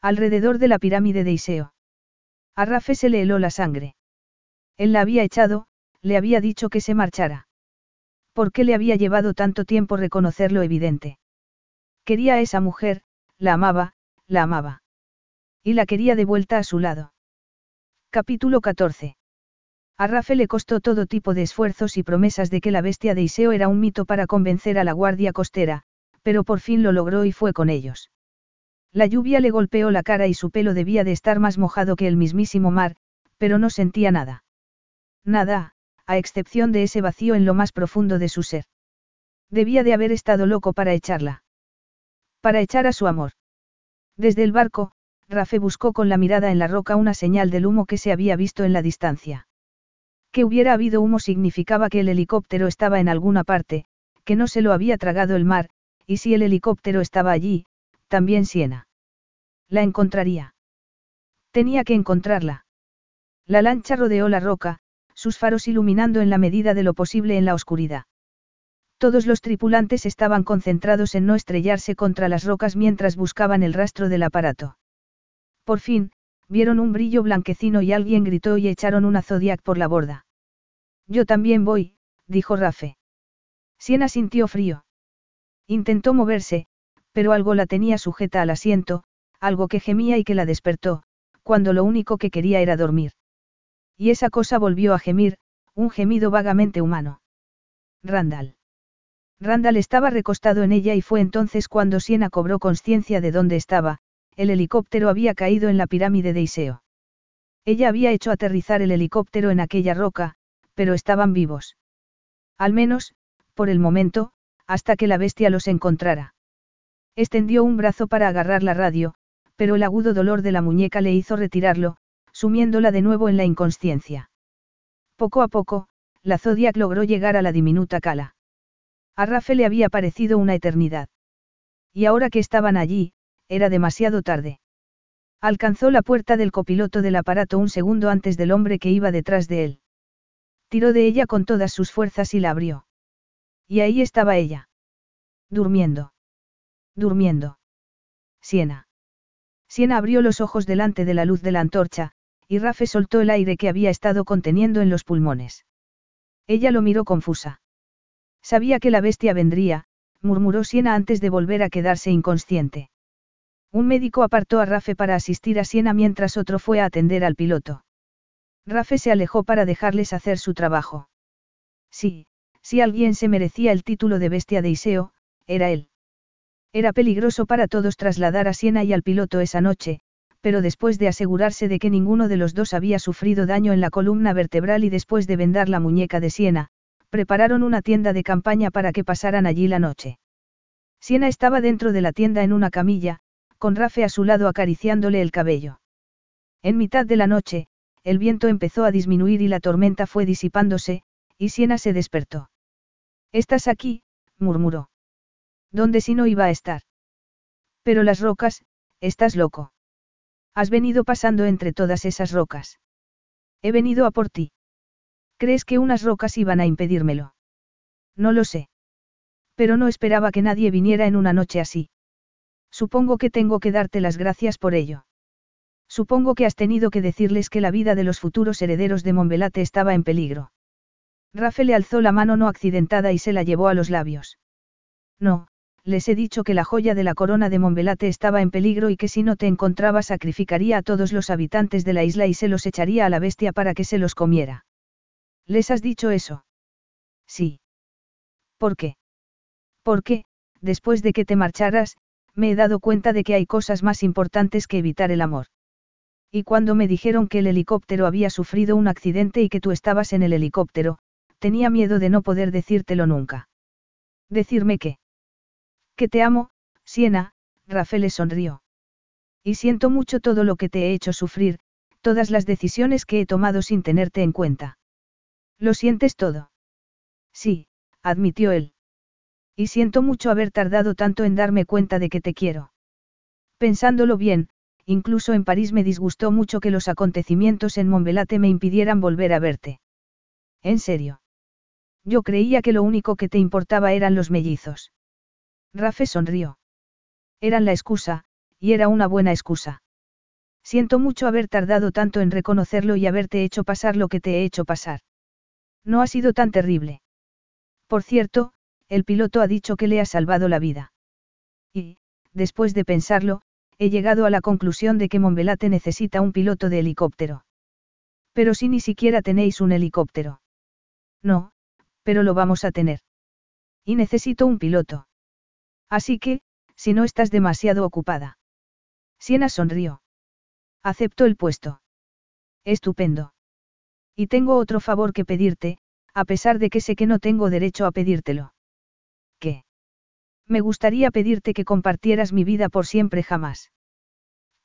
Alrededor de la pirámide de Iseo. A Rafe se le heló la sangre. Él la había echado, le había dicho que se marchara. ¿Por qué le había llevado tanto tiempo reconocer lo evidente? Quería a esa mujer, la amaba, la amaba. Y la quería de vuelta a su lado. Capítulo 14. A Rafe le costó todo tipo de esfuerzos y promesas de que la bestia de Iseo era un mito para convencer a la guardia costera, pero por fin lo logró y fue con ellos. La lluvia le golpeó la cara y su pelo debía de estar más mojado que el mismísimo mar, pero no sentía nada. Nada, a excepción de ese vacío en lo más profundo de su ser. Debía de haber estado loco para echarla. Para echar a su amor. Desde el barco, Rafe buscó con la mirada en la roca una señal del humo que se había visto en la distancia. Que hubiera habido humo significaba que el helicóptero estaba en alguna parte, que no se lo había tragado el mar, y si el helicóptero estaba allí, también Siena. La encontraría. Tenía que encontrarla. La lancha rodeó la roca, sus faros iluminando en la medida de lo posible en la oscuridad. Todos los tripulantes estaban concentrados en no estrellarse contra las rocas mientras buscaban el rastro del aparato. Por fin, vieron un brillo blanquecino y alguien gritó y echaron una Zodiac por la borda. Yo también voy, dijo Rafe. Siena sintió frío. Intentó moverse, pero algo la tenía sujeta al asiento, algo que gemía y que la despertó, cuando lo único que quería era dormir. Y esa cosa volvió a gemir, un gemido vagamente humano. Randall. Randall estaba recostado en ella y fue entonces cuando Siena cobró conciencia de dónde estaba, el helicóptero había caído en la pirámide de Iseo. Ella había hecho aterrizar el helicóptero en aquella roca, pero estaban vivos. Al menos, por el momento, hasta que la bestia los encontrara. Extendió un brazo para agarrar la radio, pero el agudo dolor de la muñeca le hizo retirarlo, sumiéndola de nuevo en la inconsciencia. Poco a poco, la Zodiac logró llegar a la diminuta cala. A Rafe le había parecido una eternidad. Y ahora que estaban allí, era demasiado tarde. Alcanzó la puerta del copiloto del aparato un segundo antes del hombre que iba detrás de él. Tiró de ella con todas sus fuerzas y la abrió. Y ahí estaba ella. Durmiendo. Durmiendo. Siena. Siena abrió los ojos delante de la luz de la antorcha, y Rafe soltó el aire que había estado conteniendo en los pulmones. Ella lo miró confusa. Sabía que la bestia vendría, murmuró Siena antes de volver a quedarse inconsciente. Un médico apartó a Rafe para asistir a Siena mientras otro fue a atender al piloto. Rafe se alejó para dejarles hacer su trabajo. Sí, si alguien se merecía el título de bestia de Iseo, era él. Era peligroso para todos trasladar a Siena y al piloto esa noche, pero después de asegurarse de que ninguno de los dos había sufrido daño en la columna vertebral y después de vendar la muñeca de Siena, prepararon una tienda de campaña para que pasaran allí la noche. Siena estaba dentro de la tienda en una camilla, con Rafe a su lado acariciándole el cabello. En mitad de la noche, el viento empezó a disminuir y la tormenta fue disipándose, y Siena se despertó. Estás aquí, murmuró. ¿Dónde si no iba a estar? Pero las rocas, estás loco. Has venido pasando entre todas esas rocas. He venido a por ti. ¿Crees que unas rocas iban a impedírmelo? No lo sé. Pero no esperaba que nadie viniera en una noche así. Supongo que tengo que darte las gracias por ello. Supongo que has tenido que decirles que la vida de los futuros herederos de Monbelate estaba en peligro. Rafe le alzó la mano no accidentada y se la llevó a los labios. No, les he dicho que la joya de la corona de Monbelate estaba en peligro y que si no te encontraba sacrificaría a todos los habitantes de la isla y se los echaría a la bestia para que se los comiera. ¿Les has dicho eso? Sí. ¿Por qué? Porque, después de que te marcharas, me he dado cuenta de que hay cosas más importantes que evitar el amor. Y cuando me dijeron que el helicóptero había sufrido un accidente y que tú estabas en el helicóptero, tenía miedo de no poder decírtelo nunca. Decirme qué. Que te amo, Siena, Rafael le sonrió. Y siento mucho todo lo que te he hecho sufrir, todas las decisiones que he tomado sin tenerte en cuenta. ¿Lo sientes todo? Sí, admitió él. Y siento mucho haber tardado tanto en darme cuenta de que te quiero. Pensándolo bien, incluso en París me disgustó mucho que los acontecimientos en Montbelate me impidieran volver a verte. ¿En serio? Yo creía que lo único que te importaba eran los mellizos. Rafe sonrió. Eran la excusa, y era una buena excusa. Siento mucho haber tardado tanto en reconocerlo y haberte hecho pasar lo que te he hecho pasar. No ha sido tan terrible. Por cierto, el piloto ha dicho que le ha salvado la vida. Y, después de pensarlo, he llegado a la conclusión de que Monbelate necesita un piloto de helicóptero. Pero si ni siquiera tenéis un helicóptero. No, pero lo vamos a tener. Y necesito un piloto. Así que, si no estás demasiado ocupada. Siena sonrió. Acepto el puesto. Estupendo. Y tengo otro favor que pedirte, a pesar de que sé que no tengo derecho a pedírtelo. Me gustaría pedirte que compartieras mi vida por siempre jamás.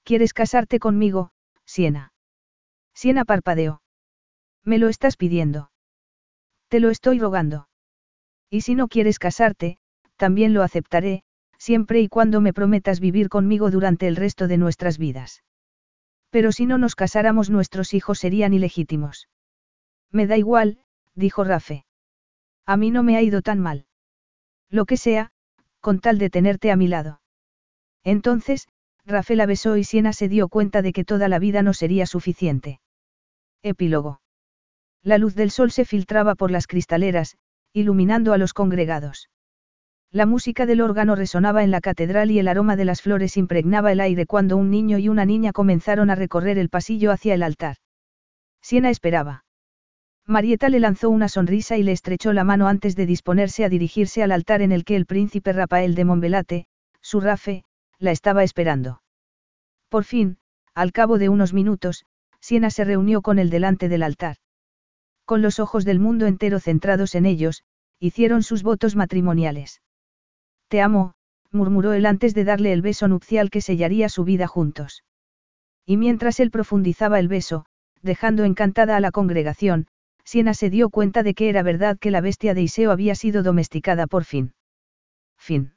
¿Quieres casarte conmigo, Siena? Siena parpadeó. Me lo estás pidiendo. Te lo estoy rogando. Y si no quieres casarte, también lo aceptaré, siempre y cuando me prometas vivir conmigo durante el resto de nuestras vidas. Pero si no nos casáramos nuestros hijos serían ilegítimos. Me da igual, dijo Rafe. A mí no me ha ido tan mal. Lo que sea, con tal de tenerte a mi lado. Entonces, Rafael la besó y Siena se dio cuenta de que toda la vida no sería suficiente. Epílogo. La luz del sol se filtraba por las cristaleras, iluminando a los congregados. La música del órgano resonaba en la catedral y el aroma de las flores impregnaba el aire cuando un niño y una niña comenzaron a recorrer el pasillo hacia el altar. Siena esperaba. Marieta le lanzó una sonrisa y le estrechó la mano antes de disponerse a dirigirse al altar en el que el príncipe Rafael de Montbelate, su Rafe, la estaba esperando. Por fin, al cabo de unos minutos, Siena se reunió con él delante del altar. Con los ojos del mundo entero centrados en ellos, hicieron sus votos matrimoniales. Te amo, murmuró él antes de darle el beso nupcial que sellaría su vida juntos. Y mientras él profundizaba el beso, dejando encantada a la congregación, Siena se dio cuenta de que era verdad que la bestia de Iseo había sido domesticada por fin. Fin.